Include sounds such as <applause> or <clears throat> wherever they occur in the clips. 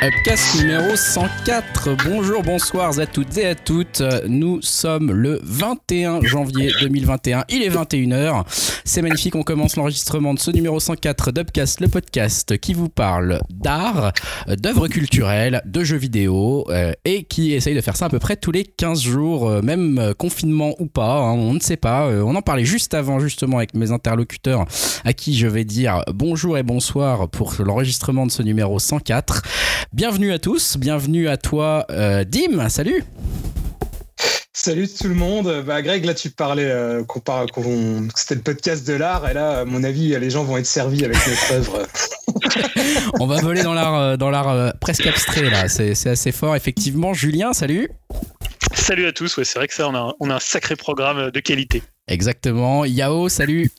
Upcast numéro 104. Bonjour, bonsoir à toutes et à toutes. Nous sommes le 21 janvier 2021. Il est 21h. C'est magnifique. On commence l'enregistrement de ce numéro 104 d'Upcast, le podcast qui vous parle d'art, d'œuvres culturelles, de jeux vidéo euh, et qui essaye de faire ça à peu près tous les 15 jours, euh, même euh, confinement ou pas. hein, on ne sait pas. On en parlait juste avant, justement, avec mes interlocuteurs à qui je vais dire bonjour et bonsoir pour l'enregistrement de ce numéro 104. Bienvenue à tous, bienvenue à toi euh, Dim, salut Salut tout le monde. Bah, Greg, là, tu parlais euh, qu'on parle, c'était le podcast de l'art, et là, à mon avis, les gens vont être servis avec notre <laughs> œuvre. On va voler dans l'art euh, dans l'art euh, presque abstrait là, c'est assez fort effectivement. Julien, salut Salut à tous, ouais, c'est vrai que ça, on a, un- on a un sacré programme de qualité. Exactement. Yao, salut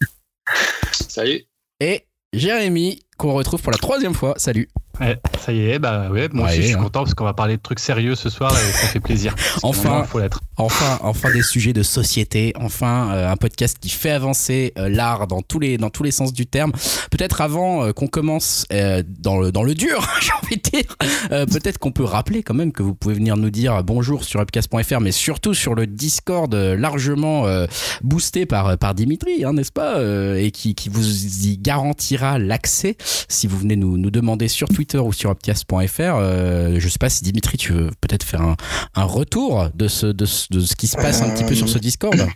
Salut. Et Jérémy, qu'on retrouve pour la troisième fois, salut Ouais, ça y est, bah ouais, moi Ouais, aussi je suis hein. content parce qu'on va parler de trucs sérieux ce soir et ça fait plaisir. <laughs> Enfin. moment, faut l'être. Enfin, enfin des sujets de société, enfin euh, un podcast qui fait avancer euh, l'art dans tous les dans tous les sens du terme. Peut-être avant euh, qu'on commence euh, dans le dans le dur, <laughs> j'ai envie de dire. euh, peut-être qu'on peut rappeler quand même que vous pouvez venir nous dire bonjour sur upcast.fr, mais surtout sur le Discord largement euh, boosté par par Dimitri, hein, n'est-ce pas, euh, et qui qui vous y garantira l'accès si vous venez nous nous demander sur Twitter ou sur upcast.fr. Euh, je sais pas si Dimitri, tu veux peut-être faire un un retour de ce, de, ce- de ce qui se passe un petit peu sur ce Discord <laughs>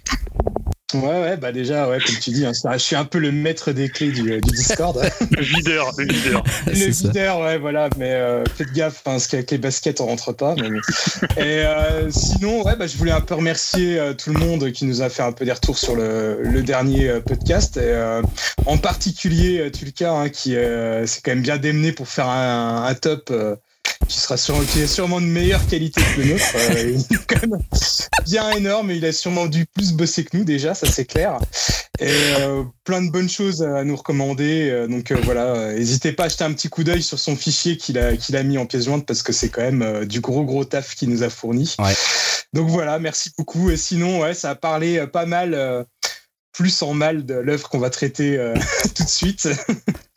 Ouais, ouais, bah déjà, ouais, comme tu dis, hein, je suis un peu le maître des clés du, du Discord. <laughs> Le videur, le videur. <laughs> le C'est ça. videur, ouais, voilà, mais euh, faites gaffe, hein, parce qu'avec les baskets, on rentre pas. mais. <laughs> Et euh, sinon, ouais, bah, je voulais un peu remercier euh, tout le monde qui nous a fait un peu des retours sur le, le dernier euh, podcast. Et, euh, en particulier, euh, Tulka, hein, qui euh, s'est quand même bien démené pour faire un, un top. Qui sera sûrement, qui est sûrement de meilleure qualité que le nôtre. Euh, il est quand même bien énorme et il a sûrement dû plus bosser que nous déjà, ça c'est clair. Et euh, plein de bonnes choses à nous recommander. Euh, donc euh, voilà, n'hésitez pas à jeter un petit coup d'œil sur son fichier qu'il a, qu'il a mis en pièce jointe parce que c'est quand même du gros gros taf qu'il nous a fourni. Ouais. Donc voilà, merci beaucoup. Et sinon, ouais, ça a parlé pas mal. plus en mal de l'œuvre qu'on va traiter euh, <laughs> tout de suite.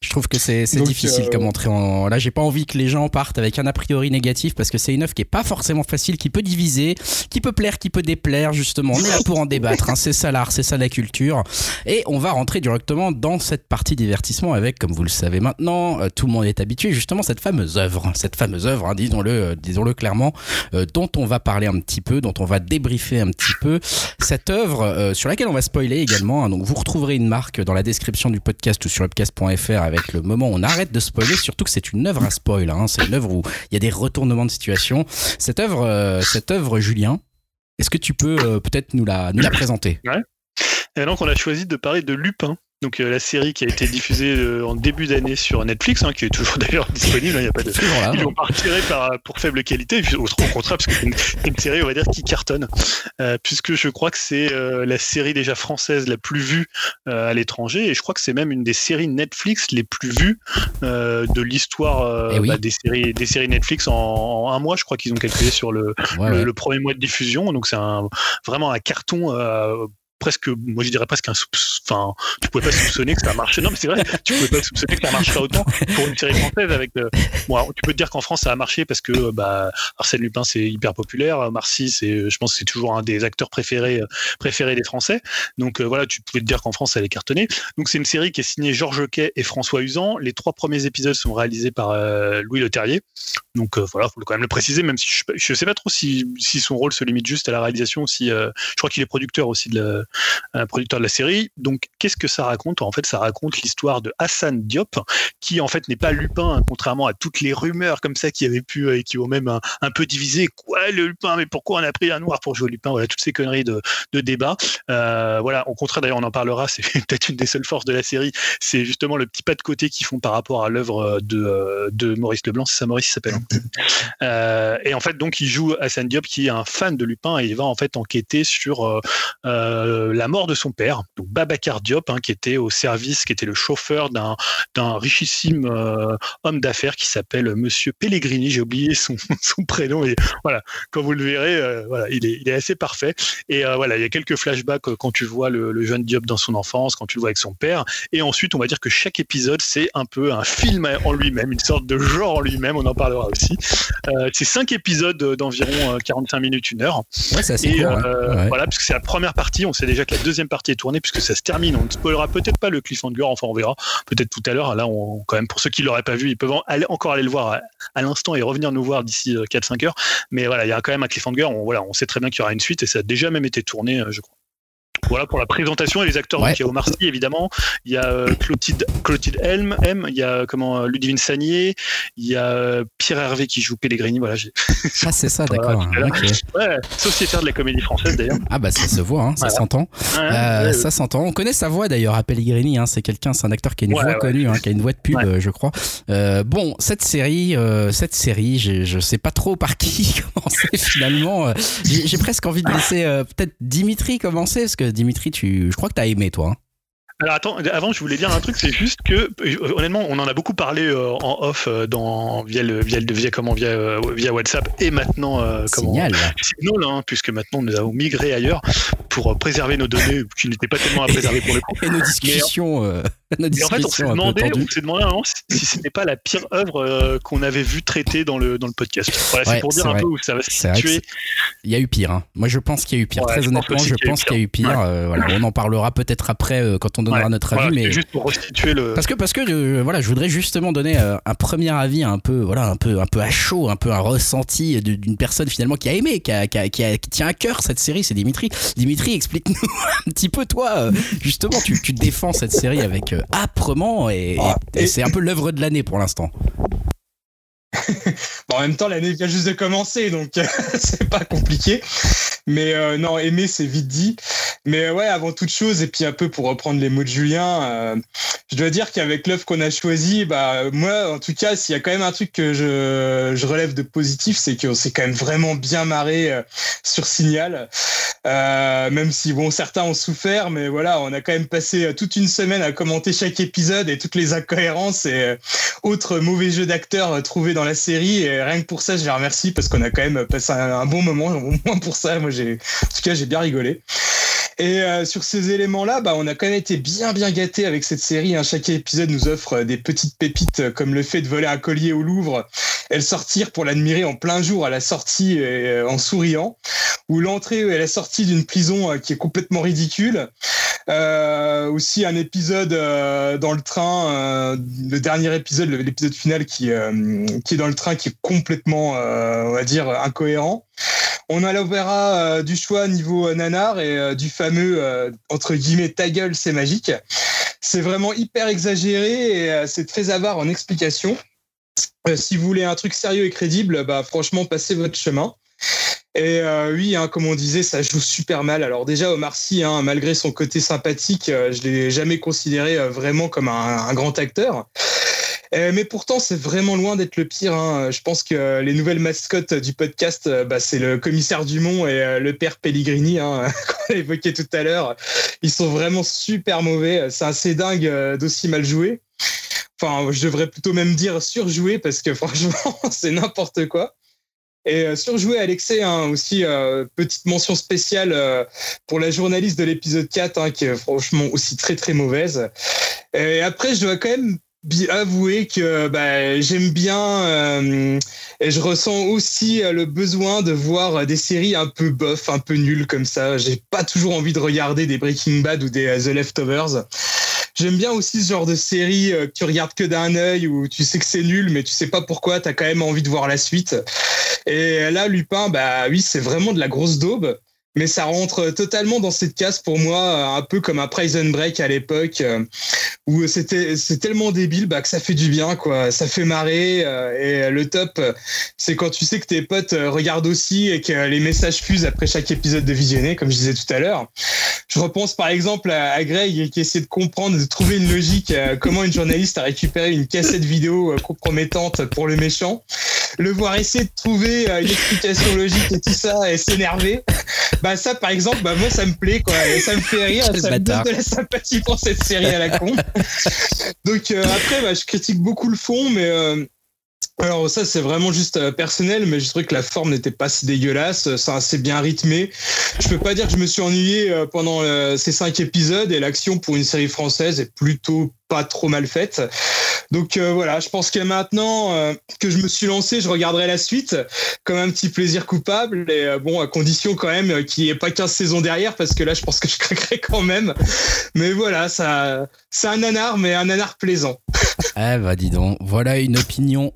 Je trouve que c'est difficile euh, comme entrée en. Là, j'ai pas envie que les gens partent avec un a priori négatif parce que c'est une œuvre qui est pas forcément facile, qui peut diviser, qui peut plaire, qui peut déplaire, justement. On est là pour en débattre. hein. C'est ça l'art, c'est ça la culture. Et on va rentrer directement dans cette partie divertissement avec, comme vous le savez maintenant, euh, tout le monde est habitué, justement, cette fameuse œuvre. Cette fameuse œuvre, hein, disons-le euh, disons-le clairement, euh, dont on va parler un petit peu, dont on va débriefer un petit peu. Cette œuvre euh, sur laquelle on va spoiler également. hein. donc, vous retrouverez une marque dans la description du podcast ou sur upcast.fr avec le moment où on arrête de spoiler, surtout que c'est une œuvre à spoil. hein. C'est une œuvre où il y a des retournements de situation. Cette œuvre, euh, cette œuvre, Julien, est-ce que tu peux euh, peut-être nous la, nous la présenter? Et donc, on a choisi de parler de Lupin. Donc, euh, la série qui a été diffusée euh, en début d'année sur Netflix, hein, qui est toujours <laughs> d'ailleurs disponible, il n'y a pas de. Là. Ils l'ont pas retiré par, pour faible qualité, au, au contraire, parce que c'est une, série, on va dire, qui cartonne. Euh, puisque je crois que c'est euh, la série déjà française la plus vue euh, à l'étranger, et je crois que c'est même une des séries Netflix les plus vues euh, de l'histoire euh, Eh oui. bah, des, séries, des séries Netflix en, en un mois. Je crois qu'ils ont calculé sur le, Ouais, le, ouais. le premier mois de diffusion. Donc c'est un, vraiment un carton. Euh, presque, moi je dirais presque un soupçon. Enfin, tu pouvais pas soupçonner que ça marchait. Non, mais c'est vrai, tu pouvais pas soupçonner que ça marcherait autant pour une série française. Avec, euh, tu peux te dire qu'en France ça a marché parce que euh, bah, Arsène Lupin c'est hyper populaire. Marcy, c'est, je pense, c'est toujours un des acteurs préférés euh, des Français. Donc euh, voilà, tu pouvais te dire qu'en France ça allait cartonner. Donc c'est une série qui est signée Georges Quay et François Usan. Les trois premiers épisodes sont réalisés par euh, Louis Le Terrier. Donc euh, voilà, faut quand même le préciser, même si je, je sais pas trop si, si son rôle se limite juste à la réalisation, si euh, je crois qu'il est producteur aussi de la, un producteur de la série. Donc qu'est-ce que ça raconte? En fait, ça raconte l'histoire de Hassan Diop, qui en fait n'est pas Lupin, hein, contrairement à toutes les rumeurs comme ça qui avaient pu euh, et qui ont même un, peu divisé. Quoi, le Lupin? Mais pourquoi on a pris un noir pour jouer Lupin? Voilà, toutes ces conneries de, de débat. Euh, voilà, au contraire, d'ailleurs, on en parlera. C'est <laughs> peut-être une des seules forces de la série. C'est justement le petit pas de côté qu'ils font par rapport à l'œuvre de, euh, de Maurice Leblanc. C'est ça, Maurice, s'appelle? Euh, et en fait, donc, il joue Hassan Diop, qui est un fan de Lupin, et il va en fait enquêter sur euh, euh, la mort de son père, donc Babacar Diop, hein, qui était au service, qui était le chauffeur d'un d'un richissime homme d'affaires qui s'appelle Monsieur Pellegrini. J'ai oublié son, <laughs> son prénom, et voilà, quand vous le verrez, voilà, il est, il est assez parfait. Et voilà, il y a quelques flashbacks quand tu vois le, le jeune Diop dans son enfance, quand tu le vois avec son père, et ensuite on va dire que chaque épisode c'est un peu un film en lui-même, une sorte de genre en lui-même. On en parlera aussi. C'est cinq épisodes d'environ 45 minutes, une heure. Ouais, c'est assez Et court, euh, ouais. voilà, puisque c'est la première partie, on sait déjà que la deuxième partie est tournée, puisque ça se termine. On ne spoilera peut-être pas le cliffhanger, enfin on verra, peut-être tout à l'heure. Là, on, quand même, pour ceux qui l'auraient pas vu, ils peuvent en- aller, encore aller le voir à, à l'instant et revenir nous voir d'ici euh, 4-5 heures. Mais voilà, il y a quand même un cliffhanger. On, voilà, on sait très bien qu'il y aura une suite et ça a déjà même été tourné, euh, je crois. Voilà pour la présentation et les acteurs. Ouais. Donc, il y a Omar Sy, évidemment. Il y a euh, Clotilde, Clotilde Helm, M. Il y a comment euh, Ludivine Sagnier. Il y a euh, Pierre Hervé qui joue Pellegrini. Voilà, <laughs> Ah, c'est ça, d'accord. Voilà, ouais, sociétaire de la comédie française d'ailleurs. Ah, bah ça se voit, hein, ça s'entend. Euh, ouais, ça s'entend. On connaît sa voix d'ailleurs à Pellegrini. Hein. C'est quelqu'un, c'est un acteur qui a une voix connue, hein, qui a une voix de pub, je crois. Euh, bon, cette série, euh, cette série, je, sais pas trop par qui <laughs> commencer finalement. J'ai presque envie de laisser peut-être Dimitri commencer parce que Dimitri, tu, je crois que t'as aimé toi. hein. Alors attends, avant je voulais dire un truc, c'est juste que euh, honnêtement, on en a beaucoup parlé euh, en off euh, dans via le via, le- via comment via euh, via WhatsApp et maintenant comment Signal. Signal, hein, puisque maintenant nous avons migré ailleurs pour préserver nos données qui n'étaient pas tellement à préserver pour le coup. <laughs> Et nos discussions, <laughs> en fait, on s'est demandé, on s'est demandé moment si ce n'était pas la pire œuvre euh, qu'on avait vu traiter dans le dans le podcast. Voilà, Ouais, c'est pour dire un peu où ça va se situer. Il y a eu pire. hein. Moi, je pense qu'il y a eu pire. Ouais, Très je pense honnêtement, je qu'il y a eu pense qu'il y a eu pire. Euh, voilà, on en parlera peut-être après euh, quand on donnera notre voilà, avis, mais juste pour restituer le. Parce que parce que voilà, je voudrais justement donner un premier avis un peu voilà un peu un peu à chaud, un peu un ressenti d'une personne finalement qui a aimé, qui, a, qui, a- qui a- qui tient à cœur cette série, c'est Dimitri. Dimitri, explique-nous <laughs> un petit peu toi justement tu, tu défends cette série avec âprement et, et- Ah, et et- c'est un peu l'œuvre de l'année pour l'instant. Bon, en même temps, l'année vient juste de commencer, donc <laughs> c'est pas compliqué. Mais euh, non, aimer, c'est vite dit. Mais euh, ouais, avant toute chose, et puis un peu pour reprendre les mots de Julien, euh, je dois dire qu'avec l'œuvre qu'on a choisie, bah, moi, en tout cas, s'il y a quand même un truc que je, relève de positif, c'est qu'on s'est quand même vraiment bien marré euh, sur Signal. Euh, même si, bon, certains ont souffert, mais voilà, on a quand même passé euh, toute une semaine à commenter chaque épisode et toutes les incohérences et euh, autres mauvais jeux d'acteurs euh, trouvés dans la série. Et rien que pour ça, je les remercie parce qu'on a quand même passé un, bon moment. Pour ça, moi, j'ai, en tout cas, j'ai bien rigolé. Et euh, sur ces éléments-là, bah, on a quand même été bien bien gâtés avec cette série. hein. Chaque épisode nous offre euh, des petites pépites euh, comme le fait de voler un collier au Louvre et le sortir pour l'admirer en plein jour à la sortie en souriant, ou l'entrée et la sortie d'une prison qui est complètement ridicule. Aussi un épisode dans le train, le dernier épisode, l'épisode final qui, qui est dans le train, qui est complètement, euh, on va dire, incohérent. On a l'opéra euh, du choix niveau euh, nanar et du fameux, entre guillemets, ta gueule, c'est magique. C'est vraiment hyper exagéré et c'est très avare en explications. Si vous voulez un truc sérieux et crédible, bah, franchement, passez votre chemin. Et oui, hein, comme on disait, ça joue super mal. Alors déjà, Omar Sy, hein, malgré son côté sympathique, je l'ai jamais considéré vraiment comme un grand acteur. Euh, mais pourtant, c'est vraiment loin d'être le pire. hein. Je pense que les nouvelles mascottes du podcast, euh, bah, c'est le commissaire Dumont et euh, le père Pellegrini, hein, <laughs> qu'on a évoqué tout à l'heure. Ils sont vraiment super mauvais. C'est assez dingue d'aussi mal jouer. Enfin, je devrais plutôt même dire surjouer parce que <laughs> franchement, c'est n'importe quoi. Et surjouer à l'excès hein, aussi, petite mention spéciale pour la journaliste de l'épisode 4, hein, qui est franchement aussi très très mauvaise. Et après, je dois quand même avouer que bah, j'aime bien euh, et je ressens aussi euh, le besoin de voir euh, des séries un peu bof, un peu nulles comme ça. J'ai pas toujours envie de regarder des Breaking Bad ou des euh, The Leftovers. J'aime bien aussi ce genre de série que tu regardes que d'un œil où tu sais que c'est nul, mais tu sais pas pourquoi, tu as quand même envie de voir la suite. Et là, Lupin, bah oui, c'est vraiment de la grosse daube. Mais ça rentre totalement dans cette case pour moi, un peu comme un Prison Break à l'époque, euh, où c'était c'est tellement débile bah, que ça fait du bien, quoi. Ça fait marrer. euh, et le top, euh, c'est quand tu sais que tes potes euh, regardent aussi et que les messages fusent après chaque épisode de visionner, comme je disais tout à l'heure. Je repense par exemple à, Greg qui essaie de comprendre, de trouver une logique, euh, comment une journaliste a récupéré une cassette vidéo euh, compromettante pour le méchant. le voir essayer de trouver une explication logique et tout ça et s'énerver. Bah ça, par exemple, bah moi ça me plaît quoi, et ça me fait rire, ça me donne de la sympathie pour cette série à la con. <laughs> Donc après, bah, je critique beaucoup le fond, mais alors ça c'est vraiment juste euh, personnel, mais je trouvais que la forme n'était pas si dégueulasse, c'est assez bien rythmé. Je peux pas dire que je me suis ennuyé euh, pendant euh, ces cinq épisodes et l'action pour une série française est plutôt pas trop mal faite. Donc voilà, je pense que maintenant que je me suis lancé, je regarderai la suite comme un petit plaisir coupable et bon à condition quand même qu'il n'y ait pas 15 saisons derrière parce que là je pense que je <laughs> craquerai quand même. Mais voilà, ça c'est un nanar mais un nanar plaisant. Eh bah dis donc, voilà une opinion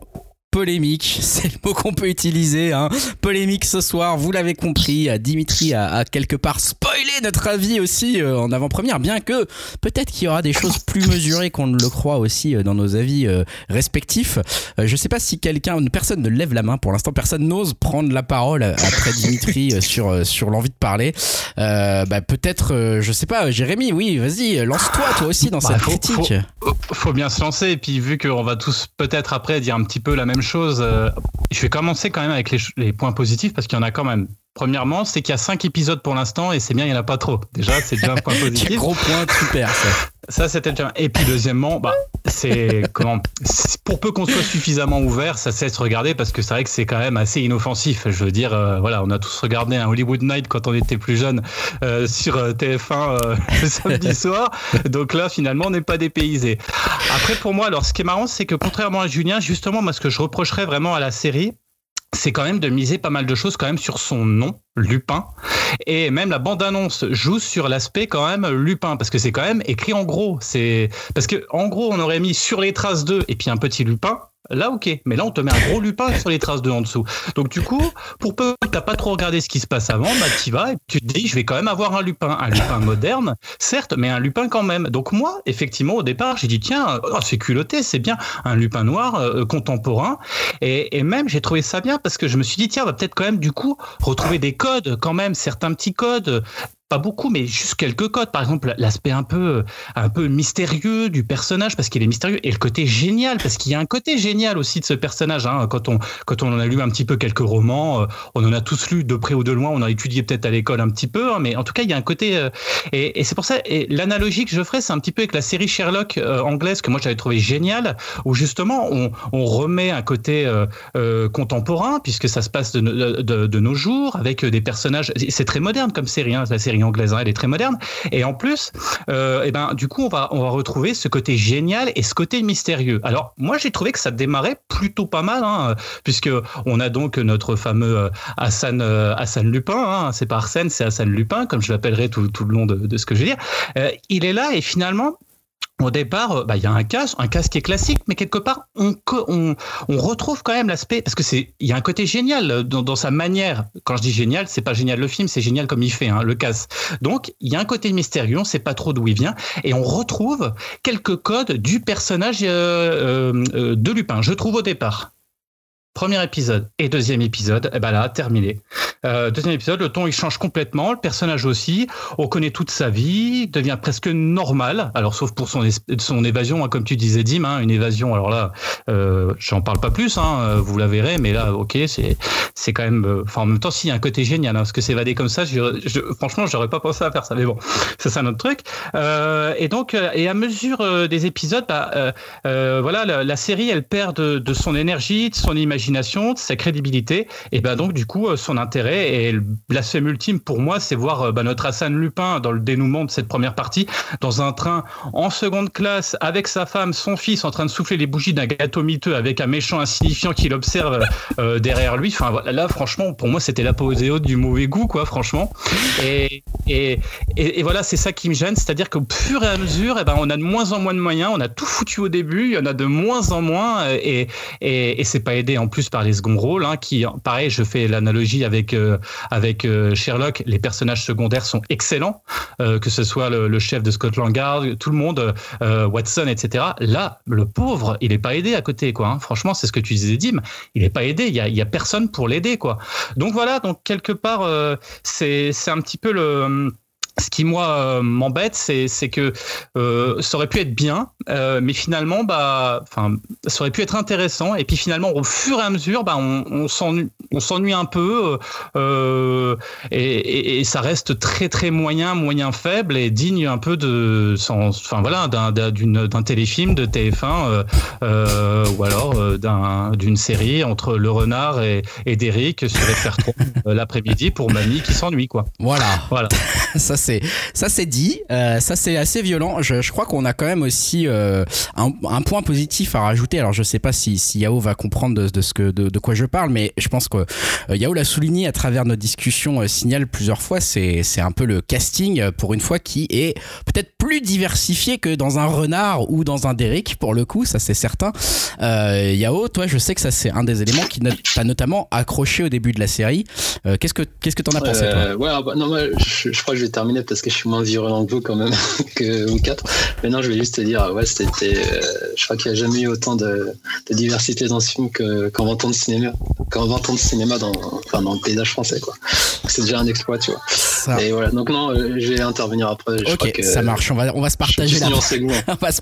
polémique, <laughs> c'est le mot qu'on peut utiliser. Hein. Polémique ce soir, vous l'avez compris. Dimitri a, quelque part spoilé notre avis aussi euh, en avant-première, bien que peut-être qu'il y aura des choses plus mesurées qu'on ne le croit aussi euh, dans nos avis euh, respectifs. je sais pas si quelqu'un, personne ne lève la main pour l'instant, personne n'ose prendre la parole après Dimitri sur sur l'envie de parler. Bah, peut-être, je sais pas, Jérémy, oui, vas-y, lance-toi toi aussi dans bah, cette critique. Faut, faut bien se lancer et puis vu qu'on va tous peut-être après dire un petit peu la même chose. Euh, je vais commencer quand même avec les, points positifs parce qu'il y en a quand même. Premièrement, c'est qu'il y a cinq épisodes pour l'instant et c'est bien, il n'y en a pas trop. Déjà, c'est déjà un point <laughs> positif. gros point, super ça. Ça, c'était déjà. Et puis, deuxièmement, bah, c'est comment Pour peu qu'on soit suffisamment ouvert, ça cesse de regarder parce que c'est vrai que c'est quand même assez inoffensif. Je veux dire, euh, voilà, on a tous regardé un Hollywood Night quand on était plus jeune euh, sur TF1 <laughs> le samedi <laughs> soir. Donc là, finalement, on n'est pas dépaysé. Après, pour moi, alors, ce qui est marrant, c'est que contrairement à Julien, justement, moi, ce que je reprocherais vraiment à la série, c'est quand même de miser pas mal de choses quand même sur son nom, Lupin. Et même la bande-annonce joue sur l'aspect quand même Lupin, parce que c'est quand même écrit en gros. C'est Parce que en gros, on aurait mis sur les traces 2 et puis un petit Lupin. Là, ok. Mais là, on te met un gros lupin sur les traces de en dessous. Donc, du coup, pour peu que t'as pas trop regardé ce qui se passe avant, bah, tu vas et tu te dis, je vais quand même avoir un lupin. Un lupin moderne, certes, mais un lupin quand même. Donc, moi, effectivement, au départ, j'ai dit, tiens, oh, c'est culotté, c'est bien. Un lupin noir, euh, contemporain. Et, et même, j'ai trouvé ça bien parce que je me suis dit, tiens, on va peut-être quand même, du coup, retrouver des codes, quand même, certains petits codes pas beaucoup, mais juste quelques codes. Par exemple, l'aspect un peu, un peu mystérieux du personnage, parce qu'il est mystérieux, et le côté génial, parce qu'il y a un côté génial aussi de ce personnage. Hein. Quand, on, quand on en a lu un petit peu quelques romans, euh, on en a tous lu de près ou de loin, on a étudié peut-être à l'école un petit peu, hein, mais en tout cas, il y a un côté. Euh, et, c'est pour ça, l'analogie que je ferai, c'est un petit peu avec la série Sherlock euh, anglaise, que moi j'avais trouvé géniale, où justement, on, remet un côté contemporain, puisque ça se passe de, nos jours, avec des personnages. C'est très moderne comme série, hein, la série anglaise, hein, elle est très moderne. Et en plus, euh, et eh ben, du coup, on va, on va retrouver ce côté génial et ce côté mystérieux. Alors, moi, j'ai trouvé que ça démarrait plutôt pas mal, hein, puisque on a donc notre fameux euh, Hassan, euh, Hassan Lupin. Hein, c'est pas Arsène, c'est Hassan Lupin, comme je l'appellerai tout, tout, le long de, ce que je vais dire. Euh, il est là et finalement, au départ, euh, bah, il y a un casque, un casque qui est classique, mais quelque part, on, retrouve quand même l'aspect, parce que c'est, il y a un côté génial dans, dans, sa manière. Quand je dis génial, c'est pas génial le film, c'est génial comme il fait, hein, le casque. Donc, il y a un côté mystérieux, on sait pas trop d'où il vient, et on retrouve quelques codes du personnage euh, euh, de Lupin, je trouve au départ. Premier épisode et deuxième épisode, et eh ben là, terminé. Euh, deuxième épisode, le ton il change complètement, le personnage aussi. On connaît toute sa vie, devient presque normal. Alors sauf pour son son évasion, hein, comme tu disais, Dim, hein, une évasion. Alors là, euh, j'en parle pas plus, hein, euh, vous la verrez, mais là, ok, c'est quand même. En même temps, si, il y a un côté génial, parce que s'évader comme ça, je, franchement, j'aurais pas pensé à faire ça. Mais bon, c'est ça notre truc. Et donc, et à mesure des épisodes, bah, voilà, la, la, série, elle perd de, de son énergie, de son imagination de sa crédibilité, et ben donc du coup euh, son intérêt et le blasphème ultime pour moi, c'est voir euh, bah, notre Hassan Lupin dans le dénouement de cette première partie, dans un train en seconde classe avec sa femme, son fils, en train de souffler les bougies d'un gâteau miteux avec un méchant insignifiant qui l'observe euh, derrière lui. Enfin voilà, là franchement, pour moi c'était l'apothéose du mauvais goût quoi, franchement. Et, et, et, voilà, c'est ça qui me gêne, c'est-à-dire qu'au fur et à mesure, et eh ben on a de moins en moins de moyens, on a tout foutu au début, il y en a de moins en moins, et, et, et c'est pas aidé en plus par les seconds rôles, hein, qui, pareil, je fais l'analogie avec, euh, avec euh, Sherlock, les personnages secondaires sont excellents, euh, que ce soit le, chef de Scotland Yard, tout le monde, Watson, etc. Là, le pauvre, il n'est pas aidé à côté, quoi. Hein. Franchement, c'est ce que tu disais, Dim, il n'est pas aidé, il n'y a, a personne pour l'aider, quoi. Donc voilà, donc quelque part, c'est un petit peu le ce qui moi m'embête, c'est que ça aurait pu être bien, mais finalement, bah, enfin, ça aurait pu être intéressant. Et puis finalement, au fur et à mesure, bah, on, on s'ennuie un peu, et, et, ça reste très très moyen, moyen faible et digne un peu de, enfin voilà, d'un téléfilm de TF1 ou alors d'une série entre le renard et, et Derrick sur FR3 l'après-midi pour mamie qui s'ennuie quoi. Voilà. Voilà. <laughs> ça c'est ça c'est dit. Euh, ça c'est assez violent. Je, je crois qu'on a quand même aussi euh, un, un, point positif à rajouter. Alors je sais pas si, si Yao va comprendre de, de ce que de, de, quoi je parle, mais je pense que euh, Yao l'a souligné à travers nos discussions signale plusieurs fois. C'est c'est un peu le casting pour une fois qui est peut-être plus diversifié que dans un renard ou dans un Derrick pour le coup. Ça c'est certain. Yao, toi je sais que ça c'est un des éléments qui t'a notamment accroché au début de la série. qu'est-ce que qu'est-ce que t'en as pensé toi? Ouais, bah, non, moi, je, je crois que je vais parce que je suis moins virulent que vous quand même, <laughs> que vous quatre. Mais non, je vais juste te dire, ouais, c'était, euh, je crois qu'il n'y a jamais eu autant de, de, diversité dans ce film qu'en 20 ans de cinéma, qu'en 20 ans de cinéma dans, enfin, dans le paysage français, quoi. C'est déjà un exploit, tu vois. Ça. Et voilà. Donc non, euh, je vais intervenir après. Je ok, que, ça marche. On va, on va se partager la, <laughs> on va se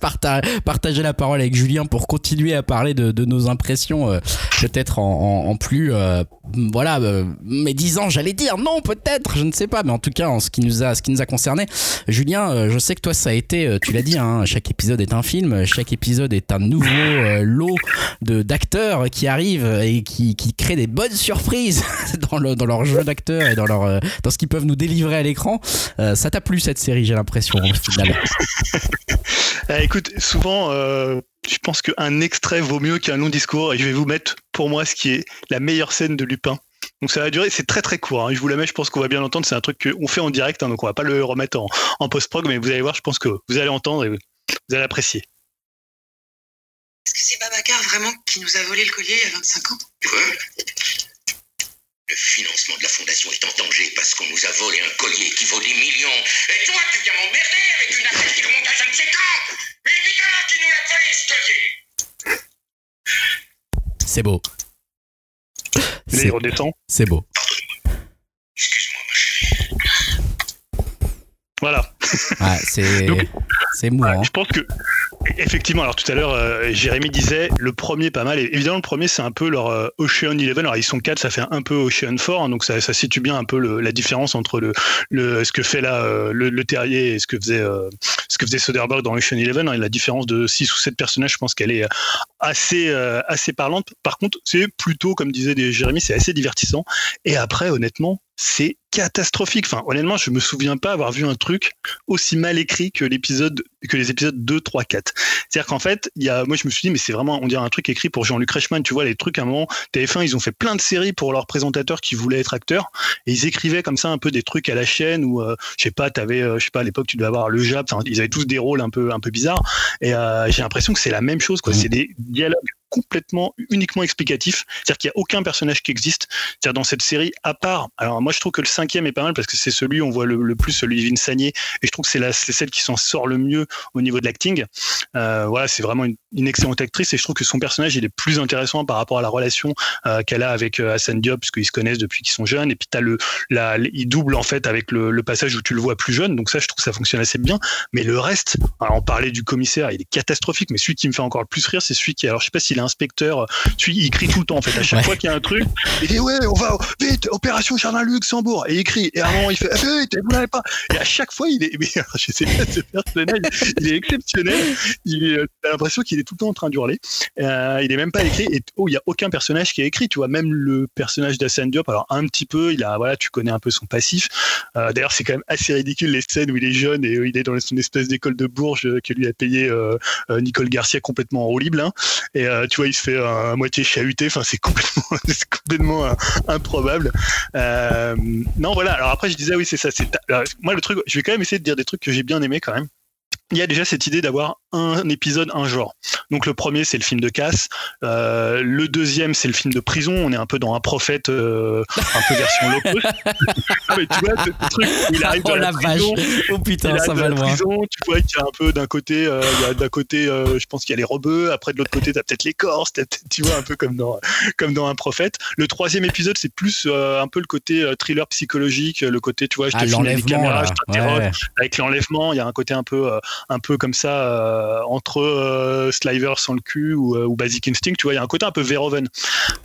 partager la parole avec Julien pour continuer à parler de, de nos impressions, euh, peut-être en, en, en, plus, euh, voilà, mais ans, j'allais dire non, peut-être, je ne sais pas, mais en tout cas, en ce qui nous a, ce qui nous a concerné, Julien, euh, je sais que toi, ça a été, euh, tu l'as dit, hein, chaque épisode est un film, chaque épisode est un nouveau lot de d'acteurs qui arrivent et qui, qui créent des bonnes surprises <laughs> dans, le, dans leur jeu d'acteurs et dans leur dans ce qu'ils peuvent nous délivrer à l'écran. ça t'a plu cette série, j'ai l'impression. <laughs> écoute, souvent je pense qu'un extrait vaut mieux qu'un long discours et je vais vous mettre pour moi ce qui est la meilleure scène de Lupin. Donc ça va durer, c'est très très court. Hein. Je vous la mets, je pense qu'on va bien l'entendre. C'est un truc qu'on fait en direct, hein, donc on va pas le remettre en, en post-prog, mais vous allez voir, je pense que vous allez entendre et vous allez apprécier. Est-ce que c'est Babacar vraiment qui nous a volé le collier il y a 25 ans? Quoi Le financement de la fondation est en danger parce qu'on nous a volé un collier qui vaut des millions. Et toi, tu viens m'emmerder avec une affaire qui remonte à je ne sais quand Mais évidemment qui nous l'a volé, ce collier C'est beau. Là, il redescend. C'est beau. Excuse-moi, ma chérie. Voilà. Ouais, c'est c'est mouvant. Ouais, je pense que effectivement, alors tout à l'heure, euh, Jérémy disait le premier pas mal. Et évidemment, le premier c'est un peu leur euh, Ocean Eleven. Alors ils sont quatre, ça fait un peu Ocean 4, hein, donc ça, situe bien un peu la différence entre le, ce que fait là euh, le, terrier et ce que faisait ce faisait Soderbergh dans Ocean Eleven. Hein, et la différence de 6 ou 7 personnages, je pense qu'elle est assez assez parlante. Par contre, c'est plutôt comme disait Jérémy, c'est assez divertissant. Et après, honnêtement, c'est catastrophique. Enfin, honnêtement, je me souviens pas avoir vu un truc aussi mal écrit que l'épisode, que les épisodes 2, 3, 4. C'est-à-dire qu'en fait, il y a, moi, je me suis dit, mais c'est vraiment, on dirait un truc écrit pour Jean-Luc Reichmann. Tu vois, les trucs à un moment, TF1, ils ont fait plein de séries pour leurs présentateurs qui voulaient être acteurs et ils écrivaient comme ça un peu des trucs à la chaîne où, euh, je sais pas, t'avais, euh, je sais pas, à l'époque, tu devais avoir le Jap. Ils avaient tous des rôles un peu, un peu bizarres. Et euh, j'ai l'impression que c'est la même chose, quoi. C'est des dialogues complètement uniquement explicatif. C'est-à-dire qu'il n'y a aucun personnage qui existe. C'est-à-dire dans cette série, à part. Alors moi je trouve que le cinquième est pas mal parce que c'est celui où on voit le, plus celui Sagné et je trouve que c'est celle qui s'en sort le mieux au niveau de l'acting. Euh, voilà, c'est vraiment une, une, excellente actrice et je trouve que son personnage il est plus intéressant par rapport à la relation euh, qu'elle a avec euh, Hassan Diop puisqu'ils se connaissent depuis qu'ils sont jeunes et puis t'as le la il double en fait avec le, le, passage où tu le vois plus jeune donc ça je trouve que ça fonctionne assez bien. Mais le reste, alors on parlait du commissaire, il est catastrophique mais celui qui me fait encore le plus rire c'est celui qui alors je sais pas s'il inspecteur, tu, il crie tout le temps en fait. À chaque ouais. fois qu'il y a un truc, il dit ouais, on va vite, opération Jardin Luxembourg, et il crie. Et à un moment, il fait vite, vous n'avez pas. Et à chaque fois, il est, mais <laughs> je sais pas, ce personnage, il est exceptionnel. Il est, t'as l'impression qu'il est tout le temps en train d'hurler. Euh, il est même pas écrit. Et oh, il y a aucun personnage qui est écrit. Tu vois, même le personnage d'Assane Diop, alors un petit peu, il a, voilà, tu connais un peu son passif. Euh, D'ailleurs, c'est quand même assez ridicule les scènes où il est jeune et où il est dans son espèce d'école de Bourges que lui a payé euh, Nicole Garcia complètement enroulible. Hein. Et tu vois, il se fait à moitié chahuté. Enfin, c'est complètement, <laughs> complètement euh, improbable. Euh, non, voilà. Alors après, je disais oui, c'est ça. C'est moi le truc. Je vais quand même essayer de dire des trucs que j'ai bien aimé quand même. Il y a déjà cette idée d'avoir un épisode, un genre. Donc le premier, c'est le film de casse. Euh, le deuxième, c'est le film de prison. On est un peu dans un prophète, euh, un peu version low cost. Ah, mais tu vois, ce truc, il arrive Oh dans la la prison. Oh putain, il ça va loin. prison, tu vois qu'il y a un peu d'un côté, euh, il y a d'un côté, je pense qu'il y a les rebeux, après de l'autre côté, t'as peut-être les Corses, tu vois, un peu comme dans, comme dans un prophète. Le troisième épisode, c'est plus un peu le côté thriller psychologique, le côté, tu vois, je te Ah, filme avec des caméras, là. je t'interroge, Ouais. avec l'enlèvement, il y a un côté un peu, un peu comme ça entre euh, Sliver sans le cul ou, euh, ou Basic Instinct. Tu vois, il y a un côté un peu Verhoeven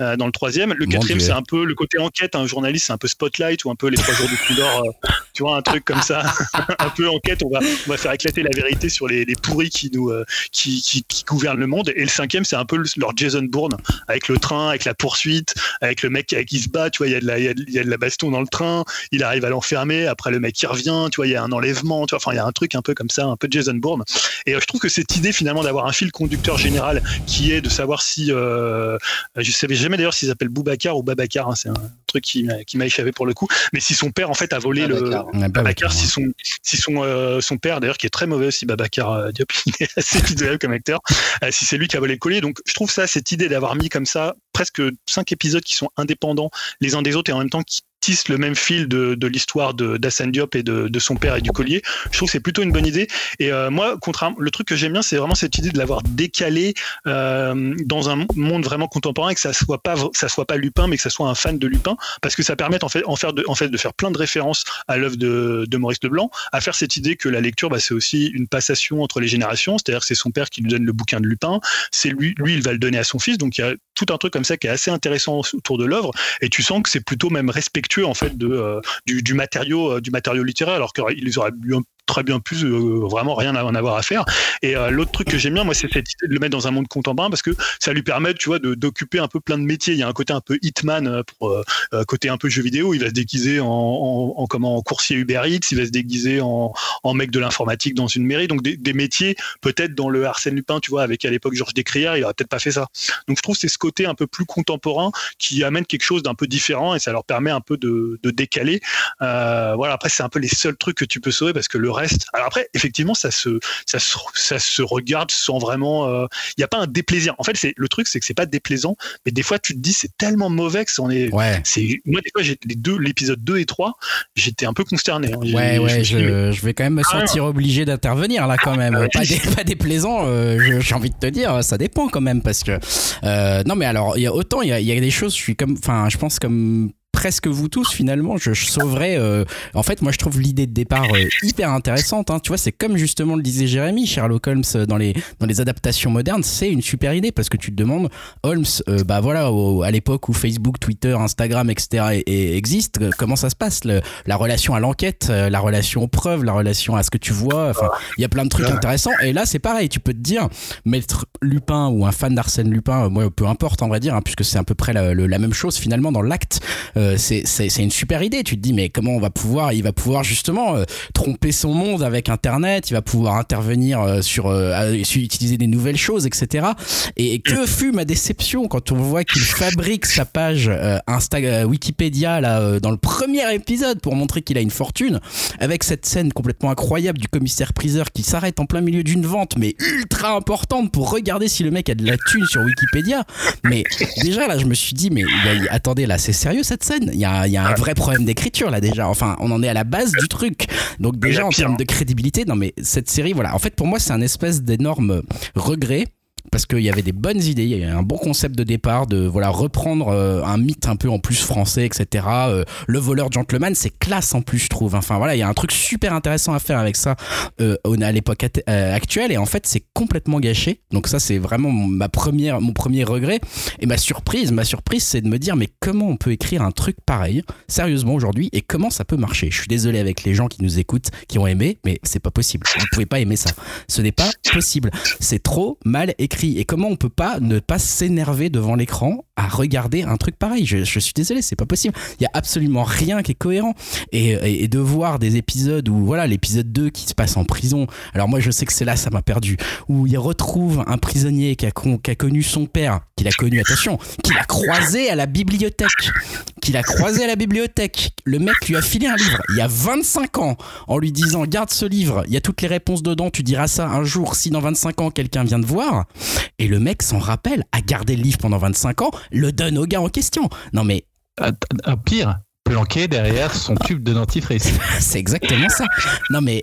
euh, dans le troisième. Le Mon quatrième, c'est un peu le côté enquête. Un journaliste, c'est un peu Spotlight ou un peu les trois jours du Condor. Tu vois, un truc comme ça, <laughs> un peu enquête. On va, on va faire éclater la vérité sur les, les pourris qui nous, euh, qui, qui, qui gouvernent le monde. Et le cinquième, c'est un peu le- leur Jason Bourne avec le train, avec la poursuite, avec le mec qui, qui se bat. Tu vois, il y a de la, il y a de- il y a de la baston dans le train. Il arrive à l'enfermer. Après, le mec qui revient. Tu vois, il y a un enlèvement. Tu vois, enfin, il y a un truc un peu comme ça, un peu Jason Bourne. Et euh, je trouve que cette idée finalement d'avoir un fil conducteur général qui est de savoir si, euh, je savais jamais d'ailleurs s'il s'appelle Boubacar ou Babacar. hein, c'est un truc qui m'a qui m'a échappé pour le coup. Mais si son père en fait a volé le Babacar. Si son, si son, euh, son père, d'ailleurs, qui est très mauvais aussi, Babacar euh, Diop, <laughs> il est assez pitoyable comme acteur, euh, si c'est lui qui a volé le collier. Donc, je trouve ça, cette idée d'avoir mis comme ça presque cinq épisodes qui sont indépendants les uns des autres et en même temps qui tissent le même fil de, de l'histoire d'Assane Diop et de, de son père et du collier. Je trouve que c'est plutôt une bonne idée. Et euh, moi, contrairement, le truc que j'aime bien, c'est vraiment cette idée de l'avoir décalé euh, dans un monde vraiment contemporain et que ça soit pas ça soit pas Lupin, mais que ça soit un fan de Lupin, parce que ça permet en fait en faire de, en fait de faire plein de références à l'œuvre de, de Maurice Leblanc, à faire cette idée que la lecture, bah, c'est aussi une passation entre les générations, c'est-à-dire que c'est son père qui lui donne le bouquin de Lupin, c'est lui, lui, il va le donner à son fils, donc il y a tout un truc comme ça qui est assez intéressant autour de l'œuvre, et tu sens que c'est plutôt même respectueux en fait de euh, du, matériau euh, du matériau littéraire, alors qu'ils auraient bien- très bien pu euh, vraiment rien à en avoir à faire. Et euh, l'autre truc que j'aime bien, moi, c'est cette idée de le mettre dans un monde contemporain parce que ça lui permet, tu vois, d'occuper un peu plein de métiers. Il y a un côté un peu Hitman euh, côté un peu jeu vidéo. Il va se déguiser en, en, en comment en coursier Uber Eats. Il va se déguiser en, mec de l'informatique dans une mairie. Donc des, métiers peut-être dans le Arsène Lupin, tu vois, avec à l'époque Georges Descrières, il aurait peut-être pas fait ça. Donc je trouve c'est ce côté un peu plus contemporain qui amène quelque chose d'un peu différent et ça leur permet un peu de, de décaler. Voilà. Après c'est un peu les seuls trucs que tu peux sauver parce que le reste. Alors après effectivement ça se ça se, ça se regarde sans vraiment. euh, Il n'y a pas un déplaisir. En fait c'est le truc c'est que c'est pas déplaisant, mais des fois tu te dis c'est tellement mauvais que c'en est. Ouais. C'est moi des fois j'ai les deux l'épisode 2 et 3 j'étais un peu consterné. hein. Ouais, je ouais, je, je vais quand même me Ah, sentir obligé d'intervenir là quand même. ouais. Pas, dé, pas déplaisant, euh, j'ai envie de te dire, ça dépend quand même parce que euh, non mais alors il y a autant il y a, il y a des choses, je suis comme, enfin je pense comme presque vous tous finalement je, je sauverais euh, en fait moi je trouve l'idée de départ euh, hyper intéressante hein. tu vois c'est comme justement le disait Jérémy Sherlock Holmes euh, dans les dans les adaptations modernes c'est une super idée parce que tu te demandes Holmes euh, bah voilà au- à l'époque où Facebook Twitter Instagram etc et, et existent comment ça se passe le- la relation à l'enquête la relation aux preuves la relation à ce que tu vois enfin il y a plein de trucs Ouais. intéressants et là c'est pareil tu peux te dire maître Lupin ou un fan d'Arsène Lupin moi peu importe on va dire hein, puisque c'est à peu près la, même chose finalement dans l'acte euh, c'est c'est une super idée. Tu te dis mais comment on va pouvoir il va pouvoir justement euh, tromper son monde avec internet il va pouvoir intervenir euh, sur, euh, utiliser des nouvelles choses etc et que fut ma déception quand on voit qu'il fabrique sa page euh, Insta euh, Wikipédia là euh, dans le premier épisode pour montrer qu'il a une fortune avec cette scène complètement incroyable du commissaire priseur qui s'arrête en plein milieu d'une vente mais ultra importante pour regarder si le mec a de la thune sur Wikipédia. Mais déjà là je me suis dit mais attendez là c'est sérieux cette scène? Il y a, il y a un vrai problème d'écriture là déjà. Enfin on en est à la base du truc. Donc déjà en termes hein. de crédibilité non mais cette série voilà. En fait pour moi c'est un espèce d'énorme regret parce qu'il y avait des bonnes idées, il y avait un bon concept de départ, de voilà reprendre euh, un mythe un peu en plus français, etc. Euh, le voleur gentleman, c'est classe en plus, je trouve. Enfin voilà, il y a un truc super intéressant à faire avec ça euh, à l'époque actuelle, et en fait c'est complètement gâché. Donc ça c'est vraiment ma première, mon premier regret. Et ma surprise, ma surprise, c'est de me dire mais comment on peut écrire un truc pareil, sérieusement aujourd'hui, et comment ça peut marcher? Je suis désolé avec les gens qui nous écoutent, qui ont aimé, mais c'est pas possible. Vous pouvez pas aimer ça. Ce n'est pas possible. C'est trop mal écrit. Et comment on peut pas ne pas s'énerver devant l'écran à regarder un truc pareil. Je, je suis désolé, c'est pas possible. Il y a absolument rien qui est cohérent. Et, de voir des épisodes où, voilà, l'épisode 2 qui se passe en prison. Alors moi, je sais que c'est là, ça m'a perdu. Où il retrouve un prisonnier qui a, con- qui a connu son père, qu'il a connu, attention, qu'il a croisé à la bibliothèque. Qu'il a croisé à la bibliothèque. Le mec lui a filé un livre il y a 25 ans en lui disant Garde ce livre, il y a toutes les réponses dedans, tu diras ça un jour si dans 25 ans quelqu'un vient te voir. Et le mec s'en rappelle, a gardé le livre pendant 25 ans, le donne au gars en question. Non mais Ah, ah, pire, planqué derrière son tube de dentifrice. <laughs> c'est exactement ça. Non mais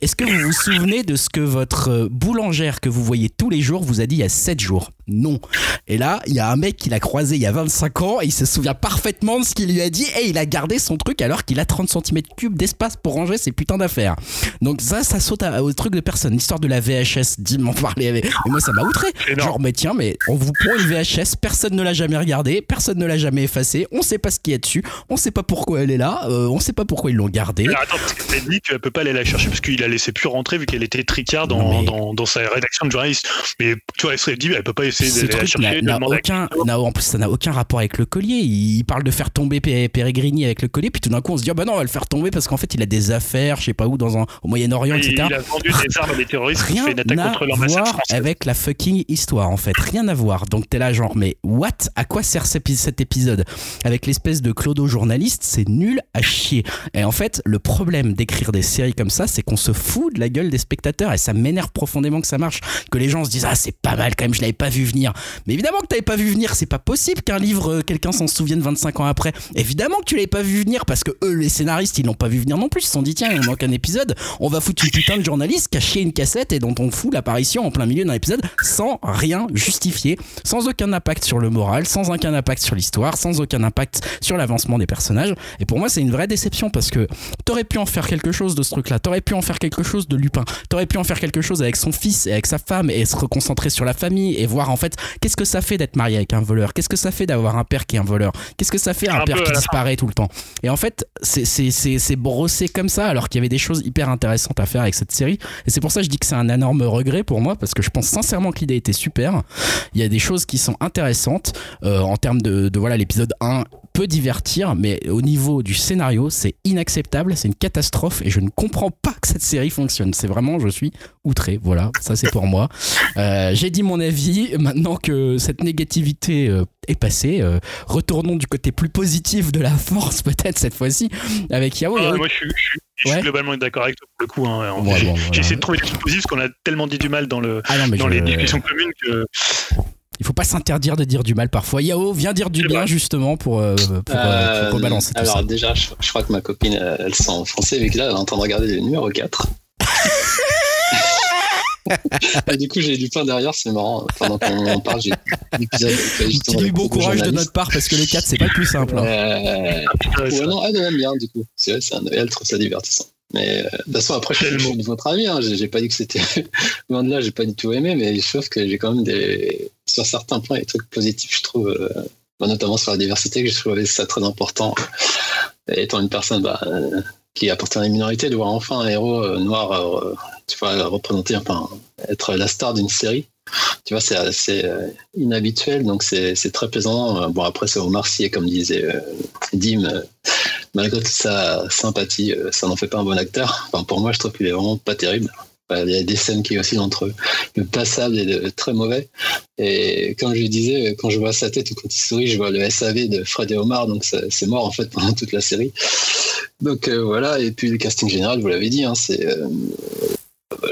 est-ce que vous vous souvenez de ce que votre euh, boulangère que vous voyez tous les jours vous a dit il y a 7 jours? Non. Et là, il y a un mec qui l'a croisé il y a 25 ans et il se souvient parfaitement de ce qu'il lui a dit et il a gardé son truc alors qu'il a 30 cm3 d'espace pour ranger ses putains d'affaires. Donc ça, ça saute à- au truc de personne. L'histoire de la VHS, dis m'en parler avec. Et moi, ça m'a outré. Genre, mais tiens, mais on vous prend une VHS, personne ne l'a jamais regardée, personne ne l'a jamais effacée, on sait pas ce qu'il y a dessus, on sait pas pourquoi elle est là, euh, on sait pas pourquoi ils l'ont gardée. Attends, parce a dit qu'elle peut pas aller la chercher parce qu'il la laissé plus rentrer vu qu'elle était tricard dans, mais- dans, dans sa rédaction de journaliste. Mais tu vois, elle serait dit, elle peut pas essayer d'aller la n'a- chercher. n'a à aucun, n'a- en plus ça n'a aucun rapport avec le collier. Il, parle de faire tomber Peregrini avec le collier, puis tout d'un coup on se dit ah bah non on va le faire tomber parce qu'en fait il a des affaires, je sais pas où, dans un, au Moyen-Orient, etc. il a vendu des armes à des terroristes Rien fait une attaque à contre voir avec la fucking histoire en fait, rien à voir. Donc t'es là genre mais what? À quoi sert cet épi- cet épisode? Avec l'espèce de clodo journaliste, c'est nul à chier. Et en fait le problème d'écrire des séries comme ça, c'est qu'on se fout de la gueule des spectateurs et ça m'énerve profondément que ça marche, que les gens se disent ah c'est pas mal quand même, je l'avais pas vu venir. Mais évidemment que t'avais pas vu venir, c'est pas possible qu'un livre euh, quelqu'un s'en souvienne 25 ans après. Évidemment que tu l'avais pas vu venir parce que eux les scénaristes ils l'ont pas vu venir non plus, ils se sont dit tiens il manque un épisode, on va foutre une putain de journaliste chié une cassette et dont on fout l'apparition en plein milieu d'un épisode sans rien justifier, sans aucun impact sur le moral, sans aucun impact sur l'histoire, sans aucun impact sur l'avancement des personnages. Et pour moi c'est une vraie déception parce que t'aurais pu en faire quelque chose de ce truc là, t'aurais pu en faire quelque chose de Lupin, t'aurais pu en faire quelque chose avec son fils et avec sa femme et se reconcentrer sur la famille et voir en fait qu'est-ce que ça fait d'être marié avec un voleur, qu'est-ce que ça fait d'avoir un père qui est un voleur, qu'est-ce que ça fait un, Un père qui disparaît tout le temps? Et en fait, c'est- c'est c'est- c'est brossé comme ça, alors qu'il y avait des choses hyper intéressantes à faire avec cette série. Et c'est pour ça que je dis que c'est un énorme regret pour moi, parce que je pense sincèrement que l'idée était super. Il y a des choses qui sont intéressantes euh, en termes de, de voilà, l'épisode 1 peut divertir, mais au niveau du scénario, c'est inacceptable, c'est une catastrophe, et je ne comprends pas que cette série fonctionne. C'est vraiment, je suis outré. Voilà, ça c'est pour moi. <laughs> Euh, J'ai dit mon avis. Maintenant que cette négativité euh, est passée, euh, retournons du côté plus positif de la force, <laughs> peut-être cette fois-ci, avec Yao. Ah, moi, je suis, je suis- globalement d'accord avec toi pour le coup. hein. Bon, J'ai bon, j'ai voilà. essayé de trouver des parce qu'on a tellement dit du mal dans, le, Ah non, dans je- les discussions communes que. Il faut pas s'interdire de dire du mal parfois. Yao, viens dire du bien justement pour, euh, pour, euh, pour rebalancer tout alors ça. déjà, je, je crois que ma copine, euh, elle sent en français, vu que là, elle est en train de regarder le numéro 4. Et du coup, j'ai du pain derrière, c'est marrant. Pendant qu'on en parle, j'ai l'épisode. petit le bon courage de notre part parce que le 4 c'est pas le plus simple. hein. Euh, Ouais, non, elle aime bien, du coup. C'est vrai, c'est un, elle trouve ça divertissant. Mais euh, de toute façon, après, je suis- de votre avis. Hein. J'ai j'ai pas dit que c'était. <laughs> Loin de là, j'ai pas du tout aimé, mais je trouve que j'ai quand même des. Sur certains points, des trucs positifs, je trouve. euh, bah, notamment sur la diversité, que je trouvais ça très important. Et étant une personne bah, euh, qui appartient à une minorité, de voir enfin un héros euh, noir euh, tu vois, représenter, enfin, être la star d'une série. Tu vois, c'est assez euh, inhabituel, donc c'est très plaisant. Euh, Bon, après, c'est Omar Sy, comme disait euh, Dim, euh, malgré toute sa sympathie, euh, ça n'en fait pas un bon acteur. Enfin, pour moi, je trouve qu'il est vraiment pas terrible. Il y a des scènes qui oscillent entre le passable et le très mauvais. Et comme je disais, quand je vois sa tête ou quand il sourit, je vois le SAV de Fred et Omar, donc c'est mort en fait pendant toute la série. Donc euh, voilà, et puis le casting général, vous l'avez dit, hein, c'est. euh,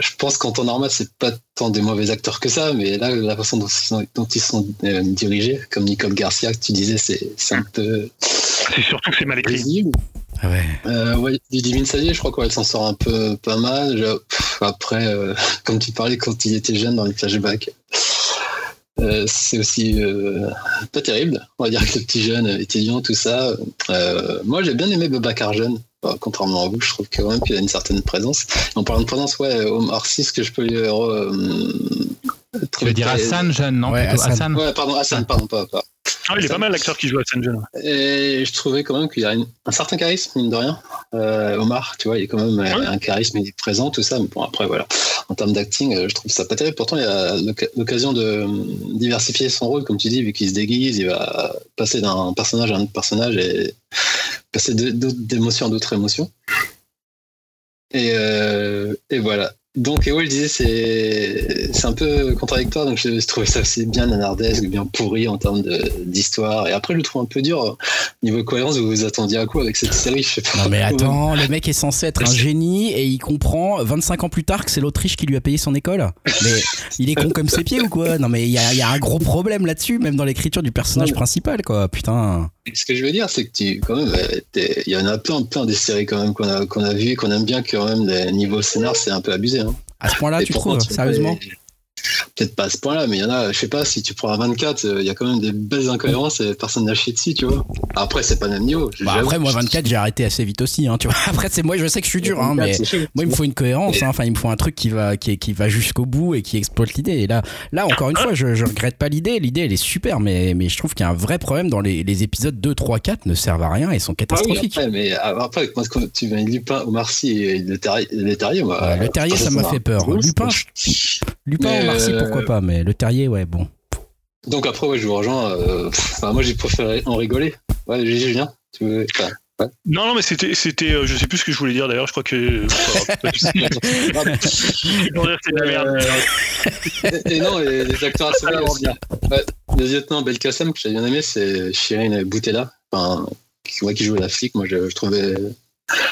je pense qu'en temps normal, c'est pas tant des mauvais acteurs que ça, mais là, la façon dont, dont ils sont euh, dirigés, comme Nicole Garcia, que tu disais, c'est un peu C'est surtout que c'est mal écrit. Ah ouais. Euh, ouais, Divine Salier, je crois qu'elle s'en sort un peu pas mal. Je- pff, après, euh, <laughs> comme tu parlais quand il était jeune dans les flashbacks, euh, c'est aussi euh, pas terrible. On va dire que le petit jeune étudiant, tout ça. Euh, moi, j'ai bien aimé Babacar jeune. Bah, contrairement à vous, je trouve quand même qu'il a une certaine présence. En parlant de présence, ouais, Omar Sy, ce que je peux lui. euh, Tu veux dire Hassan jeune, non Ouais, Hassan. Hassan. Ouais, pardon, Hassan, pardon, pas, pas. Ah, il est pas mal l'acteur qui joue à San John. Et je trouvais quand même qu'il a une- un certain charisme, mine de rien. Euh, Omar, tu vois, il est quand même euh, Ouais. un charisme, il est présent, tout ça. Mais bon, après, voilà. en termes d'acting, euh, je trouve ça pas terrible. Pourtant, il a l'oc- l'occasion de diversifier son rôle, comme tu dis, vu qu'il se déguise, il va passer d'un personnage à un autre personnage et <laughs> passer d'émotions à d'autres émotions. Et, euh, et voilà. Donc, et ouais, je disais, c'est c'est un peu contradictoire, donc je, je trouvais ça aussi bien nanardesque, bien pourri en termes de- d'histoire. Et après, je le trouve un peu dur. Niveau cohérence, vous vous attendiez à quoi avec cette série Je sais pas. Non mais <laughs> attends, le mec est censé être un génie et il comprend 25 ans plus tard que c'est l'Autriche qui lui a payé son école. Mais il est con comme ses pieds ou quoi? Non mais il y a, y a un gros problème là-dessus, même dans l'écriture du personnage principal quoi. Putain. Ce que je veux dire, c'est que tu, quand même, euh, il y en a plein, plein des séries quand même qu'on a, qu'on a vues, qu'on aime bien, quand même, des niveaux scénar, c'est un peu abusé. Hein. À ce point-là, tu trouves Sérieusement? Peut-être pas à ce point-là, mais il y en a, je sais pas, si tu prends un 24, euh, il y a quand même des belles incohérences et personne n'a chié dessus, tu vois. Après, c'est pas le même niveau. Bah après moi 24 j'ai arrêté assez vite aussi hein, tu vois. <laughs> Après c'est moi je sais que je suis dur hein, 24, mais moi il me faut une cohérence hein. enfin il me faut un truc qui va qui, qui va jusqu'au bout et qui exploite l'idée et là là encore une fois je, je regrette pas l'idée l'idée elle est super mais mais je trouve qu'il y a un vrai problème dans les, les épisodes 2 3 4 ne servent à rien et sont Ah oui, catastrophiques. après, mais euh, après, moi, quand tu mets Lupin, Omar Sy et le Terrier, le terrier. Ouais, le Terrier, ça m'a fait peur. Lupin, Lupin en Marcy euh, pourquoi pas mais le terrier ouais bon. Donc après, ouais, je vous rejoins. euh, pff, moi, j'ai préféré en rigoler. Ouais, Gigi, Julien. Tu veux... enfin, Non, non, mais c'était, c'était, euh, je sais plus ce que je voulais dire d'ailleurs. Je crois que. <laughs> <laughs> c'est la merde. et, et non, et les acteurs à sauver aussi. Ouais, le lieutenant Belkacem que j'ai bien aimé, c'est Shirin Boutella, enfin, qui, ouais, qui jouait la flic. Moi, je, je trouvais,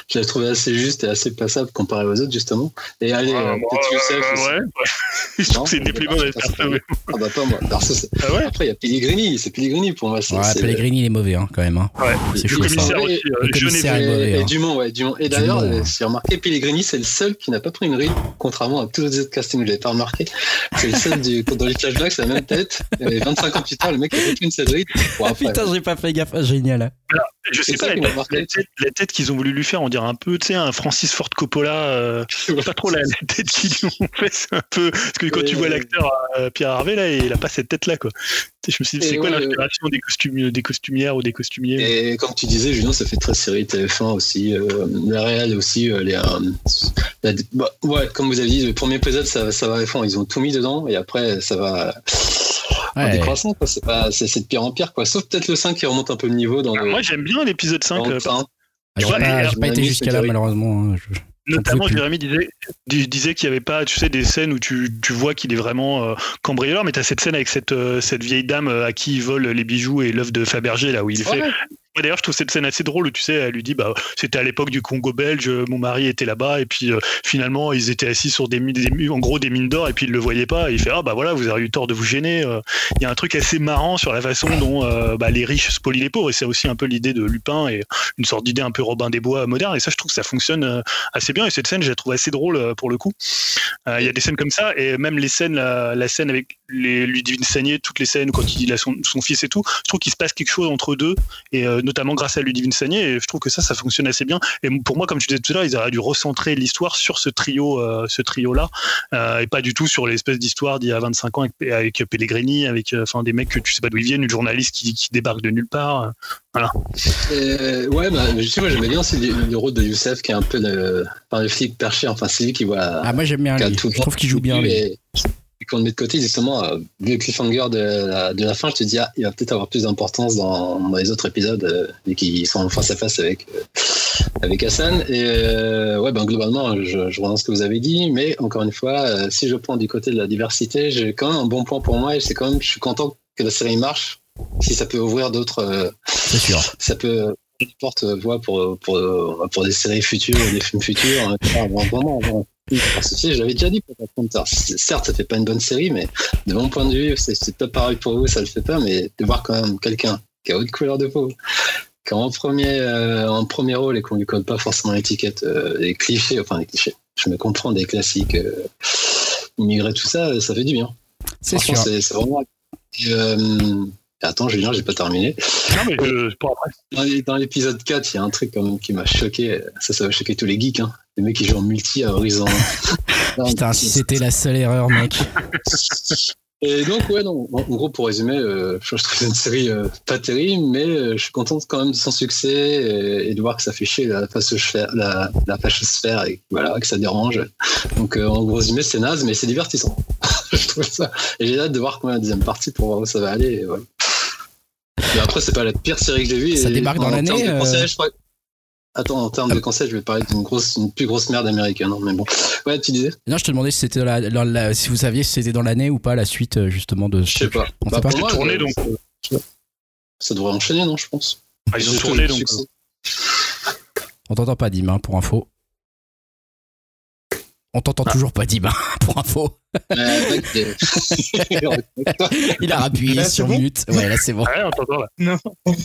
je l'avais trouvé assez juste et assez passable comparé aux autres justement. Et allez, Ah, euh, peut-être Youssef aussi. ouais, ouais. Je trouve que c'est une des plus persos. Ah bah pas moi. Ah ouais Après, il y a Pellegrini, c'est Pellegrini pour moi. Ouais, Pellegrini il est mauvais hein, quand même hein. Ouais. C'est Le chaud ça. commissaire aussi. euh, Le jeune et commissaire est mauvais, Et, et hein. Dumont, ouais, Dumont. Et d'ailleurs, Dumont, euh, ouais. j'ai remarqué, Pellegrini, c'est le seul qui n'a pas pris une ride, contrairement à tous les autres castings que j'avais pas remarqué. C'est le seul du, dans les flashbacks, c'est la même tête. Et 25 ans plus tard, le mec a pris une seule ride. Bon, après, Putain j'ai pas fait gaffe génial. hein. Je sais pas, la tête qu'ils ont voulu lui faire, on dirait un peu, tu sais, un Francis Ford Coppola. euh, pas trop la, la tête qu'ils lui ont fait, c'est un peu. Parce que quand tu Et- vois l'acteur euh, Pierre Harvey, là, il a pas cette tête-là, quoi. Tu sais, Je me suis dit, c'est quoi ouais, l'inspiration des, costumes, des costumières ou des costumiers Et comme tu disais, Julien, ça fait très série TF1 aussi. Euh, la réelle aussi, euh, les, euh, la- bah, ouais, comme vous avez dit, le premier épisode, ça, ça va fond. Ils ont tout mis dedans et après, ça va en Ouais. décroissant. quoi. C'est pas, c'est c'est de pire en pire, quoi. Sauf peut-être le 5 qui remonte un peu le niveau dans Ah, le. Moi, j'aime bien l'épisode 5. dans le euh, train. J'ai pas, et, j'ai pas euh, été jusqu'à là malheureusement. hein. Je- Notamment. Jérémy disait, dis- disait qu'il n'y avait pas, tu sais, des scènes où tu, tu vois qu'il est vraiment euh, cambrioleur, mais tu as cette scène avec cette, euh, cette vieille dame euh, à qui il vole les bijoux et l'œuf de Fabergé, là où il fait. Ouais. D'ailleurs, je trouve cette scène assez drôle tu sais, elle lui dit, bah, c'était à l'époque du Congo belge, mon mari était là-bas, et puis euh, finalement, ils étaient assis sur des, des en gros des mines d'or, et puis il le voyait pas, et il fait, ah bah voilà, vous avez eu tort de vous gêner. euh. Il y a un truc assez marrant sur la façon dont euh, bah, les riches spolient les pauvres, et c'est aussi un peu l'idée de Lupin et une sorte d'idée un peu Robin des Bois moderne, et ça, je trouve que ça fonctionne euh, assez bien, et cette scène, je la trouve assez drôle euh, pour le coup. Euh, Il y a des scènes comme ça, et même les scènes, la, scène avec les Ludivine Sagné, toutes les scènes quand il a son, son fils et tout, je trouve qu'il se passe quelque chose entre deux, et euh, notamment grâce à Ludivine Sagné, et je trouve que ça, ça fonctionne assez bien. Et pour moi, comme tu disais tout à l'heure, ils auraient dû recentrer l'histoire sur ce trio, euh, ce trio-là, euh, et pas du tout sur l'espèce d'histoire d'il y a 25 ans avec, avec Pellegrini, avec euh, enfin des mecs que tu sais pas d'où ils viennent, une journaliste qui, qui débarque de nulle part. Euh, ouais, bah, je sais, moi j'aimais bien aussi le, le rôle de Youssef qui est un peu le, enfin, le flic perché. Enfin, c'est lui qui voit. Ah moi j'aime bien lui. tout Je trouve qu'il joue bien lui. Et quand on le met de côté, justement, euh, vu le cliffhanger de la, de la fin, je te dis, ah, il va peut-être avoir plus d'importance dans, dans les autres épisodes, euh, vu qu'ils sont face à face avec, euh, avec Hassan. Et euh, ouais, ben, globalement, je, je à ce que vous avez dit, mais encore une fois, si je prends du côté de la diversité, j'ai quand même un bon point pour moi et c'est quand même, je suis content que la série marche. Si ça peut ouvrir d'autres. C'est sûr. ça peut porte voie pour, pour, pour des séries futures, des films futurs. hein. Tu sais, je l'avais déjà dit pour Hunter. Certes, ça fait pas une bonne série, mais de mon point de vue, c'est pas pareil pour vous, ça le fait pas, mais de voir quand même quelqu'un qui a haute couleur de peau, qui en premier, euh, en premier rôle et qu'on lui colle pas forcément l'étiquette euh, des clichés, enfin des clichés, je me comprends, des classiques, euh, immigrés, tout ça, ça fait du bien. C'est sûr. c'est vraiment. Et, euh, Attends, Julien, j'ai pas terminé. Non, mais je, Dans l'épisode 4, il y a un truc quand même qui m'a choqué. Ça, ça va choquer tous les geeks. Hein. Les mecs qui jouent en multi à Horizon. <laughs> Putain, si c'était la seule erreur, mec. <laughs> Et donc, ouais, non, en, gros, pour résumer, euh, je trouve une série euh, pas terrible, mais euh, je suis content quand même de son succès et, et de voir que ça fait chier la fachosphère, la, la fachosphère et voilà, que ça dérange. Donc, en gros résumé, c'est naze, mais c'est divertissant. <laughs> je trouve ça. Et j'ai hâte de voir comment la deuxième partie pour voir où ça va aller. et voilà. Mais après, c'est pas la pire série que j'ai vue. Ça et débarque dans l'année, je crois- Attends, en termes de conseils, je vais parler d'une grosse, une plus grosse merde américaine. hein, mais bon. Ouais, tu disais? Non, je te demandais si c'était dans la, dans la- si vous saviez si c'était dans l'année ou pas la suite euh, justement de. Je sais pas. On Bah, sait pas. pour moi, tourné, euh, donc. Ça devrait enchaîner, non, je pense. Ah, ils ont tourné, donc. On t'entend pas, Dim, hein, pour info. On t'entend Ah. toujours pas, Dim, hein, <laughs> pour info. Euh, tac, <laughs> Il a appuyé sur bon mute. Ouais, là c'est bon. Ouais, on t'entend là. <laughs>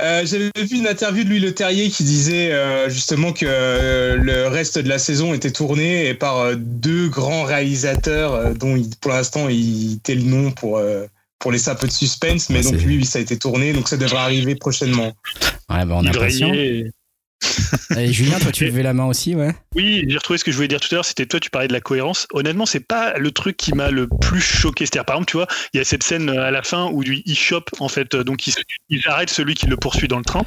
Euh, J'avais vu une interview de Louis Le Terrier qui disait euh, justement que euh, le reste de la saison était tourné et par euh, deux grands réalisateurs euh, dont il- pour l'instant il était le nom pour euh, pour laisser un peu de suspense, mais Ouais, donc lui, oui, ça a été tourné, donc ça devrait arriver prochainement. Ouais, bah, on est impatient. Livraillé. Et Julien, toi tu <laughs> levais la main aussi, ouais. Oui, j'ai retrouvé ce que je voulais dire tout à l'heure. C'était toi, tu parlais de la cohérence. Honnêtement, c'est pas le truc qui m'a le plus choqué. C'est-à-dire, par exemple, tu vois, il y a cette scène euh, à la fin où il chope, en fait, euh, donc il, il arrête celui qui le poursuit dans le train.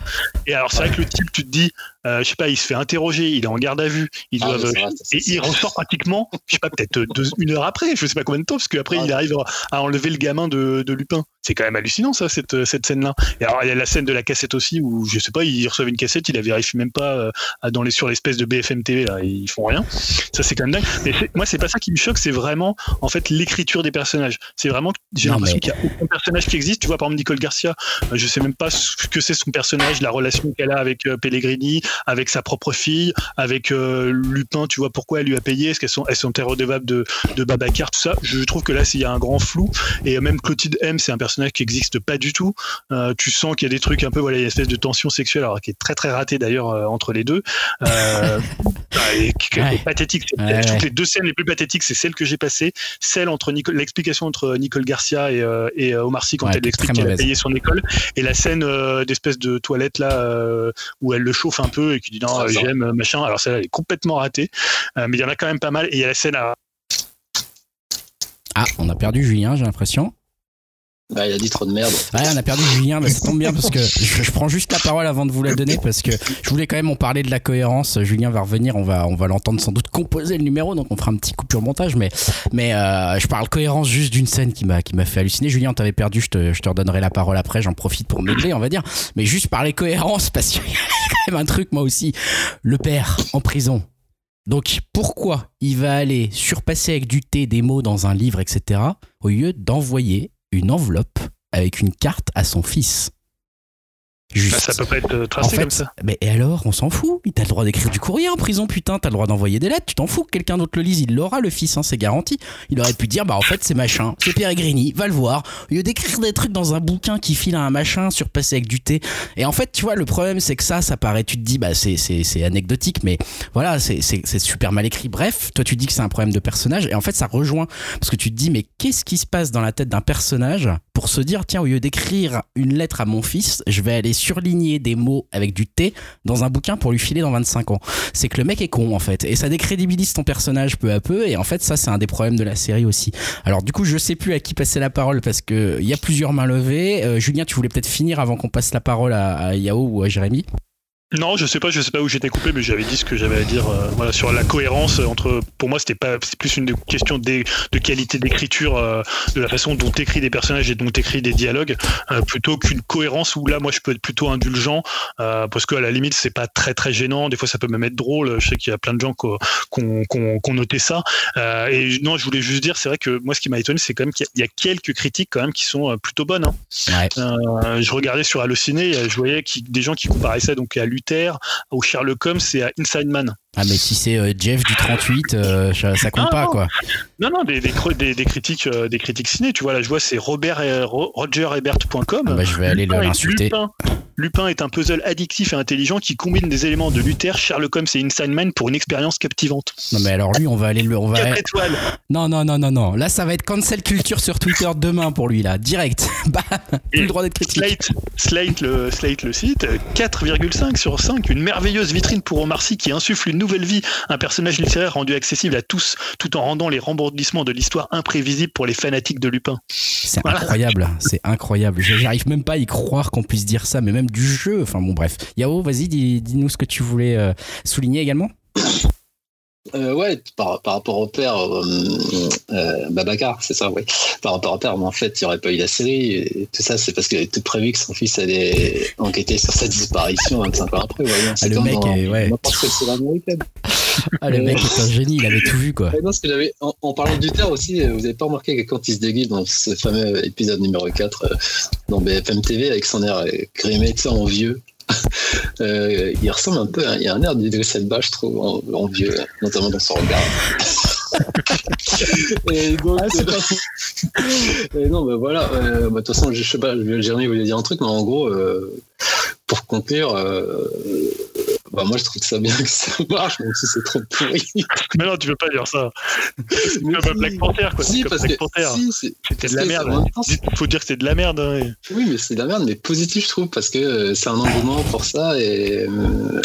Et alors, c'est vrai que le type, tu te dis, je sais pas, il se fait interroger, il est en garde à vue, ils Ah, ça va, ça, et il ressort pratiquement, je sais pas, peut-être euh, deux- une heure après, je sais pas combien de temps, parce qu'après Ah, il arrive à- enlever le gamin de, de Lupin. C'est quand même hallucinant, ça, cette, euh, cette scène-là. Et alors, il y a la scène de la cassette aussi, où je sais pas, ils reçoivent une cassette, ils la vérifient même pas euh, dans les, sur l'espèce de BFM TV, là, ils font rien. Ça, c'est quand même dingue. Mais c'est- moi, c'est pas ça qui me choque, c'est vraiment, en fait, l'écriture des personnages. C'est vraiment, j'ai l'impression mais- qu'il y a aucun personnage qui existe. Tu vois, par exemple, Nicole Garcia, euh, je sais même pas ce que c'est son personnage, la relation qu'elle a avec euh, Pellegrini, avec sa propre fille, avec euh, Lupin, tu vois, pourquoi elle lui a payé, est-ce qu'elles sont, elles sont redevables de, de Babacar, tout ça. Je trouve que là, s'il y a un grand flou, et même Clotilde M, c'est un personnage qui existe pas du tout. Euh, tu sens qu'il y a des trucs un peu, voilà, il y a une espèce de tension sexuelle, alors qui est très très ratée d'ailleurs euh, entre les deux. Euh, <laughs> et qui est pathétique. Ouais, je trouve ouais. que les deux scènes les plus pathétiques, c'est celle que j'ai passée, celle entre Nicole- l'explication entre Nicole Garcia et, euh, et euh, Omar Sy quand elle explique qu'elle a payé son école, et la scène euh, d'espèce de toilette là euh, où elle le chauffe un peu et qui dit non, j'aime euh, machin. Alors celle-là elle est complètement ratée, Euh, mais il y en a quand même pas mal. Et il y a la scène à Ah, on a perdu Julien, j'ai l'impression. Bah, il a dit trop de merde. Ouais, on a perdu Julien, mais ça tombe bien parce que je, prends juste la parole avant de vous la donner parce que je voulais quand même en parler de la cohérence. Julien va revenir, on va, on va l'entendre sans doute composer le numéro, donc on fera un petit coupure montage, mais, mais euh, je parle cohérence juste d'une scène qui m'a, qui m'a fait halluciner. Julien, t'avais perdu, je te, je te redonnerai la parole après, j'en profite pour meubler, on va dire, mais juste parler cohérence parce qu'il y a quand même un truc, moi aussi, le père en prison. Donc pourquoi il va aller surpasser avec du thé des mots dans un livre, etc., au lieu d'envoyer une enveloppe avec une carte à son fils Juste. Ça peut pas être euh, en tracé fait, comme ça. mais et alors, on s'en fout. T'as le droit d'écrire du courrier en prison, putain. T'as le droit d'envoyer des lettres. Tu t'en fous que quelqu'un d'autre le lise. Il l'aura, le fils, hein, c'est garanti. Il aurait pu dire, bah en fait, c'est machin. C'est Peregrini, va le voir. Au lieu d'écrire des trucs dans un bouquin qui file à un machin, surpassé avec du thé. Et en fait, tu vois, le problème, c'est que ça, ça paraît, tu te dis, bah c'est, anecdotique, mais voilà, c'est super mal écrit. Bref, toi, tu dis que c'est un problème de personnage. Et en fait, ça rejoint. Parce que tu te dis, mais qu'est-ce qui se passe dans la tête d'un personnage pour se dire, tiens, au lieu d'écrire une lettre à mon fils, je vais aller surligner des mots avec du thé dans un bouquin pour lui filer dans 25 ans. C'est que le mec est con en fait et ça décrédibilise ton personnage peu à peu et en fait ça c'est un des problèmes de la série aussi. Alors du coup je sais plus à qui passer la parole parce que il y a plusieurs mains levées. Euh, Julien tu voulais peut-être finir avant qu'on passe la parole à, à Yao ou à Jérémy. Non, je sais pas, je sais pas où j'étais coupé, mais j'avais dit ce que j'avais à dire. euh, voilà, sur la cohérence entre. Pour moi, c'était pas, c'est plus une question de, de qualité d'écriture, euh, de la façon dont t'écris des personnages et dont t'écris des dialogues, euh, plutôt qu'une cohérence où là, moi, je peux être plutôt indulgent, parce qu'à la limite, c'est pas très très gênant. Des fois, ça peut même être drôle. Je sais qu'il y a plein de gens qui ont, noté ça. Et non, je voulais juste dire, c'est vrai que moi, ce qui m'a étonné, c'est quand même qu'il y a- il y a quelques critiques quand même qui sont plutôt bonnes. hein. Ouais. Je regardais sur Allociné, je voyais qui- des gens qui comparaient ça donc à Luther, au Sherlock Holmes et à Inside Man. Ah mais si c'est euh, Jeff du 38, euh, ça, compte pas non. quoi. Non, non, des, des, cro- des, des critiques, euh, des critiques ciné. Tu vois, là, je vois, c'est Robert, euh, Ro- RogerEbert.com. Ah bah, je vais aller et- l'insulter. Lupin, Lupin est un puzzle addictif et intelligent qui combine des éléments de Luther, Sherlock Holmes et Inside pour une expérience captivante. Non mais alors lui, on va aller le, on va. 4 étoiles. Non non non non non. Là, ça va être cancel culture sur Twitter demain pour lui là, direct. <laughs> Bah, plus le droit d'être critique. Slate, Slate, le, Slate, le site, 4,5 sur 5. Une merveilleuse vitrine pour Omar Sy qui insuffle une nouvelle vie. Un personnage littéraire rendu accessible à tous, tout en rendant les rebondissements de l'histoire imprévisibles pour les fanatiques de Lupin. C'est incroyable, c'est incroyable. J'arrive même pas à y croire qu'on puisse dire ça, mais même du jeu. Enfin bon, bref. Yao, vas-y, dis- dis-nous ce que tu voulais euh, souligner également. Euh, ouais, par, par rapport au père, euh, euh, Babacar, c'est ça, oui. Par rapport au père, mais en fait, il n'y aurait pas eu la série. Et tout ça, c'est parce qu'il avait tout prévu que son fils allait enquêter sur sa disparition 25 ans après. voyons. C'est le mec est- ouais. Ah, le mec est un génie, il avait tout vu quoi. <laughs> Non, que j'avais- en, en parlant du terre aussi, euh, vous avez pas remarqué que quand il se déguise dans ce fameux épisode numéro 4 euh, dans BFM TV avec son air euh, grimé, tu sais, en vieux, euh, il ressemble un peu, à- il y a un air d'Idriss Elba, je trouve, en, en vieux, notamment dans son regard. Et donc, euh, <laughs> et non, bah voilà, euh, bah, de toute façon, je sais pas, Jérémy voulait dire un truc, mais en gros, euh, pour conclure, euh, bah moi je trouve ça bien <laughs> que ça marche, même si c'est trop pourri. Mais non, tu peux pas dire ça. C'est comme si. Black Panther, quoi. Si, parce Black que Panther. si, C'était de la merde. Il faut dire que c'est de la merde. hein. Oui, mais c'est de la merde, mais positif, je trouve, parce que c'est un engouement pour ça et. euh,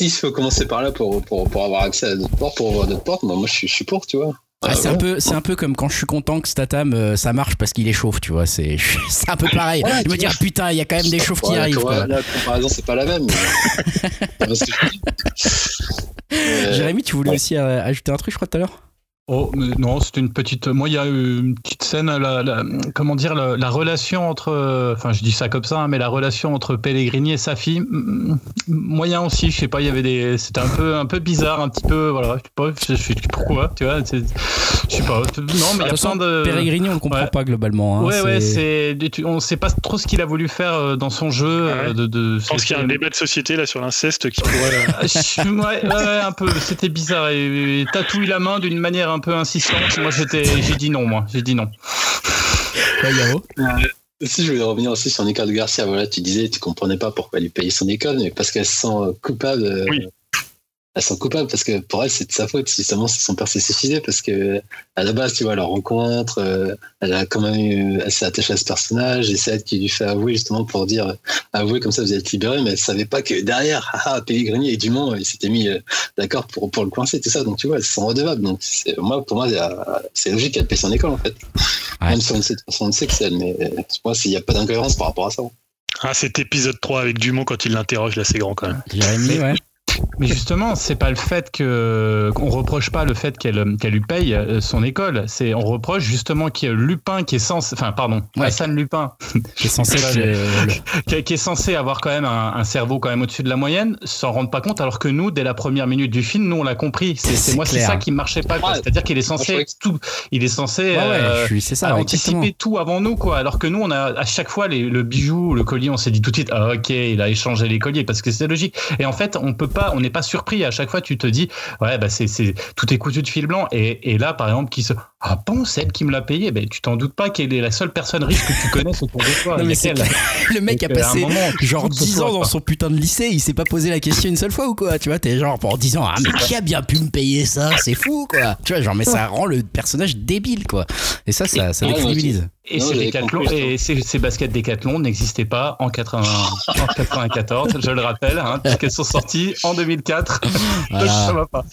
S'il faut commencer par là pour, pour, pour avoir accès à d'autres portes, pour ouvrir d'autres portes, moi, moi je, suis, je suis pour, tu vois. Ah, c'est un peu, c'est un peu comme quand je suis content que Statham euh, ça marche parce qu'il est chauve, tu vois. C'est, <laughs> c'est un peu pareil. Ouais, je me tu dis ah, putain, il y a quand même des chauves qui Ouais, arrivent. Quoi. La comparaison, c'est pas la même. mais- <laughs> Jérémy, tu voulais ouais. aussi euh, ajouter un truc, je crois tout à l'heure? Oh, non, c'était une petite. Moi, il y a eu une petite scène, la, la- comment dire, la, la relation entre. Enfin, je dis ça comme ça, hein, mais la relation entre Pellegrini et sa fille, moyen aussi. Je sais pas, il y avait des. C'était un peu, un peu bizarre, un petit peu. Voilà, je sais pas, je, je sais pourquoi, tu vois. c'est- Je sais pas. Non, mais il y De a toute façon, plein de. Pellegrini, on le comprend ouais. pas globalement. hein, Ouais, ouais, c'est- c'est. On sait pas trop ce qu'il a voulu faire euh, dans son jeu. euh, de, de, Je pense qu'il y a un débat de société là sur l'inceste qui pourrait. euh, <laughs> je- ouais, ouais, ouais, un peu. C'était bizarre. Et, et tatouille la main d'une manière un peu insistante. Moi, j'étais, j'ai dit non, moi. J'ai dit non. Ouais, Yao. Si je voulais revenir aussi sur Nicole Garcia, voilà, tu disais, tu comprenais pas pourquoi elle lui payait son école, mais parce qu'elle se sent euh, coupable. euh, Oui. Elle se sent coupable parce que pour elle, c'est de sa faute, justement, si son père s'est suicidé, parce que à la base, tu vois, leur rencontre, euh, elle a quand même eu, elle s'est attachée à ce personnage, et c'est elle qui lui fait avouer, justement, pour dire, euh, avouer comme ça, vous êtes libéré, mais elle savait pas que derrière, ah, <laughs> ah, Pellegrini et Dumont, ils s'étaient mis euh, d'accord pour, pour le coincer, tout ça, donc tu vois, elles sont redevables. Donc, c'est- moi, pour moi, c'est logique qu'elle paye son école, en fait. Ouais. Même si on sait, on sait que c'est elle, mais euh, pour moi, il n'y a pas d'incohérence par rapport à ça. Ah, cet épisode 3 avec Dumont quand il l'interroge, là, c'est grand quand même. Jérémy, ouais. Mais justement, c'est pas le fait que qu'on reproche pas le fait qu'elle qu'elle lui paye euh, son école. C'est on reproche justement qu'il y a Lupin qui est censé, enfin pardon, Ouais. Hassan Lupin censé <laughs> le- <laughs> qui, qui est censé avoir quand même un, un cerveau quand même au-dessus de la moyenne, s'en rendre pas compte, alors que nous, dès la première minute du film, nous on l'a compris. C'est moi, c'est ça qui marchait pas. Ouais. C'est-à-dire qu'il est censé tout, il est censé Ouais, ouais, euh, suis- ça, anticiper tout avant nous, quoi. Alors que nous, on a à chaque fois les- le bijou, le collier, on s'est dit tout de suite, ah, ok, il a échangé les colliers parce que c'est logique. Et en fait, on peut pas, on n'est pas surpris. À chaque fois, tu te dis, ouais, bah c'est, c'est tout est cousu de fil blanc. Et, et là, par exemple, qui se, ah bon, c'est elle qui me l'a payé? Ben, tu t'en doutes pas qu'elle est la seule personne riche que tu connaisses autour de toi. <laughs> Non, mais c'est. Le mec a Donc, passé moment, genre faut que ce 10 soit, ans dans son putain de lycée, il s'est pas posé la question une seule fois ou quoi Tu vois, t'es genre pour 10 ans, ah mais qui a bien pu me payer ça? C'est fou quoi Tu vois, genre, mais ça rend le personnage débile quoi. Et ça, ça, ça décrédibilise. Et, Non, ces, j'avais Décathlon- compris, et ces, ces baskets Décathlon n'existaient pas en, 80 en 94, je le rappelle, hein, puisqu'elles sont sorties en 2004. Donc Voilà. <laughs> ça va pas.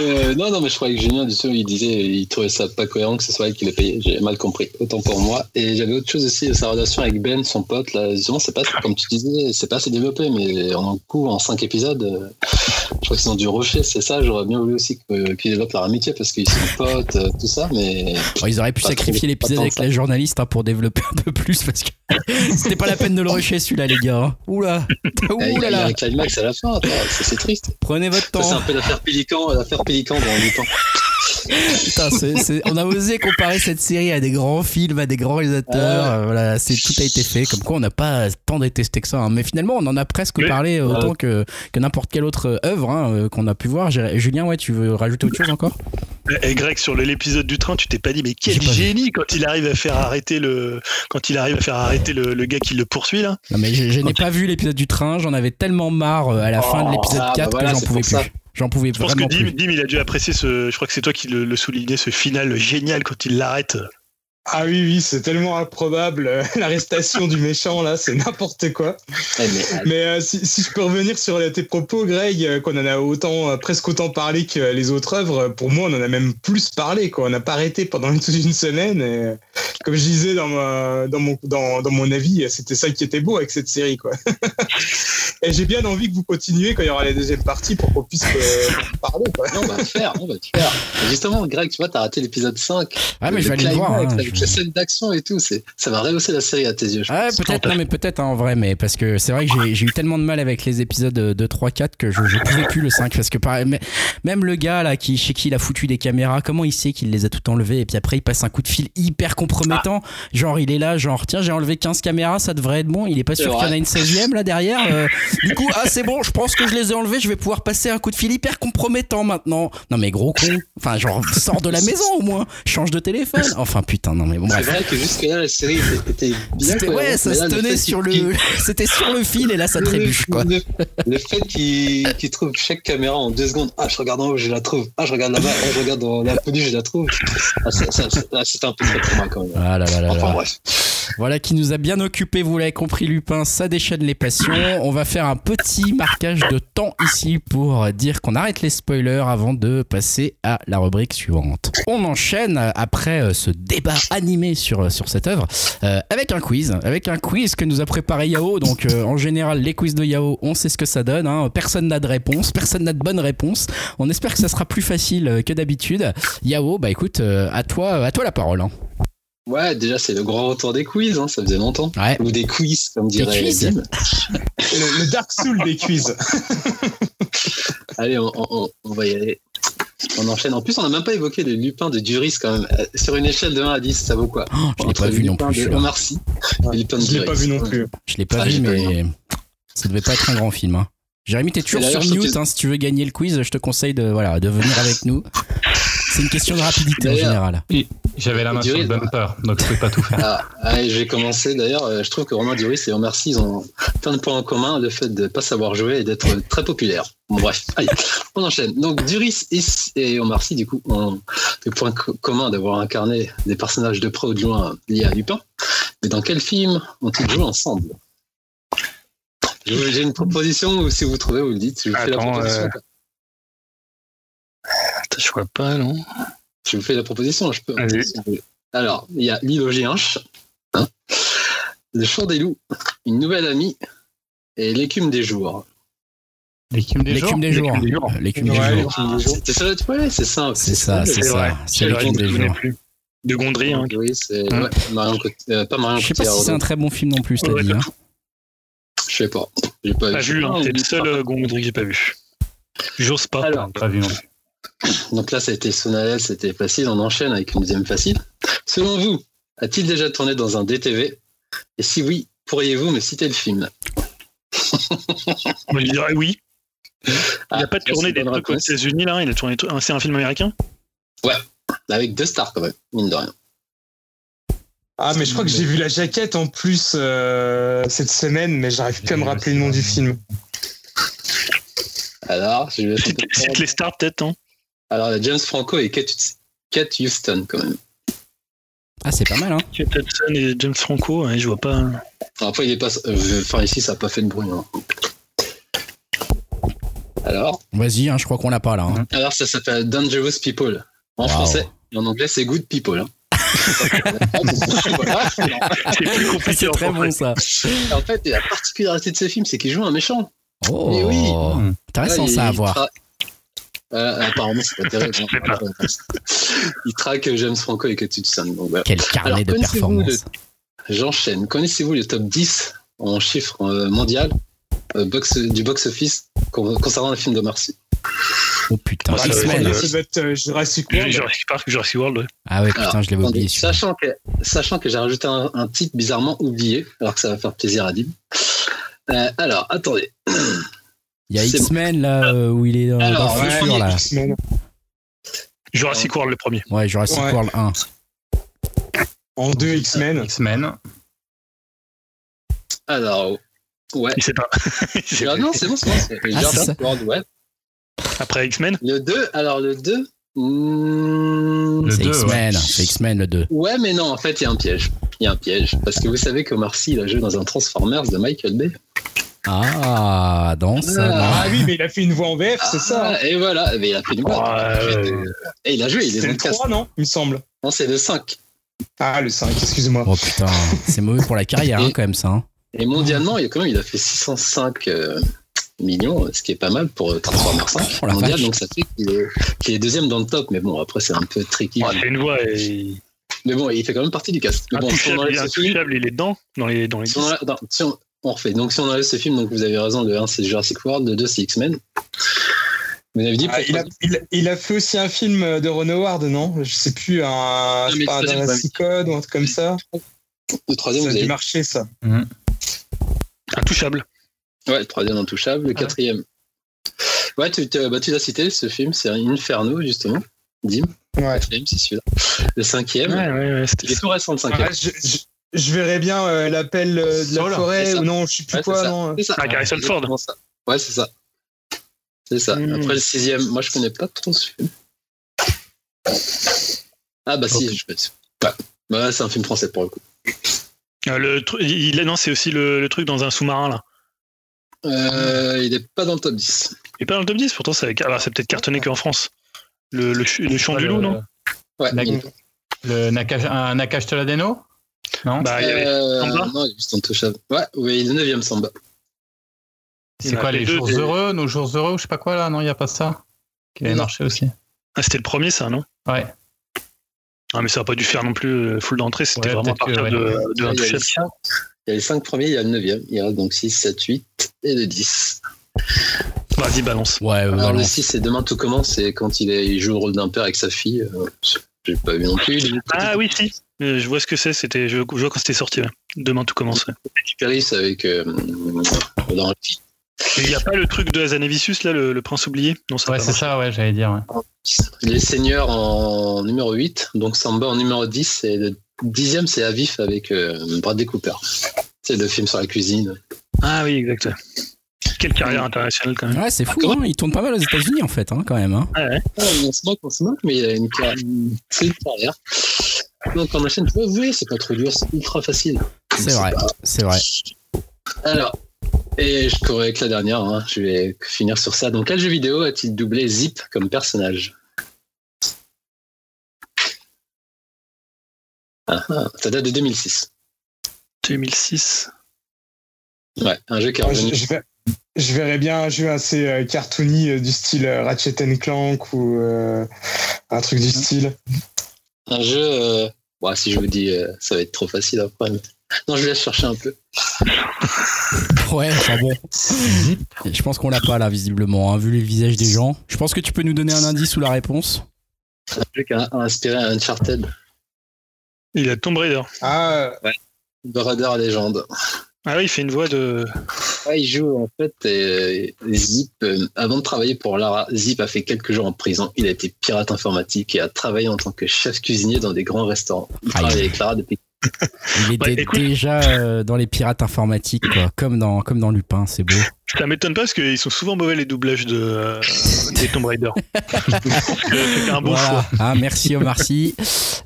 Euh, non, non, mais je croyais que Julien, du tout, il disait, il trouvait ça pas cohérent que ce soit elle qui l'ait payé. J'ai mal compris, autant pour moi. Et j'avais autre chose aussi, sa relation avec Ben, son pote, là, justement, c'est pas, comme tu disais, c'est pas assez développé, mais en coup, en cinq épisodes, euh, je crois qu'ils ont dû rusher, c'est ça, j'aurais bien voulu aussi qu'ils développent leur amitié parce qu'ils sont potes, euh, tout ça, mais. Ils auraient pu sacrifier l'épisode avec la journaliste hein, pour développer un peu plus parce que <laughs> c'était pas la peine de le rusher celui-là les gars. hein. Oula, <laughs> Il y a- il y a oulala. un climax à la fin, c'est triste. Prenez votre Ça, c'est temps. un peu l'affaire Pélican, l'affaire Pélican dans du temps. Putain, on a osé comparer cette série à des grands films, à des grands réalisateurs. Euh, voilà, c'est tout a été fait. Comme quoi, on n'a pas tant détesté que ça. hein. Mais finalement, on en a presque Oui. parlé euh, autant que, que n'importe quelle autre œuvre hein, euh, qu'on a pu voir. Julien, ouais, tu veux rajouter autre chose encore? Et Greg, sur l'épisode du train, tu t'es pas dit, mais quel génie quand il arrive à faire arrêter le, quand il arrive à faire arrêter le, le gars qui le poursuit là. Non mais je, je n'ai pas vu l'épisode du train, j'en avais tellement marre euh, à la fin de l'épisode ah, bah 4 voilà, que j'en pouvais plus. ça. J'en pouvais Je pense que Dim, plus. Dim, il a dû apprécier ce. Je crois que c'est toi qui le, le soulignais, ce final génial quand il l'arrête. Ah oui, oui, c'est tellement improbable. euh, <laughs> L'arrestation du méchant, là, c'est n'importe quoi. Eh, mais, Mais euh, si, si je peux revenir sur tes propos, Greg, euh, qu'on en a autant, euh, presque autant parlé que les autres œuvres, euh, pour moi, on en a même plus parlé. Quoi. On n'a pas arrêté pendant une, <laughs> toute une semaine. Et, euh, comme je disais dans, ma, dans, mon, dans, dans mon avis, euh, c'était ça qui était beau avec cette série. Quoi. <laughs> et j'ai bien envie que vous continuiez quand il y aura la deuxième partie pour qu'on puisse euh, parler. Quoi. on va le faire, on va le faire. Justement, Greg, tu vois, t'as raté l'épisode 5. Ah mais je vais aller le voir. hein, Je- les scènes d'action et tout, c'est, ça va rehausser la série à tes yeux. je Ah, peut-être, non, mais peut-être hein, en vrai, mais parce que c'est vrai que j'ai- eu tellement de mal avec les épisodes de 3, 4 que je, je pouvais plus le 5. Parce que pareil, même le gars là qui, chez qui il a foutu des caméras, comment il sait qu'il les a tout enlevées? Et puis après il passe un coup de fil hyper compromettant. Genre, il est là, genre, tiens, j'ai enlevé 15 caméras, ça devrait être bon. Il est pas sûr qu'il y en a une 16ème là derrière. euh, du coup, ah, c'est bon, je pense que je les ai enlevés, je vais pouvoir passer un coup de fil hyper compromettant maintenant. Non, mais gros con. Enfin, genre, sors de la maison au moins, change de téléphone. Enfin, putain, non, mais bon, C'est vrai que jusque-là, la série était, bien. Ouais, ça se là, tenait sur le, <laughs> c'était sur le fil et là ça trébuche quoi. Le, le fait qu'il trouve chaque caméra en deux secondes. Ah, je regarde en haut, je la trouve. Ah, je regarde là-bas. Ah, je regarde dans la peluche, je la trouve. Ah, ah, c'était un peu trop pour moi quand même. Ah là là là Enfin là. bref. Voilà qui nous a bien occupé, vous l'avez compris Lupin, ça déchaîne les passions. On va faire un petit marquage de temps ici pour dire qu'on arrête les spoilers avant de passer à la rubrique suivante. On enchaîne après euh, ce débat animé sur, sur cette œuvre euh, avec un quiz, avec un quiz que nous a préparé Yao. Donc euh, en général les quiz de Yao, on sait ce que ça donne. hein. Personne n'a de réponse, personne n'a de bonne réponse. On espère que ça sera plus facile euh, que d'habitude. Yao, bah écoute, euh, à toi, à toi la parole. hein. Ouais, déjà, c'est le grand retour des quiz, hein, ça faisait longtemps. Ouais. Ou des quiz, comme dirait. Le, le Dark Soul des quiz. <laughs> Allez, on, on- on va y aller. On enchaîne. En plus, on n'a même pas évoqué le Lupin de Duris quand même. Euh, Sur une échelle de 1 à 10, ça vaut quoi? Oh, je l'ai pas vu non plus. de celui-là. Omar Sy et le Lupin de Je l'ai pas vu non plus. Je l'ai pas Ah, vu, pas mais ça devait pas être un grand film. Hein. Jérémy, t'es toujours sur mute. te- hein, si tu veux gagner le quiz, je te conseille de, voilà, de venir avec nous. C'est une question de rapidité en général. J'avais la main sur le bumper, donc je peux pas tout faire. Ah, allez, je vais commencer. D'ailleurs, euh, je trouve que Romain Duris et Omar Sy ils ont plein de points en commun, le fait de ne pas savoir jouer et d'être très populaire. Bon, bref, allez, on enchaîne. Donc, Duris et, et Omar Sy, du coup, ont le point co- commun d'avoir incarné des personnages de près ou de loin liés à Lupin. Mais dans quel film ont-ils joué ensemble? Je vous- J'ai une proposition, ou si vous trouvez, vous le dites. Je vous fais la proposition. euh, je vois pas, non Je vous fais la proposition, je peux. Alors, il y a l'île aux Géinches, hein, le chant des loups, une nouvelle amie et l'écume des jours. L'écume des jours. L'écume des jours. L'écume des. C'était ça, ouais, c'est ça. C'est ça, c'est C'est vrai. ça. C'est C'est vrai, l'écume me des jours. De Gondry, hein. Oui, c'est Hein ouais, Marion Cot- euh, pas Marion Je sais pas si c'est un très bon film non plus, t'as Ouais, dit. hein. Je sais pas. J'ai pas, vu, pas hein, c'est le seul euh, Gondry que j'ai pas vu. J'ose pas. Alors, Pas vu non plus. Donc là, ça a été Sonalel, c'était facile. On enchaîne avec une deuxième facile. Selon vous, a-t-il déjà tourné dans un DTV Et si oui, pourriez-vous me citer le film? Je dirais oui. Il Ah, n'a pas ça, c'est tourné des trucs aux. États-Unis là, il a tourné. tout- C'est un film américain? Avec deux stars quand même, mine de rien. Ah, mais je crois que j'ai vu la jaquette en plus euh, cette semaine, mais j'arrive plus à me rappeler le nom du film. Alors, je vais <laughs> cite les stars peut-être, hein Alors, il y a James Franco et Kate, Kate Houston quand même. Ah, c'est pas mal, hein. Kate Hudson et James Franco, ouais, je vois pas. Alors, Après, il est pas. euh, Enfin, ici, ça n'a pas fait de bruit. hein. Alors, Vas-y, hein, je crois qu'on l'a pas là. hein. alors, ça s'appelle Dangerous People. En Wow. français. Et en anglais, c'est Good People. hein. Voilà. <laughs> C'est plus compliqué C'est en très bon français. ça. En fait, la particularité de ce film, c'est qu'il joue un méchant. Oh, Mais oui. intéressant il- ça à il voir. tra- Euh, apparemment, c'est pas <laughs> terrible. Pas. Il traque James Franco et Hudson. Donc, voilà. Quel carnet Alors, de performance. J'enchaîne. Connaissez-vous le top 10 en chiffres euh, mondial euh, box, du box-office con- concernant le film de Marcy Oh putain, Ah, doit être euh, Jurassic World. Jurassic Park, Jurassic World, ouais. Ah ouais, putain, Alors, je l'avais oublié sachant que, sachant que j'ai rajouté un, un titre bizarrement oublié, alors que ça va faire plaisir à Dim. Euh, alors, attendez. <clears throat> Il y a X-Men là euh, où il est dans, Alors, le ouais, futur là. Jurassic World le premier. Ouais, Jurassic Ouais. World 1. En deux X-Men. X-Men. Alors, ouais. Il sait pas. <laughs> Ah non, c'est bon, c'est bon. Ah, Jurassic. World, ouais. Après X-Men. Le 2, alors le 2. hmm, Le C'est 2, X-Men, c'est X-Men le 2. Ouais, mais non, en fait, il y a un piège. Il y a un piège. Parce que vous savez qu'Omar Sy, il a joué dans un Transformers de Michael Bay. Ah, dans ça. Ah oui, mais il a fait une voix en VF, c'est ça. Ah, Et voilà, mais il a fait du mal. Ouais. Et il a joué, il est C'est dans le le cast. 3, non Il me semble. Non, c'est le 5. Ah, le 5, excuse-moi. Oh putain, c'est mauvais pour la carrière hein, quand même ça. hein. Et mondialement, il a quand même, il a fait 605 euh, millions, ce qui est pas mal pour euh, Transformers 5 Oh mondial. vache. Donc ça fait qu'il est, qu'il est deuxième dans le top. Mais bon, après, c'est un peu tricky. Ouais, c'est une voix. Et... Mais bon, il fait quand même partie du cast. Mais bon, si on Intouchable, enlève il est ce film, intouchable, il est dedans dans les dans les. si on enlève- non, si on- on refait. Donc si on enlève ce film, donc vous avez raison, le 1 c'est Jurassic World, le 2 c'est X-Men. Vous avez dit Ah, il, a, il, il a fait aussi un film de Ron Howard, non? Je sais plus, un, mais pas un le troisième, Jurassic Code ou un truc comme ça. le troisième, Ça vous a avez marcher, ça. Intouchable. Ouais, le troisième intouchable, le quatrième. Ouais, tu, tu- bah, tu l'as cité, ce film, c'est Inferno, justement. Dim, Ouais. quatrième, c'est celui-là. Le cinquième, Ouais, ouais, ouais. c'était- il est tout récent, le cinquième. Ah, je, je- je verrais bien euh, l'appel euh, de la forêt, ou non, je sais plus Ouais, quoi, c'est ça. non. C'est ça. Ah, Harrison Ford. Ça. Ouais, c'est ça. C'est ça. Hmm. Après le sixième, moi je connais pas trop ce film. Ah bah si, je peux. Ouais. Bah, c'est un film français pour le coup. Euh, le il est non, c'est aussi le, le truc dans un sous-marin là. Euh, il est pas dans le top 10. Il est pas dans le top 10, pourtant c'est alors, c'est peut-être cartonné qu'en France. Le, le, ch- le chant du loup, non? Ouais. Le Nakash, un Nakash Toladeno Non Bah, il y avait Euh, Samba non, il est juste intouchable. Ouais, oui, il est 9ème Samba. C'est quoi, les deux, jours heureux, nos jours heureux ou je sais pas quoi là? Non, il n'y a pas ça Qui avait Non. marché aussi. Ah, c'était le premier, ça, non? Ouais. Ah, mais ça a pas dû faire non plus euh, full d'entrée, c'était Ouais, vraiment à peut-être que, partir de, de Ouais, il, y a les Intouchable. cinq, il y a les 5 premiers, il y a le 9ème. Il reste donc 6, 7, 8 et le 10. Vas-y, balance. Ouais, Alors le 6, c'est Demain tout commence, c'est quand il, est, il joue le rôle d'un père avec sa fille. Euh, J'ai pas vu non plus. Ah oui, si. Euh, je vois ce que c'est, c'était, je, je vois quand c'était sorti. ouais. Demain tout commence. Paris avec. Euh, dans Il n'y a pas le truc de Azanavicius, là, le, le prince oublié? Non, ça Ouais, c'est ça, ouais, j'allais dire. ouais. Les Seigneurs en numéro 8, donc Samba en numéro 10, et le dixième c'est Avif avec euh, Bradley Cooper. C'est le film sur la cuisine. Ah oui, exact. Quelle carrière internationale quand même. Ouais, c'est fou, hein, il tourne pas mal aux États-Unis en fait, hein, quand même. Hein. Ouais, ouais. Ah, on se moque, on se moque, mais il a une carrière. C'est une carrière. Donc on enchaîne. Vous voyez, c'est pas trop dur, c'est ultra facile. C'est vrai, c'est vrai. Alors, et je cours avec la dernière, hein, je vais finir sur ça. Donc, quel jeu vidéo a-t-il doublé Zip comme personnage Ah, ah, Ça date de 2006. 2006. Ouais, un jeu qui est Ouais, revenu. je, je ver- je verrais bien un jeu assez euh, cartoony euh, du style euh, Ratchet and Clank ou euh, un truc du style. Un jeu. euh, ouais, si je vous dis, euh, ça va être trop facile après. mais- Non, je vais chercher un peu. <laughs> Ouais, enfin bon. Je pense qu'on l'a pas là, visiblement, hein, vu les visages des gens. Je pense que tu peux nous donner un indice ou la réponse. Un jeu qui a inspiré Uncharted. Il a Tomb Raider. Ah, Brother Legend. Ah oui, il fait une voix de. Ouais, il joue en fait euh, Zip. euh, avant de travailler pour Lara, Zip a fait quelques jours en prison. Il a été pirate informatique et a travaillé en tant que chef cuisinier dans des grands restaurants. Il travaille avec Lara depuis. Il était Ouais, écoute. déjà euh, dans les pirates informatiques, quoi, comme dans, comme dans Lupin, c'est beau. Ça m'étonne pas parce qu'ils sont souvent mauvais les doublages de, euh, des Tomb Raider. <laughs> c'était un bon voilà. choix. Ah, merci Omar Sy.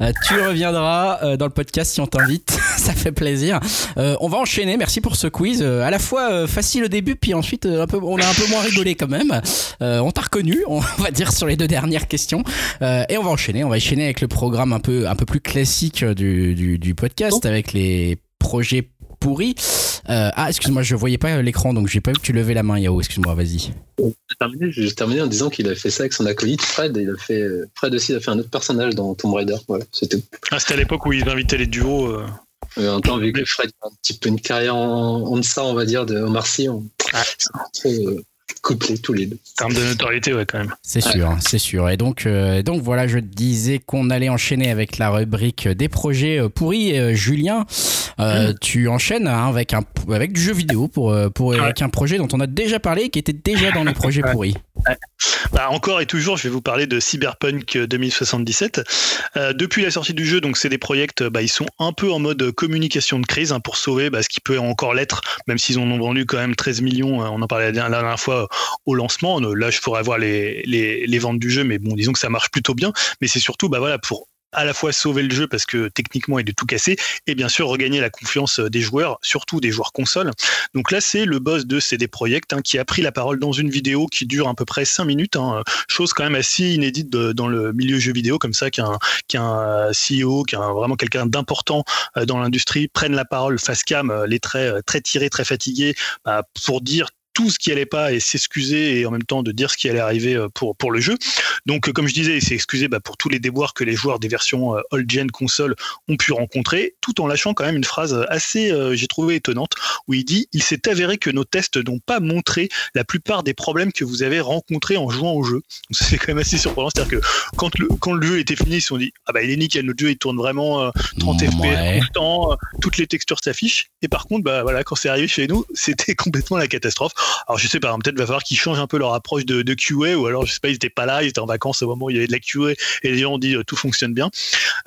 Euh, tu reviendras euh, dans le podcast si on t'invite. <laughs> Ça fait plaisir. On va enchaîner. Merci pour ce quiz. À la fois facile au début, puis ensuite un peu, on a un peu moins rigolé quand même. On t'a reconnu, on <laughs> va dire sur les deux dernières questions. Et on va enchaîner. On va enchaîner avec le programme un peu, un peu plus classique du, du, du podcast, avec les projets pourris. Euh, ah, excuse-moi, je voyais pas l'écran, donc j'ai pas vu que tu levais la main, Yao. Excuse-moi, vas-y. J'ai terminé, en disant qu'il a fait ça avec son acolyte Fred. Et il a fait euh, Fred aussi, il a fait un autre personnage dans Tomb Raider. Voilà, c'était. Ah, c'était à l'époque où ils invitaient les duos. euh. Euh, en temps, vu que Fred a un petit peu une carrière en, en deçà, on va dire, de Omar Sy, on Ah. euh, couplés tous les deux. En termes de notoriété, ouais, quand même. C'est sûr, c'est sûr. Et donc, euh, donc voilà, je te disais qu'on allait enchaîner avec la rubrique des projets euh, pourris. Euh, Julien, Euh, tu enchaînes hein, avec un avec du jeu vidéo pour pour Ouais. avec un projet dont on a déjà parlé et qui était déjà dans les projets Ouais. pourris. Bah, encore et toujours, je vais vous parler de Cyberpunk 2077. Euh, depuis la sortie du jeu, donc c'est des projets, bah, ils sont un peu en mode communication de crise hein, pour sauver bah, ce qui peut encore l'être, même s'ils en ont vendu quand même 13 millions. euh, on en parlait la dernière, fois euh, au lancement. Là, je pourrais voir les, les, les ventes du jeu, mais bon, disons que ça marche plutôt bien. Mais c'est surtout, bah voilà, pour à la fois sauver le jeu parce que techniquement il est tout cassé et bien sûr regagner la confiance euh, des joueurs, surtout des joueurs consoles. Donc là c'est le boss de CD Projekt hein, qui a pris la parole dans une vidéo qui dure à peu près 5 minutes, hein, chose quand même assez inédite dans le milieu jeu vidéo comme ça qu'un qu'un CEO, qu'un vraiment quelqu'un d'important euh, dans l'industrie prenne la parole face cam, euh, les traits euh, très tirés, très fatigués, bah, pour dire tout ce qui allait pas et s'excuser et en même temps de dire ce qui allait arriver euh, pour, pour le jeu. Donc, euh, comme je disais, il s'est excusé bah, pour tous les déboires que les joueurs des versions euh, old-gen console ont pu rencontrer, tout en lâchant quand même une phrase assez, euh, j'ai trouvé étonnante, où il dit Il s'est avéré que nos tests n'ont pas montré la plupart des problèmes que vous avez rencontrés en jouant au jeu. C'est quand même assez surprenant. C'est-à-dire que quand le, quand le jeu était fini, ils se sont dit Ah bah, il est nickel, notre jeu il tourne vraiment euh, 30 Ouais. FPS constant, euh, toutes les textures s'affichent. Et par contre, bah voilà, quand c'est arrivé chez nous, <laughs> c'était complètement la catastrophe. Alors je sais pas, peut-être va falloir qu'ils changent un peu leur approche de, QA, ou alors je sais pas, ils étaient pas là, ils étaient en vacances au moment où il y avait de la QA et les gens ont dit euh, tout fonctionne bien.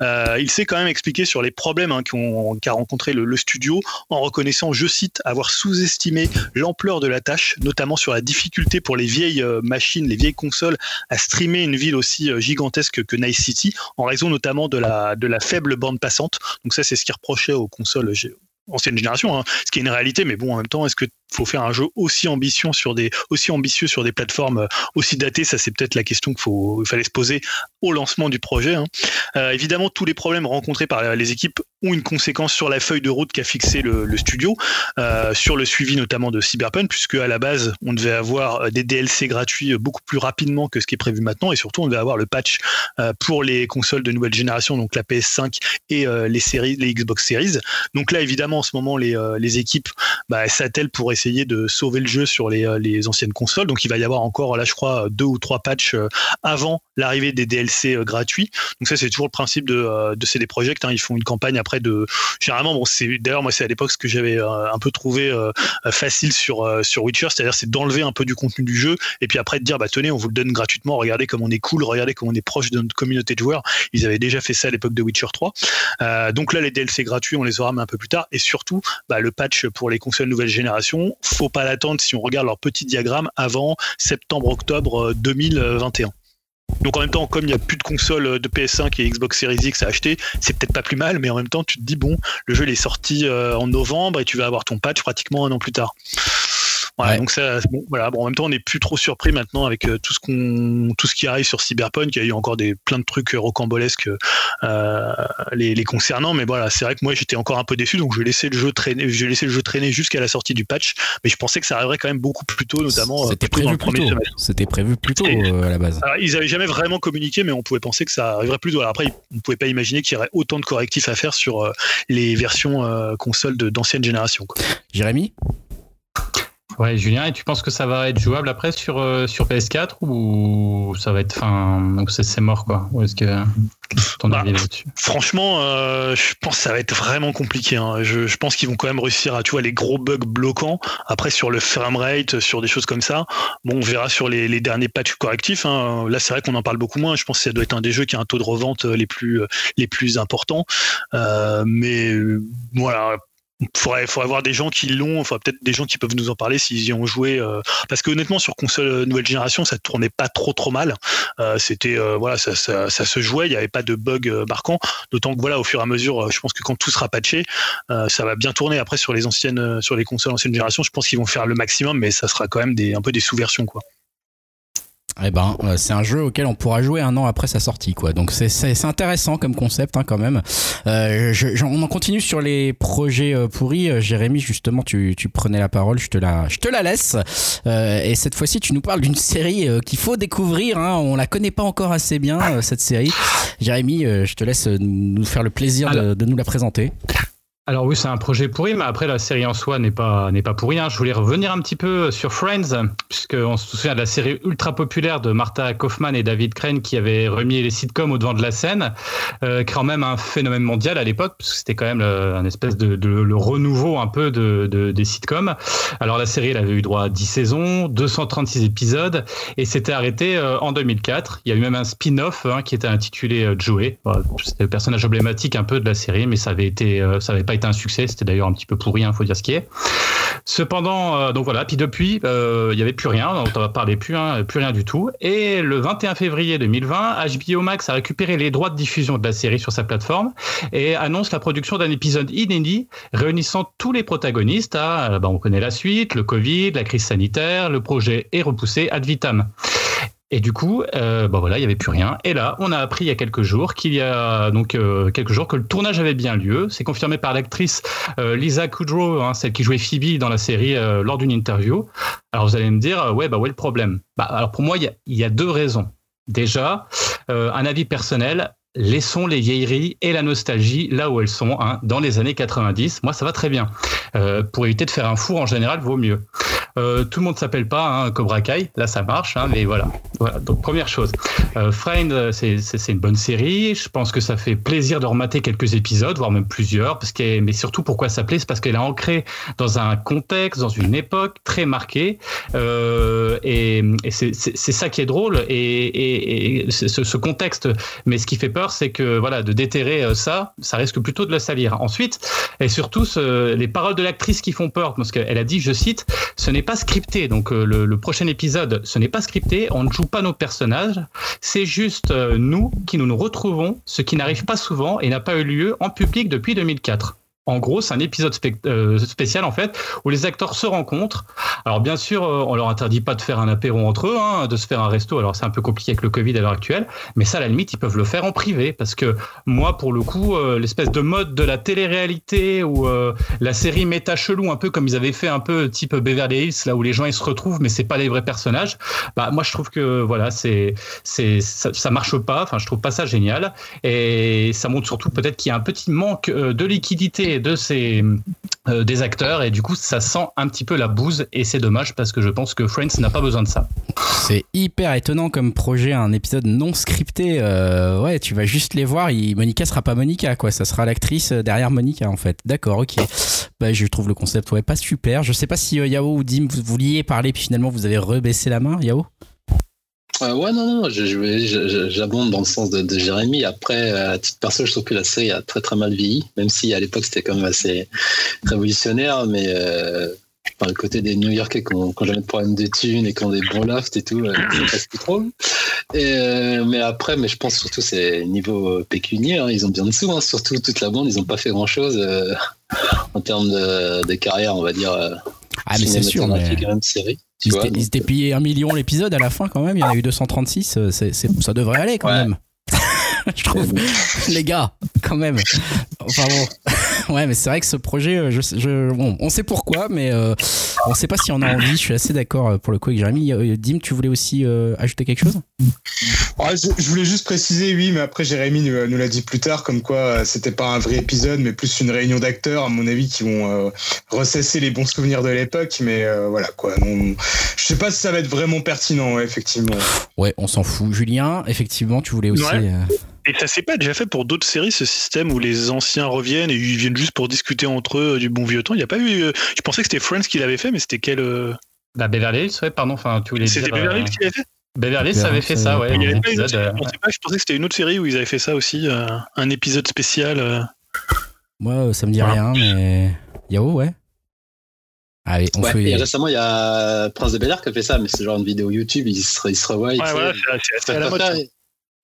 Euh, il s'est quand même expliqué sur les problèmes hein, qu'a rencontré le, studio en reconnaissant, je cite, avoir sous-estimé l'ampleur de la tâche, notamment sur la difficulté pour les vieilles euh, machines, les vieilles consoles à streamer une ville aussi gigantesque que Nice City, en raison notamment de la, faible bande passante. Donc ça, c'est ce qui reprochait aux consoles ancienne génération, hein, ce qui est une réalité, mais bon, en même temps, est-ce que faut faire un jeu aussi ambitieux sur des aussi ambitieux sur des plateformes euh, aussi datées? Ça, c'est peut-être la question qu'il fallait se poser au lancement du projet. hein. Euh, évidemment, tous les problèmes rencontrés par les équipes ont une conséquence sur la feuille de route qu'a fixé le, studio, euh, sur le suivi notamment de Cyberpunk, puisque à la base, on devait avoir des DLC gratuits beaucoup plus rapidement que ce qui est prévu maintenant, et surtout, on devait avoir le patch pour les consoles de nouvelle génération, donc la PS5 et les séries, les Xbox Series. Donc là, évidemment, en ce moment, les, euh, équipes bah, s'attellent pour essayer de sauver le jeu sur les, euh, les anciennes consoles. Donc il va y avoir encore, là, je crois, deux ou trois patchs euh, avant l'arrivée des DLC euh, gratuits. Donc ça, c'est toujours le principe de, euh, de CD Projekt. hein. Ils font une campagne après de. Généralement, bon, d'ailleurs moi, c'est à l'époque ce que j'avais euh, un peu trouvé facile sur sur Witcher, c'est-à-dire c'est d'enlever un peu du contenu du jeu et puis après de dire bah tenez, on vous le donne gratuitement. Regardez comme on est cool, regardez comme on est proche de notre communauté de joueurs. Ils avaient déjà fait ça à l'époque de Witcher 3. Euh, donc là, les DLC gratuits, on les aura mais un peu plus tard. Et surtout, bah, le patch pour les consoles nouvelle génération, faut pas l'attendre si on regarde leur petit diagramme avant septembre-octobre euh, 2021. Donc en même temps, comme il n'y a plus de consoles de PS5 et Xbox Series X à acheter, c'est peut-être pas plus mal, mais en même temps, tu te dis, bon, le jeu il est sorti euh, en novembre et tu vas avoir ton patch pratiquement un an plus tard. Voilà, Ouais. donc ça, bon, voilà. Bon, en même temps, on n'est plus trop surpris maintenant avec euh, tout ce qu'on, tout ce qui arrive sur Cyberpunk. Il y a eu encore des plein de trucs euh, rocambolesques euh, les, les concernant, mais voilà, c'est vrai que moi j'étais encore un peu déçu, donc je laissé le jeu traîner, j'ai laissé le jeu traîner jusqu'à la sortie du patch, mais je pensais que ça arriverait quand même beaucoup plus tôt, notamment C'était prévu le plus premier tôt. semestre. C'était prévu plus tôt à la base. Alors, ils avaient jamais vraiment communiqué, mais on pouvait penser que ça arriverait plus tôt. Alors après, on ne pouvait pas imaginer qu'il y aurait autant de correctifs à faire sur les versions euh, consoles de- d'ancienne génération. quoi. Jérémy? Ouais, Julien, et tu penses que ça va être jouable après sur, euh, sur PS4 ou ça va être fin donc c'est c'est mort quoi? Ou est-ce que est ton Bah, avis là-dessus? Franchement, euh, je pense que ça va être vraiment compliqué. hein. Je, je pense qu'ils vont quand même réussir à, tu vois, les gros bugs bloquants. Après, sur le framerate, sur des choses comme ça, bon, on verra sur les, les derniers patchs correctifs. hein. Là, c'est vrai qu'on en parle beaucoup moins. Je pense que ça doit être un des jeux qui a un taux de revente euh, les plus, euh, les plus importants. Euh, mais euh, voilà. Il faudrait, avoir des gens qui l'ont, enfin peut-être des gens qui peuvent nous en parler s'ils y ont joué. euh, parce que honnêtement, sur console euh, nouvelle génération, ça tournait pas trop trop mal. Euh, C'était voilà, ça, se jouait, il n'y avait pas de bug marquant. D'autant que voilà, au fur et à mesure, je pense que quand tout sera patché, ça va bien tourner. Après sur les anciennes, sur les consoles ancienne génération, je pense qu'ils vont faire le maximum, mais ça sera quand même un peu des sous-versions quoi. Eh ben, euh, c'est un jeu auquel on pourra jouer un an après sa sortie, quoi. Donc c'est intéressant comme concept, hein, quand même. Euh, je- je- on en continue sur les projets euh, pourris. Euh, Jérémy, justement, tu, tu prenais la parole, je te la, je te la laisse. Euh, et cette fois-ci, tu nous parles d'une série qu'il faut découvrir. Hein. On la connaît pas encore assez bien cette série. Jérémy, je te laisse nous faire le plaisir de, de nous la présenter. Alors oui, c'est un projet pourri, mais après la série en soi n'est pas n'est pas pourri. Hein. Je voulais revenir un petit peu sur Friends, puisqu'on se souvient de la série ultra populaire de Martha Kaufman et David Crane qui avaient remis les sitcoms au devant de la scène, euh, quand même un phénomène mondial à l'époque, parce que c'était quand même le, un espèce de, de, le renouveau un peu de, de, des sitcoms. Alors la série, elle avait eu droit à 10 saisons, 236 épisodes, et s'était arrêté euh, en 2004. Il y a eu même un spin-off hein, qui était intitulé euh, Joey. C'était le personnage emblématique un peu de la série, mais ça avait été, euh, ça avait pas été un succès. C'était d'ailleurs un petit peu pourri, il hein, faut dire ce qui est. Cependant, euh, donc voilà, puis depuis, euh, il n'y avait plus rien, on ne parlait plus, hein, plus rien du tout. Et le 21 février 2020, HBO Max a récupéré les droits de diffusion de la série sur sa plateforme et annonce la production d'un épisode inédit réunissant tous les protagonistes. À, bah, on connaît la suite, le Covid, la crise sanitaire, le projet est repoussé ad vitam. Et du coup, euh, bah voilà, il n'y avait plus rien. Et là, on a appris il y a quelques jours qu'il y a donc euh, quelques jours que le tournage avait bien lieu. C'est confirmé par l'actrice euh, Lisa Kudrow, hein, celle qui jouait Phoebe dans la série, euh, lors d'une interview. Alors vous allez me dire, ouais, bah ouais, le problème? Bah, alors pour moi, il y a, deux raisons. Déjà, un avis personnel. Laissons les vieilleries et la nostalgie là où elles sont, hein, dans les années 90. Moi, ça va très bien. Pour éviter de faire un four, en général, vaut mieux. Euh, tout le monde s'appelle pas hein, Cobra Kai, là ça marche, hein, mais voilà. voilà. Donc première chose, euh, Friend, c'est, c'est, une bonne série. Je pense que ça fait plaisir de remater quelques épisodes, voire même plusieurs, parce qu'elle, mais surtout pourquoi ça plaît, c'est parce qu'elle est ancrée dans un contexte, dans une époque très marquée, euh, et, et c'est ça qui est drôle, et, et, et ce, ce, contexte. Mais ce qui fait peur, c'est que voilà, de déterrer euh, ça, ça risque plutôt de la salir. Ensuite, et surtout ce, les paroles de l'actrice qui font peur, parce qu'elle a dit, je cite, ce n'est pas scripté. Donc euh, le, prochain épisode, ce n'est pas scripté. On ne joue pas nos personnages. C'est juste euh, nous qui nous nous retrouvons, ce qui n'arrive pas souvent et n'a pas eu lieu en public depuis 2004. En gros, c'est un épisode euh, spécial en fait où les acteurs se rencontrent. Alors bien sûr, euh, on leur interdit pas de faire un apéro entre eux, hein, de se faire un resto. Alors c'est un peu compliqué avec le Covid à l'heure actuelle, mais ça à la limite ils peuvent le faire en privé parce que moi pour le coup, euh, l'espèce de mode de la télé-réalité ou la série méta chelou, un peu comme ils avaient fait un peu type Beverly Hills là où les gens ils se retrouvent mais c'est pas les vrais personnages. Bah moi je trouve que voilà c'est c'est ça, ça marche pas. Enfin je trouve pas ça génial et ça montre surtout peut-être qu'il y a un petit manque de liquidité de ces euh, des acteurs et du coup ça sent un petit peu la bouse et c'est dommage parce que je pense que Friends n'a pas besoin de ça. C'est hyper étonnant comme projet, un épisode non scripté. Euh, ouais, tu vas juste les voir. Monica sera pas Monica, quoi. Ça sera l'actrice derrière Monica, en fait. D'accord, ok. Bah, je trouve le concept ouais pas super. Je sais pas si euh, Yao ou Dim vous vouliez parler puis finalement vous avez rebaissé la main, Yao? Euh, ouais, non, non, j'abonde dans le sens de, de Jérémy. Après, à titre perso, je trouve que la série a très très mal vieilli, même si à l'époque c'était quand même assez révolutionnaire, mais euh, par le côté des New Yorkais qui ont, qui jamais de problème de thunes et qui ont des bons lofts et tout, euh, plus trop. Et, euh, mais après, mais je pense surtout c'est niveau pécunier, hein, ils ont bien dessous, hein, surtout toute la bande, ils n'ont pas fait grand chose euh, en termes de, de, carrière, on va dire. Ah, mais c'est sûr, mais... Même série. Ils, vois, étaient, ils étaient payés un million l'épisode à la fin quand même, il y en a eu 236, c'est, c'est, ça devrait aller quand ouais. même. <laughs> je trouve. Les gars, quand même. Enfin bon. <laughs> Ouais, mais c'est vrai que ce projet, je, je, bon, on sait pourquoi, mais euh, on sait pas si on a envie. Je suis assez d'accord pour le coup avec Jérémy. Dim, tu voulais aussi euh, ajouter quelque chose? Ouais, je, je, voulais juste préciser, oui, mais après Jérémy nous, nous l'a dit plus tard, comme quoi c'était pas un vrai épisode, mais plus une réunion d'acteurs, à mon avis, qui vont euh, ressasser les bons souvenirs de l'époque. Mais euh, voilà, quoi. Non, je sais pas si ça va être vraiment pertinent, ouais, effectivement. Ouais, on s'en fout. Julien, effectivement, tu voulais aussi. Ouais. Et ça s'est pas déjà fait pour d'autres séries, ce système où les anciens reviennent et ils viennent juste pour discuter entre eux du bon vieux temps? Il n'y a pas eu. Je pensais que c'était Friends qui l'avait fait, mais c'était quel. Euh... Bah, Beverly Hills, ouais, pardon. Enfin, tu voulais C'était Beverly Hills euh... qui l'avait fait? Beverly Hills avait fait ça, ouais. Il y avait pas une autre... je, pensais pas, je pensais que c'était une autre série où ils avaient fait ça aussi, euh, un épisode spécial. Euh... Moi, ça me dit rien, mais. Yao, ouais. Allez, on ouais, fait... Et récemment, il y a Prince de Bel Air qui a fait ça, mais c'est genre une vidéo YouTube, il se, il se revoit. Ouais, voilà, c'est à la mode.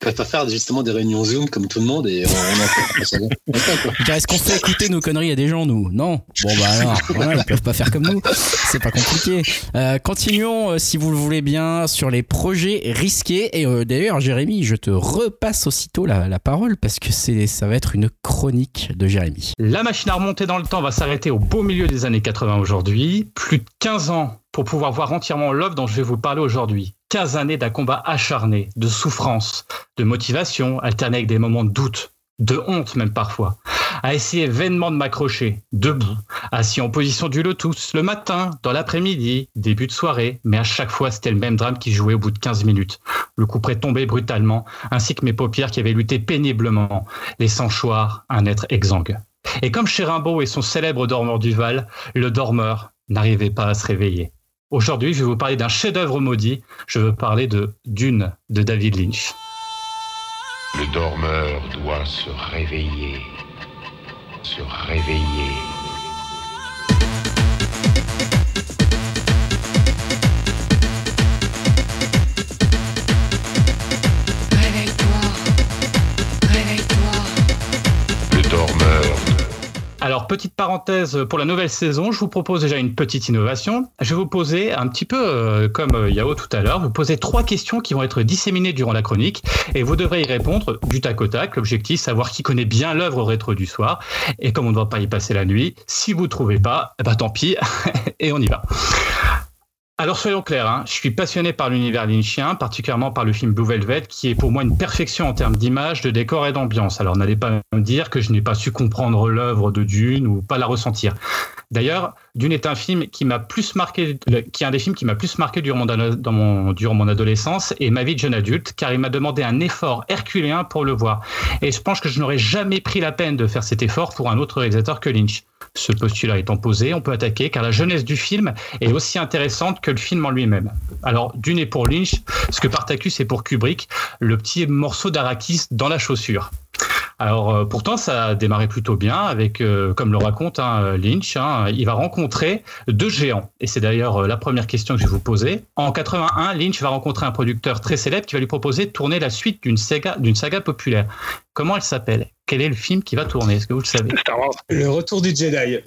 Pas faire justement des réunions Zoom comme tout le monde et on, on en Est-ce <laughs> qu'on fait écouter nos conneries à des gens, nous Non Bon, bah alors, <laughs> voilà, ils peuvent pas faire comme nous. C'est pas compliqué. Euh, continuons, euh, si vous le voulez bien, sur les projets risqués. Et euh, d'ailleurs, Jérémy, je te repasse aussitôt la, la parole parce que c'est, ça va être une chronique de Jérémy. La machine à remonter dans le temps va s'arrêter au beau milieu des années 80 aujourd'hui. Plus de 15 ans pour pouvoir voir entièrement l'œuvre dont je vais vous parler aujourd'hui. 15 années d'un combat acharné, de souffrance, de motivation, alterné avec des moments de doute, de honte même parfois. a essayé vainement de m'accrocher, debout, assis en position du lotus, le matin, dans l'après-midi, début de soirée, mais à chaque fois c'était le même drame qui jouait au bout de 15 minutes. Le couperet tombait brutalement, ainsi que mes paupières qui avaient lutté péniblement, laissant choir un être exsangue. Et comme chez Rimbaud et son célèbre dormeur du Val, le dormeur n'arrivait pas à se réveiller. Aujourd'hui, je vais vous parler d'un chef-d'œuvre maudit. Je veux parler de Dune de David Lynch. Le dormeur doit se réveiller. Se réveiller. Alors, petite parenthèse pour la nouvelle saison, je vous propose déjà une petite innovation. Je vais vous poser un petit peu euh, comme euh, Yao tout à l'heure, vous poser trois questions qui vont être disséminées durant la chronique et vous devrez y répondre du tac au tac. L'objectif, savoir qui connaît bien l'œuvre rétro du soir et comme on ne va pas y passer la nuit, si vous ne trouvez pas, ben, tant pis <laughs> et on y va. Alors soyons clairs, hein, je suis passionné par l'univers lynchien, particulièrement par le film Blue Velvet, qui est pour moi une perfection en termes d'image, de décor et d'ambiance. Alors n'allez pas me dire que je n'ai pas su comprendre l'œuvre de Dune ou pas la ressentir. D'ailleurs, Dune est un film qui m'a plus marqué, qui est un des films qui m'a plus marqué durant mon, durant mon adolescence et ma vie de jeune adulte, car il m'a demandé un effort herculéen pour le voir. Et je pense que je n'aurais jamais pris la peine de faire cet effort pour un autre réalisateur que Lynch. Ce postulat étant posé, on peut attaquer car la jeunesse du film est aussi intéressante que le film en lui-même. Alors, Dune est pour Lynch, ce que Spartacus est pour Kubrick, le petit morceau d'Arakis dans la chaussure. Alors euh, pourtant ça a démarré plutôt bien avec, euh, comme le raconte hein, Lynch, hein, il va rencontrer deux géants. Et c'est d'ailleurs euh, la première question que je vais vous poser. En 81, Lynch va rencontrer un producteur très célèbre qui va lui proposer de tourner la suite d'une saga, d'une saga populaire. Comment elle s'appelle? Quel est le film qui va tourner? Est-ce que vous le savez? Star Wars. Le retour du Jedi.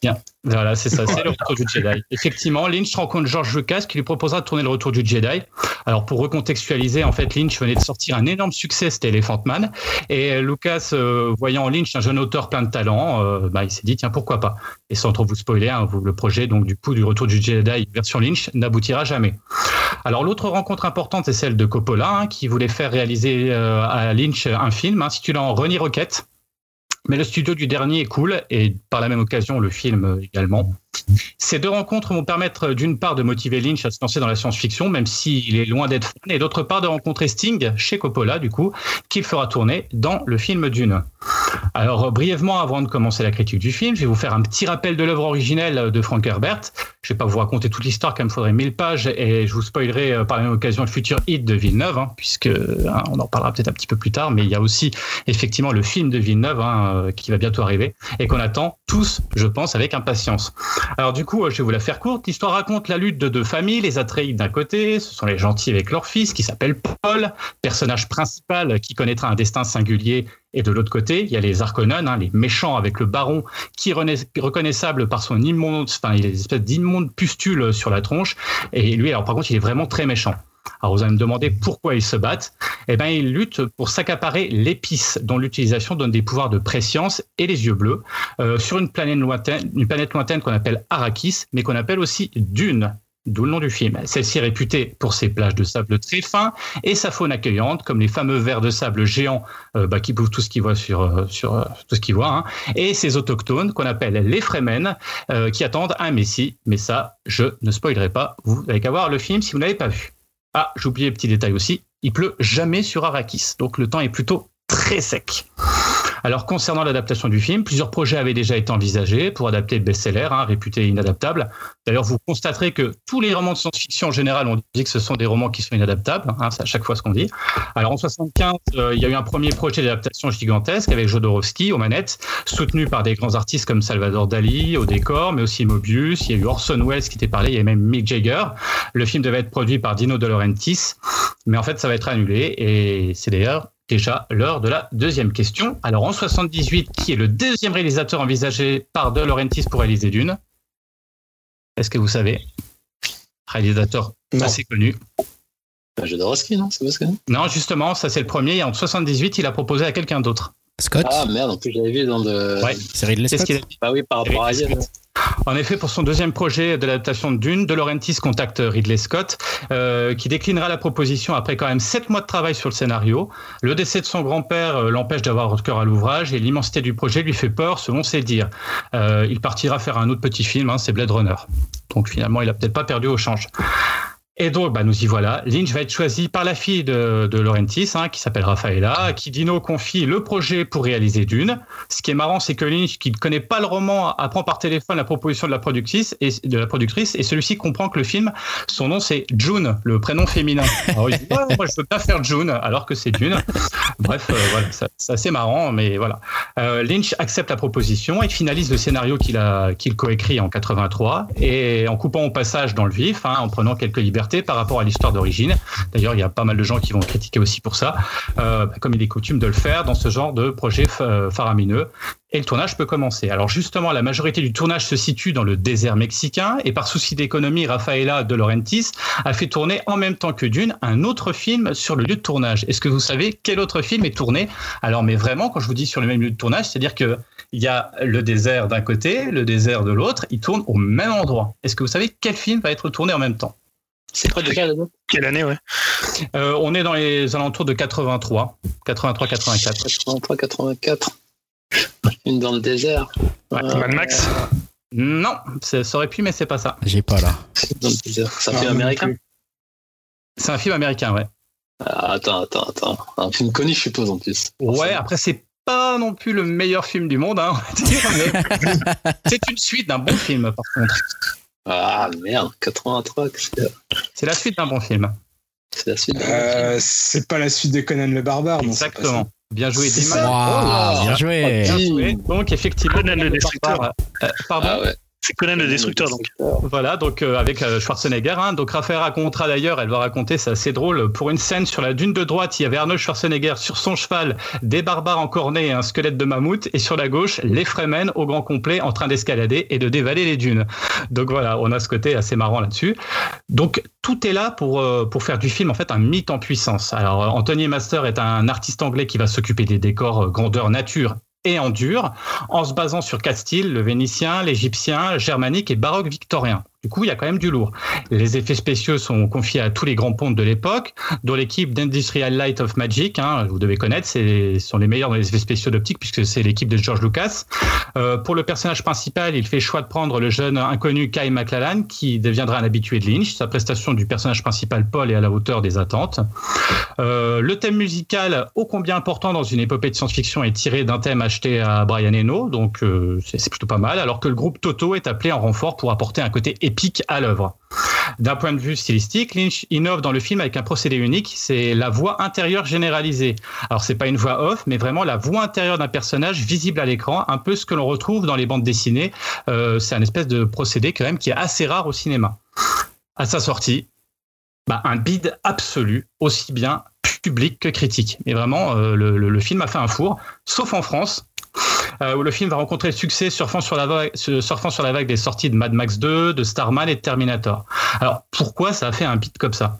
Bien, voilà, c'est ça, c'est le retour du Jedi. Effectivement, Lynch rencontre George Lucas qui lui proposera de tourner le retour du Jedi. Alors pour recontextualiser, en fait, Lynch venait de sortir un énorme succès, c'était Elephant Man, et Lucas, euh, voyant Lynch un jeune auteur plein de talent, euh, bah, il s'est dit tiens pourquoi pas? Et sans trop vous spoiler, hein, vous, le projet donc du coup du retour du Jedi version Lynch n'aboutira jamais. Alors l'autre rencontre importante, c'est celle de Coppola, hein, qui voulait faire réaliser euh, à Lynch un film intitulant Ronnie Rocket. Mais le studio du dernier est cool et par la même occasion le film également. Ces deux rencontres vont permettre d'une part de motiver Lynch à se lancer dans la science-fiction, même s'il est loin d'être fan, et d'autre part de rencontrer Sting chez Coppola, du coup, qu'il fera tourner dans le film Dune. Alors, brièvement, avant de commencer la critique du film, je vais vous faire un petit rappel de l'œuvre originelle de Frank Herbert. Je vais pas vous raconter toute l'histoire, car il me faudrait 1000 pages, et je vous spoilerai euh, par la occasion le futur hit de Villeneuve, hein, puisque hein, on en parlera peut-être un petit peu plus tard, mais il y a aussi effectivement le film de Villeneuve hein, euh, qui va bientôt arriver, et qu'on attend tous, je pense, avec impatience. Alors du coup, je vais vous la faire courte. L'histoire raconte la lutte de deux familles, les Atreides d'un côté, ce sont les gentils avec leur fils qui s'appelle Paul, personnage principal qui connaîtra un destin singulier. Et de l'autre côté, il y a les Harkonnen, hein, les méchants avec le baron, qui est reconnaissable par son immonde, enfin, il a des espèces d'immondes pustules sur la tronche. Et lui, alors par contre, il est vraiment très méchant. Alors vous allez me demander pourquoi ils se battent. Eh bien, ils luttent pour s'accaparer l'épice, dont l'utilisation donne des pouvoirs de préscience et les yeux bleus, euh, sur une planète lointaine, une planète lointaine qu'on appelle Arrakis, mais qu'on appelle aussi Dune. D'où le nom du film. Celle-ci est réputée pour ses plages de sable très fin et sa faune accueillante, comme les fameux vers de sable géants euh, bah, qui bouffent tout ce qu'ils voient sur, euh, tout ce qu'ils voient, hein, et ses autochtones qu'on appelle les Fremen, qui attendent un messie. Mais ça, je ne spoilerai pas. Vous n'avez qu'à voir le film si vous n'avez pas vu. Ah, j'ai oublié un petit détail aussi. Il pleut jamais sur Arrakis, donc le temps est plutôt très sec. Alors concernant l'adaptation du film, plusieurs projets avaient déjà été envisagés pour adapter le best-seller, hein, réputé inadaptable. D'ailleurs, vous constaterez que tous les romans de science-fiction en général, on dit que ce sont des romans qui sont inadaptables. Hein, c'est à chaque fois ce qu'on dit. Alors en 75, euh, il y a eu un premier projet d'adaptation gigantesque avec Jodorowsky aux manettes, soutenu par des grands artistes comme Salvador Dali au décor, mais aussi Mobius. Il y a eu Orson Welles qui était parlé, il y a même Mick Jagger. Le film devait être produit par Dino De Laurentiis, mais en fait, ça va être annulé. Et c'est d'ailleurs déjà l'heure de la deuxième question. Alors en 78, qui est le deuxième réalisateur envisagé par De Laurentiis pour réaliser Dune? Est-ce que vous savez? Réalisateur Non. assez connu. Bah, Jodorowsky, non C'est pas ce que Non, justement, ça c'est le premier. Et en 78, il a proposé à quelqu'un d'autre. Scott Ah merde, en plus j'avais vu dans le. Ouais. C'est Ridley ce Scott qu'il a dit. Ah oui, par rapport à Ridley Alien. En effet, pour son deuxième projet de l'adaptation de Dune, De Laurentiis contacte Ridley Scott, euh, qui déclinera la proposition après quand même sept mois de travail sur le scénario. Le décès de son grand-père euh, l'empêche d'avoir cœur à l'ouvrage et l'immensité du projet lui fait peur, selon ses dires. Euh, il partira faire un autre petit film, hein, c'est Blade Runner. Donc finalement, il a peut-être pas perdu au change. Et donc, bah, nous y voilà. Lynch va être choisi par la fille de, de Laurentiis, hein, qui s'appelle Rafaela, qui Dino confie le projet pour réaliser Dune. Ce qui est marrant, c'est que Lynch, qui ne connaît pas le roman, apprend par téléphone la proposition de la productrice, et, de la productrice, et celui-ci comprend que le film, son nom c'est June, le prénom féminin. Alors il dit, moi je veux pas faire June, alors que c'est Dune. Bref, euh, c'est assez marrant, mais voilà. Euh, Lynch accepte la proposition et finalise le scénario qu'il qu'il coécrit en 83 et en coupant au passage dans le vif, hein, en prenant quelques libertés par rapport à l'histoire d'origine. D'ailleurs, il y a pas mal de gens qui vont critiquer aussi pour ça, euh, comme il est coutume de le faire dans ce genre de projet fa- faramineux. Et le tournage peut commencer. Alors justement, la majorité du tournage se situe dans le désert mexicain et par souci d'économie, Rafaela De Laurentiis a fait tourner en même temps que Dune un autre film sur le lieu de tournage. Est-ce que vous savez quel autre film est tourné? Alors mais vraiment, quand je vous dis sur le même lieu de tournage, c'est-à-dire que il y a le désert d'un côté, le désert de l'autre, ils tournent au même endroit. Est-ce que vous savez quel film va être tourné en même temps? C'est près de quelle année Quelle année, ouais? Euh, On est dans les alentours de 83, 83-84. 83, 84. Une dans le désert. Ouais. Euh, Mad Max? Non, ça aurait pu, mais c'est pas ça. J'ai pas là. Dans le désert. Ça Ah, fait non américain? C'est un film américain, ouais. Ah, Attends, attends, attends. Un film connu, je suppose, en plus. Ouais, après, c'est pas non plus le meilleur film du monde, hein, on va dire, mais <laughs> c'est une suite d'un bon film, par contre. Ah merde, 83, c'est C'est la suite d'un bon film. c'est la suite. Euh, c'est pas la suite de Conan le barbare, non c'est pas Exactement. Bien joué, Dima. bien joué. Bien joué. Donc, effectivement, Conan le Destructeur. Euh, pardon Ah ouais. C'est Conan le Destructeur, donc. Voilà, donc euh, avec euh, Schwarzenegger. Hein, donc Raphaël racontera d'ailleurs, elle va raconter, c'est assez drôle, pour une scène sur la dune de droite, il y avait Arnold Schwarzenegger sur son cheval, des barbares encornés et un squelette de mammouth, et sur la gauche, les Fremen au grand complet en train d'escalader et de dévaler les dunes. Donc voilà, on a ce côté assez marrant là-dessus. Donc tout est là pour, euh, pour faire du film en fait un mythe en puissance. Alors euh, Anthony Master est un artiste anglais qui va s'occuper des décors euh, grandeur nature et en dur, en se basant sur quatre le vénitien, l'égyptien, germanique et baroque victorien. Du coup, il y a quand même du lourd. Les effets spéciaux sont confiés à tous les grands pontes de l'époque, dont l'équipe d'Industrial Light of Magic, hein, vous devez connaître, ce sont les meilleurs dans les effets spéciaux d'optique puisque c'est l'équipe de George Lucas. Euh, pour le personnage principal, il fait choix de prendre le jeune inconnu Kai McLallan, qui deviendra un habitué de Lynch. Sa prestation du personnage principal Paul est à la hauteur des attentes. Euh, le thème musical, ô combien important dans une épopée de science-fiction, est tiré d'un thème acheté à Brian Eno, donc euh, c'est plutôt pas mal, alors que le groupe Toto est appelé en renfort pour apporter un côté épique à l'œuvre. D'un point de vue stylistique, Lynch innove dans le film avec un procédé unique, c'est la voix intérieure généralisée. Alors c'est pas une voix off, mais vraiment la voix intérieure d'un personnage visible à l'écran, un peu ce que l'on retrouve dans les bandes dessinées. Euh, c'est un espèce de procédé quand même qui est assez rare au cinéma. À sa sortie, bah, un bide absolu, aussi bien public que critique. Et vraiment, euh, le film a fait un four, sauf en France, euh, où le film va rencontrer le succès surfant sur, la vague, surfant sur la vague des sorties de Mad Max 2, de Starman et de Terminator. Alors, pourquoi ça a fait un bide comme ça?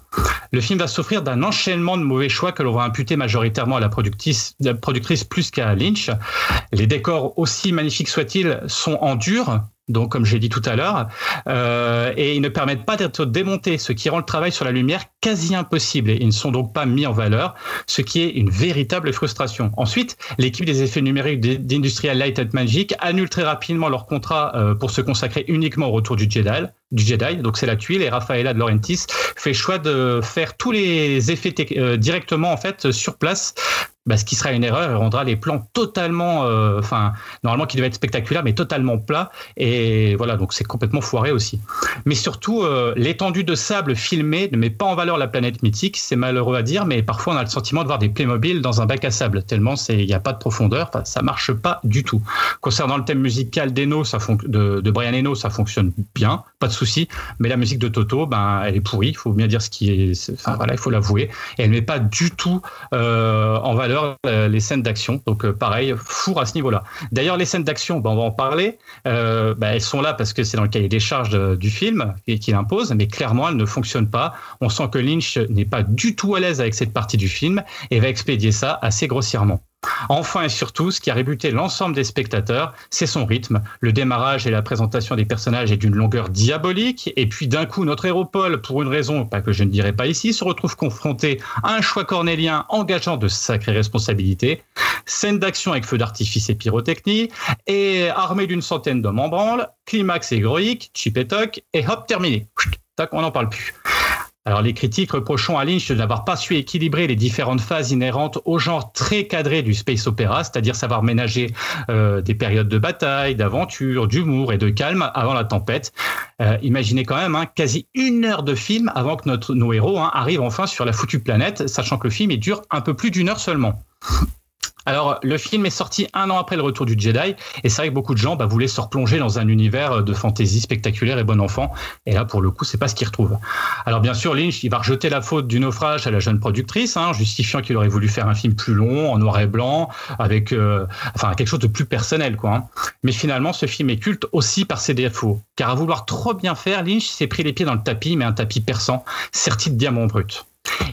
Le film va souffrir d'un enchaînement de mauvais choix que l'on va imputer majoritairement à la productrice, la productrice plus qu'à Lynch. Les décors, aussi magnifiques soient-ils, sont en dur, donc comme j'ai dit tout à l'heure, euh, et ils ne permettent pas d'être démontés, ce qui rend le travail sur la lumière quasi impossible. Et ils ne sont donc pas mis en valeur, ce qui est une véritable frustration. Ensuite, l'équipe des effets numériques d'Industrial Light and Magic annule très rapidement leur contrat euh, pour se consacrer uniquement au retour du Jedi. Du Jedi, donc c'est la tuile et Rafaela de Laurentiis fait choix de faire tous les effets euh, directement en fait sur place bah, ce qui sera une erreur et rendra les plans totalement, euh, enfin, normalement qui devaient être spectaculaires, mais totalement plats. Et voilà, donc c'est complètement foiré aussi. Mais surtout, euh, l'étendue de sable filmé ne met pas en valeur la planète mythique. C'est malheureux à dire, mais parfois on a le sentiment de voir des Playmobil dans un bac à sable, tellement il n'y a pas de profondeur. Enfin, ça marche pas du tout. Concernant le thème musical d'Eno, de, Brian Eno, ça fonctionne bien, pas de souci. Mais la musique de Toto, ben, elle est pourrie. Il faut bien dire ce qui est. Enfin voilà, il faut l'avouer. Et elle met pas du tout euh, en valeur euh, les scènes d'action. Donc euh, pareil, four à ce niveau-là. D'ailleurs, les scènes d'action, ben, on va en parler. Euh, ben, elles sont là parce que c'est dans le cahier des charges du film et qu'il impose, mais clairement, elles ne fonctionnent pas. On sent que Lynch n'est pas du tout à l'aise avec cette partie du film et va expédier ça assez grossièrement. Enfin et surtout, ce qui a rébuté l'ensemble des spectateurs, c'est son rythme. Le démarrage et la présentation des personnages est d'une longueur diabolique, et puis d'un coup, notre héros Paul, pour une raison que je ne dirai pas ici, se retrouve confronté à un choix cornélien engageant de sacrées responsabilités. Scène d'action avec feu d'artifice et pyrotechnie, et armé d'une centaine d'hommes en branle, climax héroïque, chip et toc, et hop, terminé. Tac, on n'en parle plus. Alors les critiques reprochant à Lynch de n'avoir pas su équilibrer les différentes phases inhérentes au genre très cadré du space opéra, c'est-à-dire savoir ménager euh, des périodes de bataille, d'aventure, d'humour et de calme avant la tempête. Euh, imaginez quand même hein, quasi une heure de film avant que notre, nos héros hein, arrivent enfin sur la foutue planète, sachant que le film il dure un peu plus d'une heure seulement. Alors, le film est sorti un an après le retour du Jedi, et c'est vrai que beaucoup de gens bah, voulaient se replonger dans un univers de fantaisie spectaculaire et bon enfant, et là, pour le coup, c'est pas ce qu'ils retrouvent. Alors, bien sûr, Lynch, il va rejeter la faute du naufrage à la jeune productrice, hein, justifiant qu'il aurait voulu faire un film plus long, en noir et blanc, avec, euh, enfin, quelque chose de plus personnel, quoi. hein. Mais finalement, ce film est culte aussi par ses défauts, car à vouloir trop bien faire, Lynch s'est pris les pieds dans le tapis, mais un tapis perçant, serti de diamants bruts.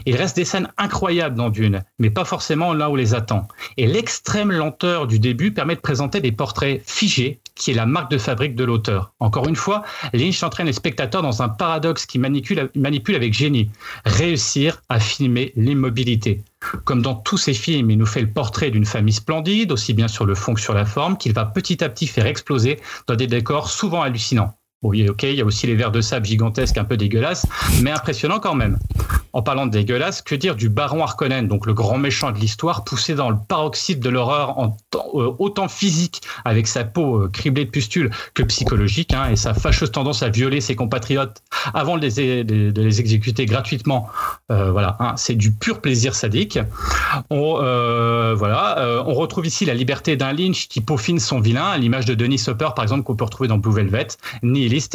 Il reste des scènes incroyables dans Dune, mais pas forcément là où les attend. Et l'extrême lenteur du début permet de présenter des portraits figés, qui est la marque de fabrique de l'auteur. Encore une fois, Lynch entraîne les spectateurs dans un paradoxe qui manipule, manipule avec génie. Réussir à filmer l'immobilité. Comme dans tous ses films, il nous fait le portrait d'une famille splendide, aussi bien sur le fond que sur la forme, qu'il va petit à petit faire exploser dans des décors souvent hallucinants. Oui, ok, il y a aussi les vers de sable gigantesques un peu dégueulasses, mais impressionnants quand même. En parlant de dégueulasse, que dire du baron Harkonnen, donc le grand méchant de l'histoire, poussé dans le paroxyde de l'horreur euh, autant physique, avec sa peau euh, criblée de pustules, que psychologique, hein, et sa fâcheuse tendance à violer ses compatriotes avant de les, exécuter gratuitement. Euh, voilà, hein, c'est du pur plaisir sadique. On, voilà, on retrouve ici la liberté d'un Lynch qui peaufine son vilain, à l'image de Denis Hopper, par exemple, qu'on peut retrouver dans Blue Velvet,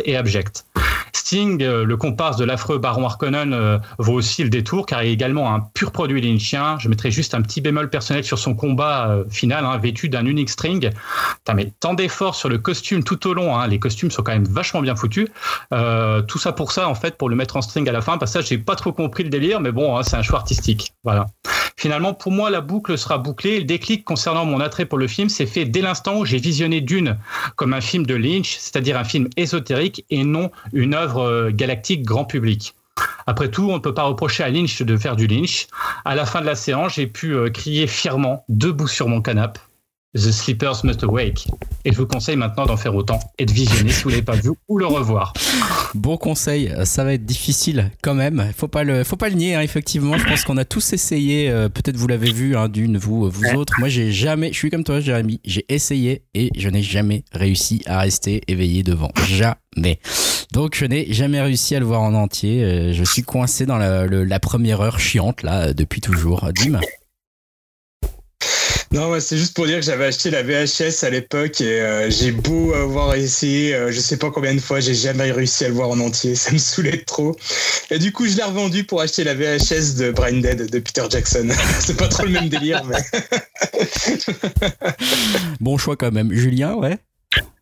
et abject. Sting, euh, le comparse de l'affreux baron Harkonnen, euh, vaut aussi le détour car il est également un pur produit lynchien. Je mettrai juste un petit bémol personnel sur son combat euh, final, hein, vêtu d'un unique string. Tant d'efforts sur le costume tout au long, hein, les costumes sont quand même vachement bien foutus. Tout ça pour ça, en fait, pour le mettre en string à la fin, parce que ça, j'ai pas trop compris le délire, mais bon, hein, c'est un choix artistique. Voilà. Finalement, pour moi, la boucle sera bouclée. Le déclic concernant mon attrait pour le film s'est fait dès l'instant où j'ai visionné Dune comme un film de Lynch, c'est-à-dire un film ésotérique et non une œuvre euh, galactique grand public. Après tout, on ne peut pas reprocher à Lynch de faire du Lynch. À la fin de la séance, j'ai pu euh, crier fièrement, debout sur mon canapé, The Sleepers Must Awake. Et je vous conseille maintenant d'en faire autant et de visionner si vous ne l'avez pas vu ou le revoir. Bon conseil, ça va être difficile quand même. Faut pas le, faut pas le nier. hein, effectivement, je pense qu'on a tous essayé. euh, Peut-être vous l'avez vu, hein, d'une vous, vous autres. Moi, j'ai jamais. Je suis comme toi, Jérémy. J'ai essayé et je n'ai jamais réussi à rester éveillé devant. Jamais. Donc, je n'ai jamais réussi à le voir en entier. Euh, Je suis coincé dans la, le- la première heure chiante là depuis toujours. Dim. Non, c'est juste pour dire que j'avais acheté la VHS à l'époque et euh, j'ai beau avoir essayé, euh, je sais pas combien de fois, j'ai jamais réussi à le voir en entier. <laughs> Ça me saoulait trop. Et du coup, je l'ai revendu pour acheter la VHS de Brain Dead de Peter Jackson. <laughs> c'est pas trop le même délire, mais. Bon choix quand même. Julien, ouais.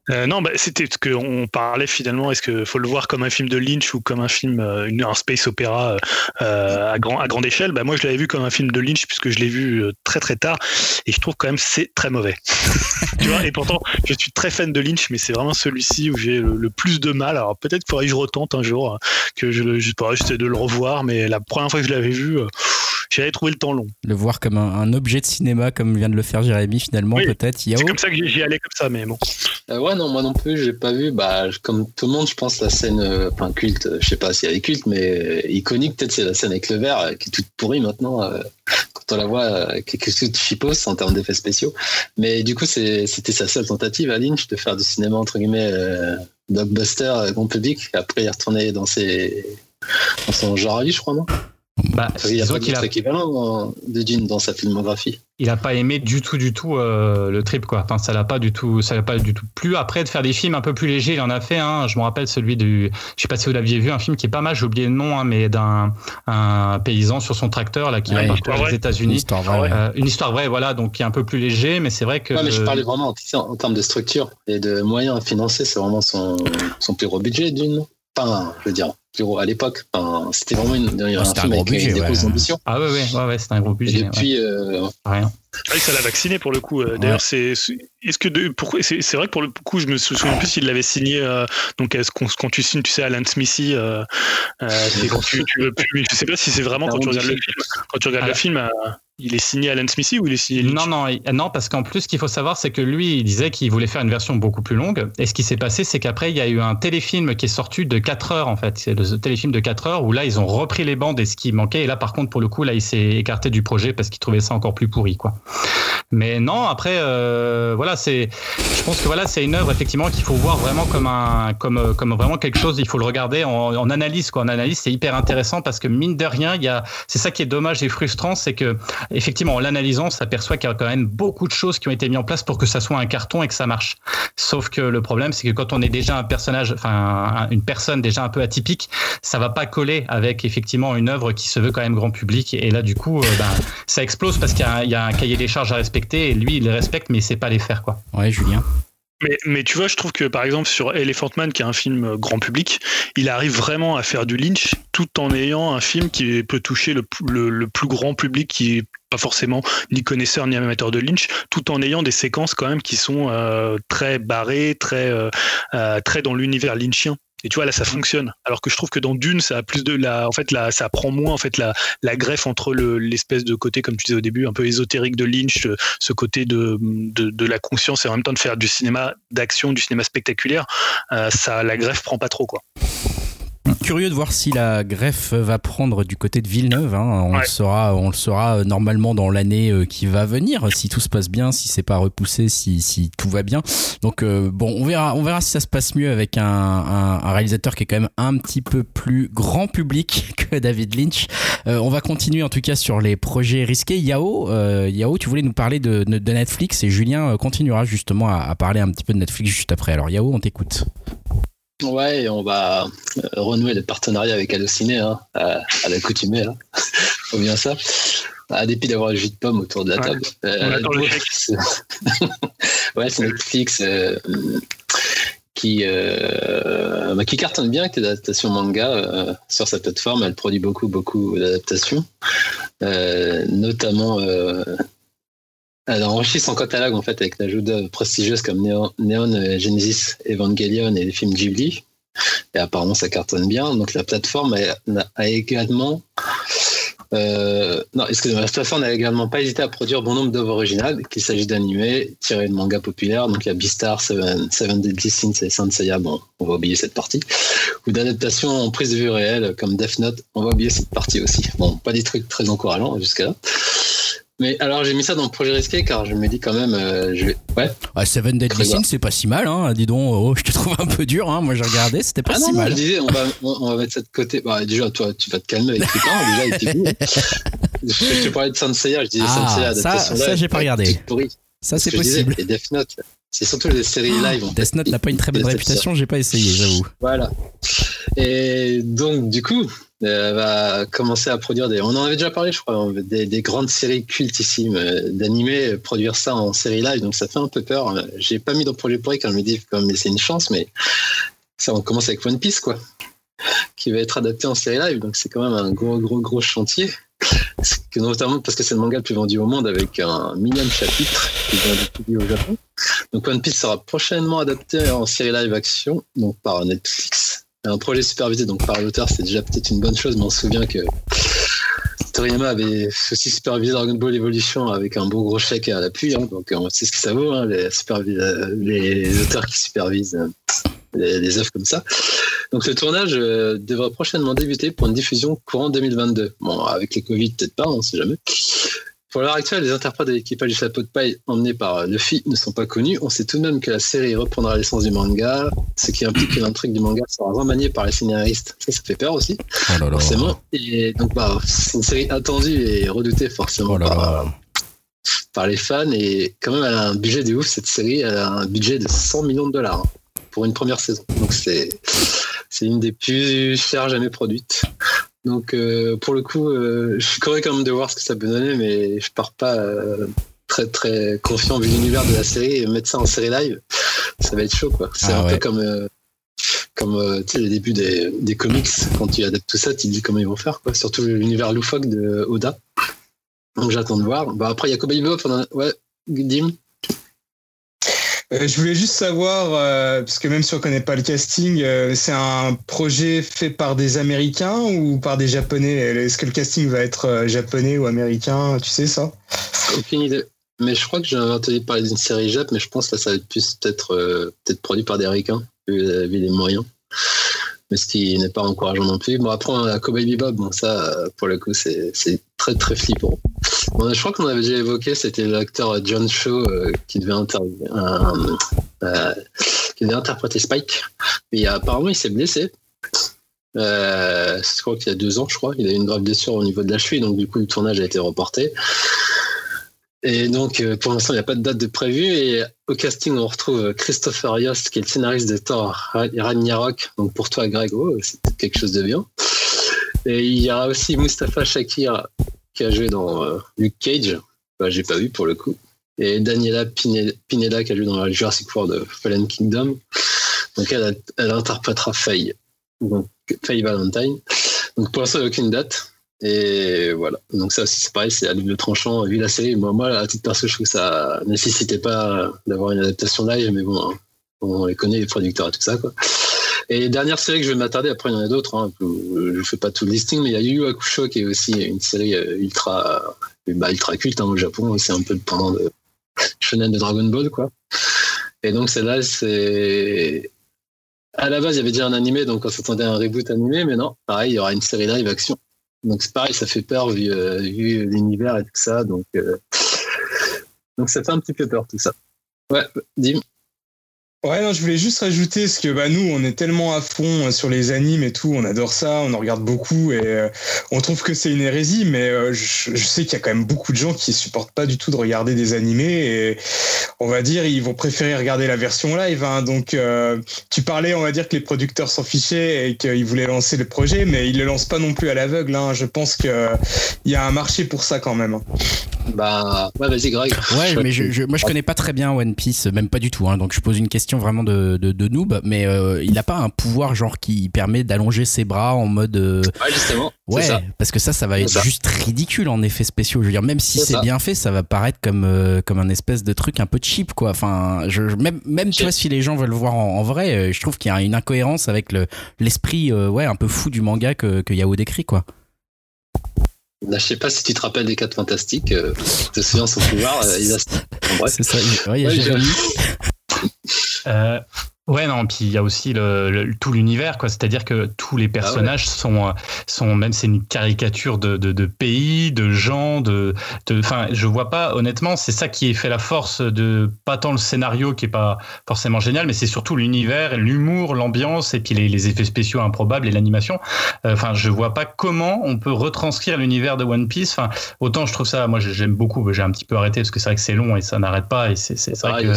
Euh, non, bah, c'était ce qu'on parlait finalement. Est-ce qu'il faut le voir comme un film de Lynch ou comme un film, euh, une- un space opéra euh, à, grand, à grande échelle? Bah, Moi, je l'avais vu comme un film de Lynch puisque je l'ai vu euh, très très tard et je trouve quand même c'est très mauvais. <laughs> tu vois, et pourtant, je suis très fan de Lynch, mais c'est vraiment celui-ci où j'ai le, le plus de mal. Alors peut-être qu'il faudrait que je retente un jour, hein, que je, je pourrais juste de le revoir, mais la première fois que je l'avais vu, euh, j'avais trouvé le temps long. Le voir comme un, un objet de cinéma, comme vient de le faire Jérémy finalement, Oui, peut-être. C'est comme ça que j'y allais comme ça, mais bon. Euh, ouais, non, moi non plus, j'ai pas vu. Bah, comme tout le monde, je pense la scène, euh, enfin culte, euh, je sais pas si elle est culte, mais euh, iconique, peut-être c'est la scène avec le verre, euh, qui est toute pourrie maintenant, euh, <laughs> quand on la voit, qui est toute chipos en termes d'effets spéciaux. Mais du coup, c'était sa seule tentative à Lynch de faire du cinéma, entre guillemets, euh, blockbuster, euh, grand public. Après, il est retourné dans, ses, dans son genre à lui, je crois, non? Bah, Il n'y a disons pas qu'il a, d'autre équivalent dans- de Dune dans sa filmographie. il a pas aimé du tout, du tout euh, le trip quoi. Enfin, ça l'a pas du tout, ça l'a pas du tout plu. Après de faire des films un peu plus légers, il en a fait. un je me rappelle celui du, je sais pas si vous l'aviez vu, un film qui est pas mal. J'ai oublié le nom, hein, mais d'un un paysan sur son tracteur là qui Ouais, va parcourir les vraie. Une États-Unis. histoire vraie. Euh, une histoire vraie, voilà, donc qui est un peu plus léger, mais c'est vrai que. Ouais, mais je parlais vraiment tu sais, en, termes de structure et de moyens à financer, c'est vraiment son, son plus gros budget d'une. non Enfin, je veux dire, gros à l'époque. Enfin, c'était vraiment une, un, Ah, c'était un film gros avec budget, des ouais. grosses ambitions. Ah ouais, ouais, ouais, ouais c'était un gros Et budget. ouais. depuis, euh, Rien. Ah ça l'a vacciné pour le coup. euh, D'ailleurs, c'est c'est- est-ce que de, pourquoi c'est c'est vrai que pour le coup, je me souviens plus s'il l'avait signé. euh, donc, est-ce qu'on- quand tu signes, tu sais, Alan Smithy, euh, euh, c'est quand tu, tu veux plus. Je sais pas si c'est vraiment quand tu regardes le film. Quand tu regardes le Alors- film, euh, il est signé Alan Smithy ou il est signé Lynch? Non, non, il- non, parce qu'en plus, ce qu'il faut savoir, c'est que lui, il disait qu'il voulait faire une version beaucoup plus longue. Et ce qui s'est passé, c'est qu'après, il y a eu un téléfilm qui est sorti de 4 heures, en fait. C'est téléfilm de 4 heures où là, ils ont repris les bandes et ce qui manquait. Et là, par contre, pour le coup, là, il s'est écarté du projet parce qu'il trouvait ça encore plus pourri, quoi. Mais non, après, euh, voilà, c'est, je pense que voilà, c'est une œuvre effectivement qu'il faut voir vraiment comme un, comme, comme vraiment quelque chose. Il faut le regarder en, analyse, quoi. En analyse, c'est hyper intéressant parce que mine de rien, il y a, c'est ça qui est dommage et frustrant, c'est que effectivement, en l'analysant, on s'aperçoit qu'il y a quand même beaucoup de choses qui ont été mises en place pour que ça soit un carton et que ça marche. Sauf que le problème, c'est que quand on est déjà un personnage, enfin un- une personne déjà un peu atypique, ça va pas coller avec effectivement une œuvre qui se veut quand même grand public. Et là, du coup, euh, ben, ça explose parce qu'il y, a un- il y a un cahier des charges à respecter et lui, il les respecte, mais il sait pas les faire, quoi. Ouais, Julien. Mais, mais tu vois, je trouve que par exemple sur Elephant Man, qui est un film euh, grand public, il arrive vraiment à faire du Lynch tout en ayant un film qui peut toucher le, le- le plus grand public qui est pas forcément ni connaisseur ni amateur de Lynch, tout en ayant des séquences quand même qui sont euh, très barrées, très, euh, très dans l'univers lynchien. Et tu vois là ça fonctionne. Alors que je trouve que dans Dune ça a plus de la, en fait là ça prend moins en fait la, la greffe entre le- l'espèce de côté comme tu disais au début un peu ésotérique de Lynch, euh, ce côté de la conscience et en même temps de faire du cinéma d'action, du cinéma spectaculaire, euh, ça la greffe prend pas trop quoi. Curieux de voir si la greffe va prendre du côté de Villeneuve. hein. On, le saura, on le saura euh, normalement dans l'année euh, qui va venir, si tout se passe bien, si c'est pas repoussé, si, si tout va bien. Donc euh, bon, on verra, on verra si ça se passe mieux avec un, un- un réalisateur qui est quand même un petit peu plus grand public <laughs> que David Lynch. Euh, on va continuer en tout cas sur les projets risqués. Yao, euh, Yao, tu voulais nous parler de, de Netflix et Julien continuera justement à, à parler un petit peu de Netflix juste après. Alors Yao, on t'écoute. Ouais, et on va euh, renouer le partenariat avec Allociné, hein, à, à l'accoutumée, là. <laughs> Faut bien ça. À dépit d'avoir le jus de pomme autour de la Ouais. table. Le <laughs> ouais, c'est- Netflix euh, qui, euh, bah, qui cartonne bien avec les adaptations manga euh, sur sa plateforme. Elle produit beaucoup, beaucoup d'adaptations. Euh, notamment, euh, elle enrichit son catalogue en fait avec l'ajout d'œuvres prestigieuses comme Neon, euh, Genesis Evangelion et les films Ghibli. Et apparemment, ça cartonne bien. Donc, la plateforme a, également. euh, non, excusez-moi, la plateforme n'a également pas hésité à produire bon nombre d'œuvres originales, qu'il s'agit d'animés tirés de mangas populaires. Donc, il y a Beastar, Seven, Seven Deadly Sins et Saint Seiya. Bon, on va oublier cette partie. Ou d'adaptations en prise de vue réelle, comme Death Note. On va oublier cette partie aussi. Bon, pas des trucs très encourageants jusqu'à là. Mais alors, j'ai mis ça dans le projet risqué car je me dis quand même, euh, je vais. Ouais. Ah, Seven Deadly. Sins, c'est pas si mal, hein. Dis donc, oh, je te trouve un peu dur, hein. Moi, j'ai regardé, c'était pas Ah si non, non, mal. je disais, on va, on, va mettre ça de côté. Bah, déjà, toi, tu vas te calmer avec tes parents, déjà, et tes goûts. Je, te parlais de Sanseiya, je disais Ah, ça- j'ai pas regardé. Ça, c'est disais, possible. Et Death Note, c'est surtout les séries live. en fait. Death Note n'a pas une très bonne réputation, j'ai pas essayé, j'avoue. Voilà. Et donc, du coup, euh, elle va commencer à produire des. On en avait déjà parlé, je crois, des, des grandes séries cultissimes euh, d'animés, euh, produire ça en série live, donc ça fait un peu peur. Euh, J'ai pas mis dans le projet pourri quand je me dis, quand même, c'est une chance, mais ça, on commence avec One Piece, quoi, qui va être adapté en série live, donc c'est quand même un gros, gros, gros chantier. Notamment parce que c'est le manga le plus vendu au monde avec un million de chapitres qui vient d'être publié au Japon. Donc One Piece sera prochainement adapté en série live action, donc par Netflix. Un projet supervisé donc par l'auteur, c'est déjà peut-être une bonne chose, mais on se souvient que Toriyama avait aussi supervisé Dragon Ball Evolution avec un beau gros chèque à l'appui, hein, donc on sait ce que ça vaut, hein, euh, les auteurs qui supervisent euh, les, œuvres comme ça. Donc le tournage euh, devrait prochainement débuter pour une diffusion courant 2022. Bon, avec les Covid, peut-être pas, on sait jamais. Pour l'heure actuelle, les interprètes de l'équipage du chapeau de paille emmenés par Luffy ne sont pas connus. On sait tout de même que la série reprendra l'essence du manga, ce qui implique que l'intrigue du manga sera remaniée par les scénaristes. Ça, ça fait peur aussi, Oh là là. forcément. Et donc, bah, c'est une série attendue et redoutée forcément Oh là par, les fans. Et quand même, elle a un budget de ouf, cette série. Elle a un budget de 100 millions de dollars hein, pour une première saison. Donc, c'est c'est une des plus chères jamais produites. Donc, euh, pour le coup, euh, je suis curieux quand même de voir ce que ça peut donner, mais je pars pas euh, très très confiant vu l'univers de la série et mettre ça en série live, ça va être chaud quoi. C'est Ah un ouais. peu comme euh, comme euh, tu sais, les débuts des, des comics, quand tu adaptes tout ça, tu te dis comment ils vont faire, quoi. Surtout l'univers loufoque de Oda. Donc j'attends de voir. Bah, après, il y a Cowboy Bebop. Ouais, Dim. Euh, je voulais juste savoir, euh, parce que même si on connaît pas le casting, euh, c'est un projet fait par des Américains ou par des Japonais? Est-ce que le casting va être japonais ou américain? Tu sais ça? Aucune idée. Mais je crois que j'avais entendu parler d'une série Jap, mais je pense que là, ça va être plus peut-être peut-être produit par des Ricains, vu, vu les moyens. Ce qui n'est pas encourageant non plus. Bon, après, on a Cowboy Bebop, bon, ça, pour le coup, c'est très très flippant. Bon, je crois qu'on avait déjà évoqué, c'était l'acteur John Cho euh, qui, devait euh, qui devait interpréter Spike. Mais apparemment, il s'est blessé. Euh, je crois qu'il y a deux ans, je crois. Il a eu une grave blessure au niveau de la cheville, donc du coup, le tournage a été reporté. Et donc, euh, pour l'instant, il n'y a pas de date de prévue. Et au casting, on retrouve Christopher Yost, qui est le scénariste de Thor Ra- Ragnarok. Donc, pour toi, Greg, oh, c'est quelque chose de bien. Et il y aura aussi Mustapha Shakir, qui a joué dans euh, Luke Cage. Bah, j'ai pas vu pour le coup. Et Daniela Pine- Pineda, qui a joué dans la Jurassic World Fallen Kingdom. Donc, elle, elle interprétera Faye. Donc, Faye Valentine. Donc, pour l'instant, il n'y a aucune date. Et voilà. Donc ça aussi, c'est pareil, c'est à double tranchant. Vu la série, moi, moi, à titre perso, je trouve que ça nécessitait pas d'avoir une adaptation live, mais bon, hein, on les connaît, les producteurs et tout ça, quoi. Et dernière série que je vais m'attarder, après il y en a d'autres, hein, je ne fais pas tout le listing, mais il y a Yu Yu Hakusho qui est aussi une série euh, ultra, euh, bah, ultra culte hein, au Japon, c'est un peu le pendant de <laughs> Shonen de Dragon Ball, quoi. Et donc celle-là, c'est... À la base, il y avait déjà un animé, donc on s'attendait à un reboot animé, mais non, pareil, il y aura une série live action. Donc c'est pareil, ça fait peur vu, euh, vu l'univers et tout ça. Donc, euh, donc ça fait un petit peu peur tout ça. Ouais, Dim. Ouais, non, je voulais juste rajouter parce que bah, nous, on est tellement à fond euh, sur les animes et tout, on adore ça, on en regarde beaucoup et euh, on trouve que c'est une hérésie, mais euh, je, sais qu'il y a quand même beaucoup de gens qui supportent pas du tout de regarder des animés et on va dire ils vont préférer regarder la version live. Hein. Donc, tu parlais, on va dire que les producteurs s'en fichaient et qu'ils voulaient lancer le projet, mais ils le lancent pas non plus à l'aveugle. Hein. Je pense que il y a un marché pour ça quand même. Bah, ouais, vas-y, Greg. Ouais, mais je, je- moi je connais pas très bien One Piece, même pas du tout. Hein, donc je pose une question vraiment de, de, de noob, mais euh, il a pas un pouvoir genre qui permet d'allonger ses bras en mode. euh, Ouais, justement. Ouais, ça. parce que ça, ça va être juste ridicule en effets spéciaux. Je veux dire, même si C'est bien fait, ça va paraître comme euh, comme un espèce de truc un peu cheap, quoi. Enfin, je, même même tu vois, si les gens veulent le voir en, en vrai, je trouve qu'il y a une incohérence avec le l'esprit, ouais, un peu fou du manga que que Yao décrit, quoi. Là, je sais pas si tu te rappelles des 4 fantastiques. Euh, te souviens son pouvoir. euh, il a... en bref. C'est ça. il- ouais, il y a Ouais, Jérémy. Euh, ouais, non, puis il y a aussi le, le- tout l'univers, quoi. C'est-à-dire que tous les personnages sont, euh, sont même, c'est une caricature de, de, de pays, de gens, de. Enfin, je vois pas, honnêtement, c'est ça qui fait la force de. Pas tant le scénario qui est pas forcément génial, mais c'est surtout l'univers, l'humour, l'ambiance et puis les, les effets spéciaux improbables et l'animation. Euh, Enfin, je vois pas comment on peut retranscrire l'univers de One Piece. Enfin, autant je trouve ça, moi j'aime beaucoup, j'ai un petit peu arrêté parce que c'est vrai que c'est long et ça n'arrête pas et c'est c'est- c'est vrai Pareil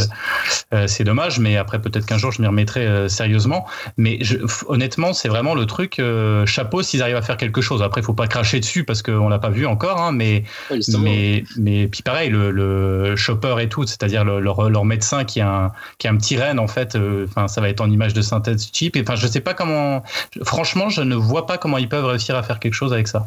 que euh, c'est dommage, mais après peut-être qu'un jour je m'y remettrai euh, sérieusement. Mais je- honnêtement, c'est vraiment le truc euh, chapeau s'ils arrivent à faire quelque chose. Après, il faut pas cracher dessus parce qu'on l'a pas vu encore, hein, mais mais mais puis pareil, le, le chopper et tout, c'est-à-dire le- leur, leur médecin qui est un qui est un petit renne en fait. euh, Enfin, ça va être en image de synthèse cheap. Et enfin, je sais pas comment. Franchement, je ne vois pas comment ils peuvent réussir à faire quelque chose avec ça.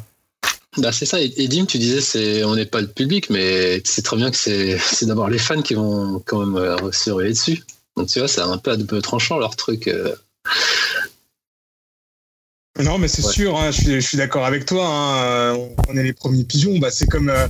Bah, c'est ça. Et, et Dim, tu disais, c'est, on n'est pas le public, mais tu sais très bien que c'est, <laughs> c'est d'abord les fans qui vont quand même se relayer dessus. Donc tu vois, c'est un peu à double tranchant leur truc. euh. Non, mais c'est Ouais. sûr, hein, je suis, d'accord avec toi. hein, on est les premiers pigeons. Bah, c'est comme, euh,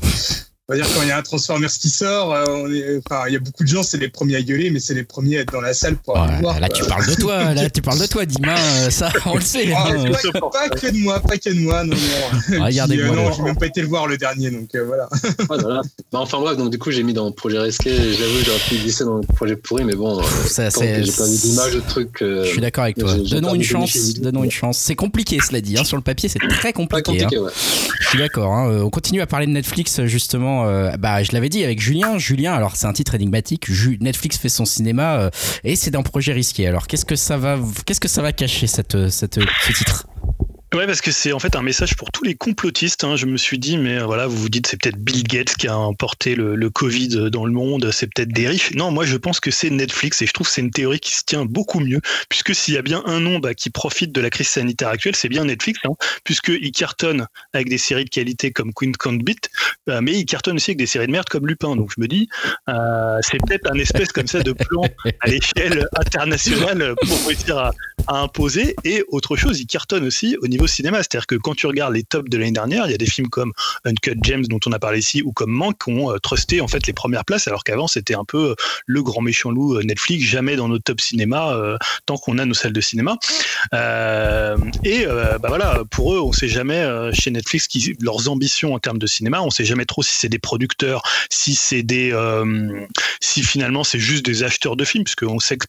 on va dire, quand il y a un Transformers qui sort, euh, on est, enfin, il y a beaucoup de gens, c'est les premiers à gueuler, mais c'est les premiers à être dans la salle pour aller voir. là, quoi. tu parles de toi, <laughs> là, tu parles de toi, Dima, euh, ça, on le sait. Ah, hein. pas, pas que de moi, pas que de moi, non, non. <laughs> Regardez-moi euh, non, j'ai même pas été le voir le dernier, donc euh, voilà. Ouais, voilà. Bah, enfin bref, donc du coup, j'ai mis dans le projet risqué. J'avoue, j'aurais pu glisser dans le projet pourri, mais bon, euh, Ça, c'est- j'ai pas vu d'image de trucs. euh, Je suis d'accord avec toi. Donnons une chance. Donnons une chance. C'est compliqué, cela dit. hein. Sur le papier, c'est très compliqué. compliqué, hein. ouais. Je suis d'accord. hein. Euh, On continue à parler de Netflix, justement. Euh, bah, je l'avais dit avec Julien. Julien, alors c'est un titre énigmatique. Netflix fait son cinéma euh, et c'est d'un projet risqué. Alors qu'est-ce que ça va, cacher cette, ce titre? Ouais, parce que c'est en fait un message pour tous les complotistes. hein. Je me suis dit, mais euh, voilà, vous vous dites c'est peut-être Bill Gates qui a emporté le, Covid dans le monde, c'est peut-être des riches. Non, moi je pense que c'est Netflix et je trouve que c'est une théorie qui se tient beaucoup mieux, puisque s'il y a bien un nom bah, qui profite de la crise sanitaire actuelle, c'est bien Netflix, hein, puisqu'il cartonne avec des séries de qualité comme Queen Can't Beat, euh, mais il cartonne aussi avec des séries de merde comme Lupin. Donc je me dis, euh, c'est peut-être un espèce comme ça de plan à l'échelle internationale pour réussir à imposer. Et autre chose, il cartonne aussi au niveau cinéma. C'est-à-dire que quand tu regardes les tops de l'année dernière, il y a des films comme Uncut James dont on a parlé ici ou comme Manque qui ont euh, trusté en fait les premières places, alors qu'avant c'était un peu euh, le grand méchant loup euh, Netflix, jamais dans nos top cinéma tant qu'on a nos salles de cinéma. Et euh, bah voilà, pour eux, on sait jamais chez Netflix qui, leurs ambitions en termes de cinéma, on sait jamais trop si c'est des producteurs, si c'est des, si finalement c'est juste des acheteurs de films, puisque on sait que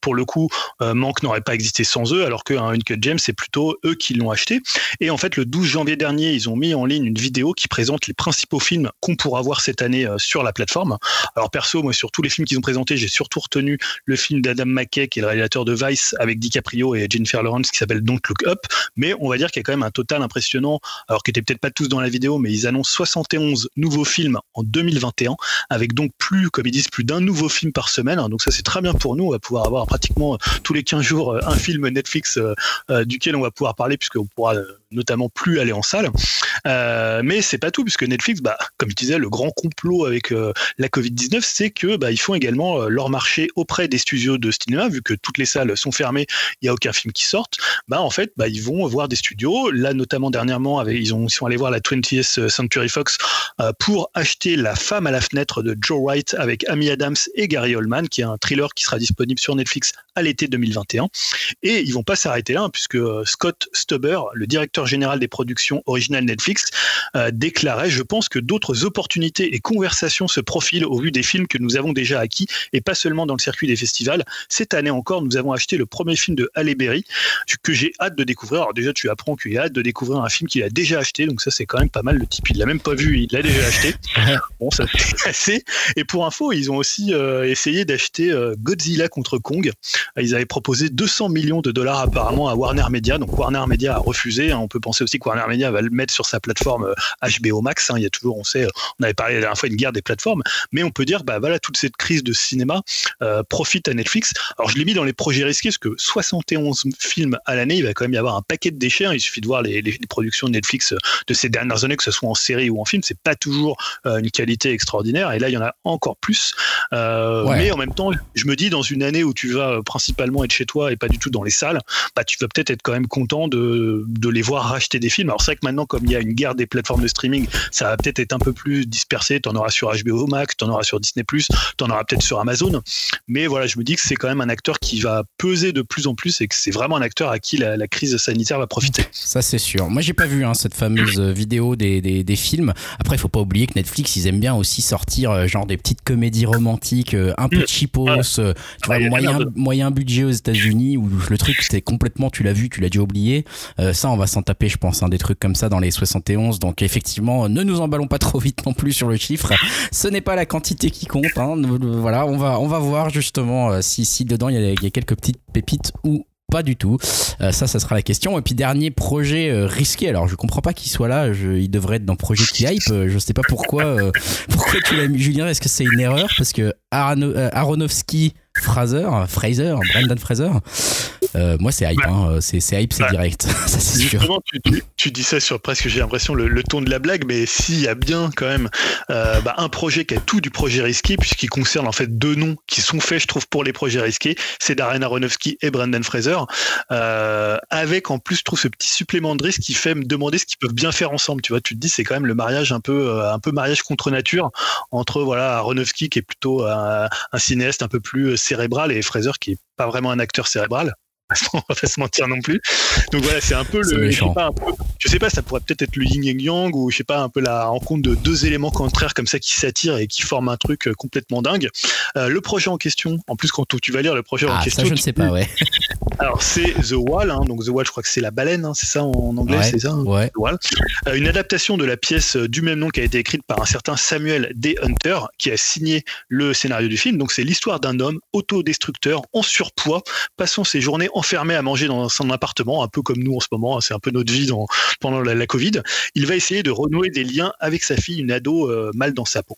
pour, le coup, Manque n'aurait pas existé sans eux, alors qu'un Uncut James, c'est plutôt eux qui l'ont acheté. Et en fait, le 12 janvier dernier, ils ont mis en ligne une vidéo qui présente les principaux films qu'on pourra voir cette année euh, sur la plateforme. Alors perso, moi, sur tous les films qu'ils ont présentés, j'ai surtout retenu le film d'Adam McKay, qui est le réalisateur de Vice, avec DiCaprio et Jennifer Lawrence, qui s'appelle Don't Look Up. Mais on va dire qu'il y a quand même un total impressionnant, alors qu'ils n'étaient peut-être pas tous dans la vidéo, mais ils annoncent 71 nouveaux films en 2021, avec donc plus, comme ils disent, plus d'un nouveau film par semaine. Donc ça, c'est très bien pour nous. On va pouvoir avoir pratiquement euh, tous les 15 jours euh, un film Netflix duquel on va pouvoir parler, puisqu'on pourra euh, notamment plus aller en salle. Euh, mais c'est pas tout, puisque Netflix, bah, comme je disais, le grand complot avec euh, la Covid-19, c'est que bah, ils font également euh, leur marché auprès des studios de cinéma, vu que toutes les salles sont fermées, il n'y a aucun film qui sorte. Bah, en fait, bah, ils vont voir des studios. Là, notamment dernièrement, avec, ils, ont, ils sont allés voir la 20th Century Fox euh, pour acheter La femme à la fenêtre de Joe Wright avec Amy Adams et Gary Oldman, qui est un thriller qui sera disponible sur Netflix à l'été 2021. Et ils vont pas s'arrêter là, hein, puisque Scott Stuber, le directeur général des productions originales Netflix, euh, déclarait Je pense que d'autres opportunités et conversations se profilent au vu des films que nous avons déjà acquis, et pas seulement dans le circuit des festivals. Cette année encore, nous avons acheté le premier film de Halle Berry, que j'ai hâte de découvrir. Alors, déjà, tu apprends qu'il a hâte de découvrir un film qu'il a déjà acheté, donc ça, c'est quand même pas mal. Le type, il l'a même pas vu, il l'a déjà acheté. <laughs> Bon, ça c'est assez. Et pour info, ils ont aussi euh, essayé d'acheter euh, Godzilla contre Kong. Ils avaient proposé 200 millions de dollars apparemment à Warner Media. Donc Warner Media a refusé. hein. On peut penser aussi que Warner Media va le mettre sur sa plateforme euh, HBO Max. hein. Il y a toujours, on sait, euh, on avait parlé la dernière fois une guerre des plateformes. Mais on peut dire, bah voilà, toute cette crise de cinéma euh, profite à Netflix. Alors je l'ai mis dans les projets risqués parce que 71 films à l'année, il va quand même y avoir un paquet de déchets. hein. Il suffit de voir les, productions de Netflix euh, de ces dernières années, que ce soit en série ou en film. C'est pas toujours euh, une qualité extraordinaire. Et là, il y en a encore plus. Euh, Ouais. Mais en même temps, je me dis, dans une année où tu vas euh, principalement être chez toi et pas du tout dans les salles, bah, tu vas peut-être être quand même content de, de les voir racheter des films. Alors c'est vrai que maintenant, comme il y a une guerre des plateformes de streaming, ça va peut-être être un peu plus dispersé. Tu en auras sur HBO Max, tu en auras sur Disney+, tu en auras peut-être sur Amazon. Mais voilà, je me dis que c'est quand même un acteur qui va peser de plus en plus et que c'est vraiment un acteur à qui la, la crise sanitaire va profiter. Ça c'est sûr. Moi j'ai pas vu hein, cette fameuse euh, vidéo des, des, des films. Après il faut pas oublier que Netflix ils aiment bien aussi sortir euh, genre des petites comédies romantiques euh, un peu Mm. cheapos, Ouais. euh, tu vois, Ouais, y a moyen, budget aux États-Unis où le truc c'était complètement tu l'as vu, tu l'as déjà oublié. Euh, ça on va s'en taper je pense des trucs comme ça dans les 71. Donc effectivement ne nous emballons pas trop vite non plus sur le chiffre. Ce n'est pas la quantité qui compte. Hein. Voilà on va on va voir justement euh, si si dedans il y, a, quelques petites pépites ou pas du tout. Euh, ça, ça sera la question. Et puis dernier projet euh, risqué. Alors je comprends pas qu'il soit là. Il devrait être dans projet qui hype. Je sais pas pourquoi. <laughs> pourquoi tu l'as mis, Julien Est-ce que c'est une erreur? Parce que euh, Aronofsky, Fraser, Fraser, Brendan Fraser. Euh, moi, c'est hype. Hein. C'est, hype, c'est Ouais. direct. <laughs> ça, c'est sûr. Justement, tu, dis ça sur presque, j'ai l'impression, le, le ton de la blague, mais s'il y a bien quand même euh, bah, un projet qui a tout du projet risqué, puisqu'il concerne en fait deux noms qui sont faits, je trouve, pour les projets risqués, c'est Darren Aronofsky et Brendan Fraser, euh, avec en plus, je trouve, ce petit supplément de risque qui fait me demander ce qu'ils peuvent bien faire ensemble. Tu vois, tu te dis, c'est quand même le mariage un peu, un peu mariage contre nature entre voilà Aronofsky qui est plutôt un, un cinéaste un peu plus cérébral et Fraser qui est pas vraiment un acteur cérébral. <laughs> On va pas se mentir non plus. Donc voilà, c'est un peu le. Je sais, pas, un peu- je sais pas, ça pourrait peut-être être le yin et yang ou je sais pas, un peu la rencontre de deux éléments contraires comme ça qui s'attirent et qui forment un truc euh, complètement dingue. Euh, le projet en question, en plus quand tu vas lire le projet en Ah, question, ça, je ne sais pas, ouais. <laughs> alors c'est The Wall, hein, donc The Wall, je crois que c'est la baleine, hein, c'est ça en anglais, Ouais, c'est ça. hein, ouais. The Wall. Euh, une adaptation de la pièce du même nom qui a été écrite par un certain Samuel D. Hunter, qui a signé le scénario du film. Donc c'est l'histoire d'un homme autodestructeur en surpoids, passant ses journées enfermé enfermé à manger dans son appartement, un peu comme nous en ce moment. hein, C'est un peu notre vie dans, pendant la, Covid. Il va essayer de renouer des liens avec sa fille, une ado euh, mal dans sa peau.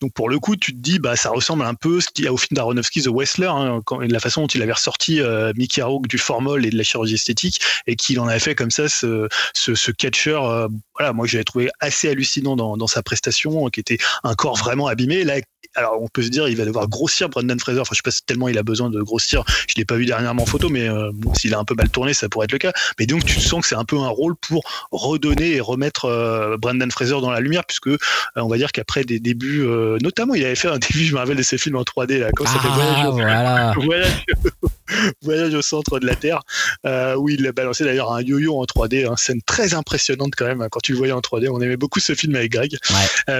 Donc pour le coup, tu te dis, bah ça ressemble un peu au film d'Aronofsky, The Wrestler, hein, la façon dont il avait ressorti euh, Mickey Rourke du formol et de la chirurgie esthétique, et qu'il en avait fait comme ça ce, ce, catcheur. euh, moi j'avais trouvé assez hallucinant dans, sa prestation, qui était un corps vraiment abîmé. Alors on peut se dire, il va devoir grossir Brendan Fraser. Enfin, je sais pas si tellement il a besoin de grossir. Je l'ai pas vu dernièrement en photo, mais euh, bon, s'il a un peu mal tourné, ça pourrait être le cas. Mais donc tu sens que c'est un peu un rôle pour redonner et remettre euh, Brendan Fraser dans la lumière, puisque euh, on va dire qu'après des débuts, euh, notamment il avait fait un début, je me rappelle de ses films en 3D là, quand ça Voyage Ah, voilà. Voyage, <laughs> Voyage au centre de la Terre, où il a balancé d'ailleurs un yo-yo en 3D, hein, scène très impressionnante quand même. hein, Quand tu le voyais en 3D, on aimait beaucoup ce film avec Greg.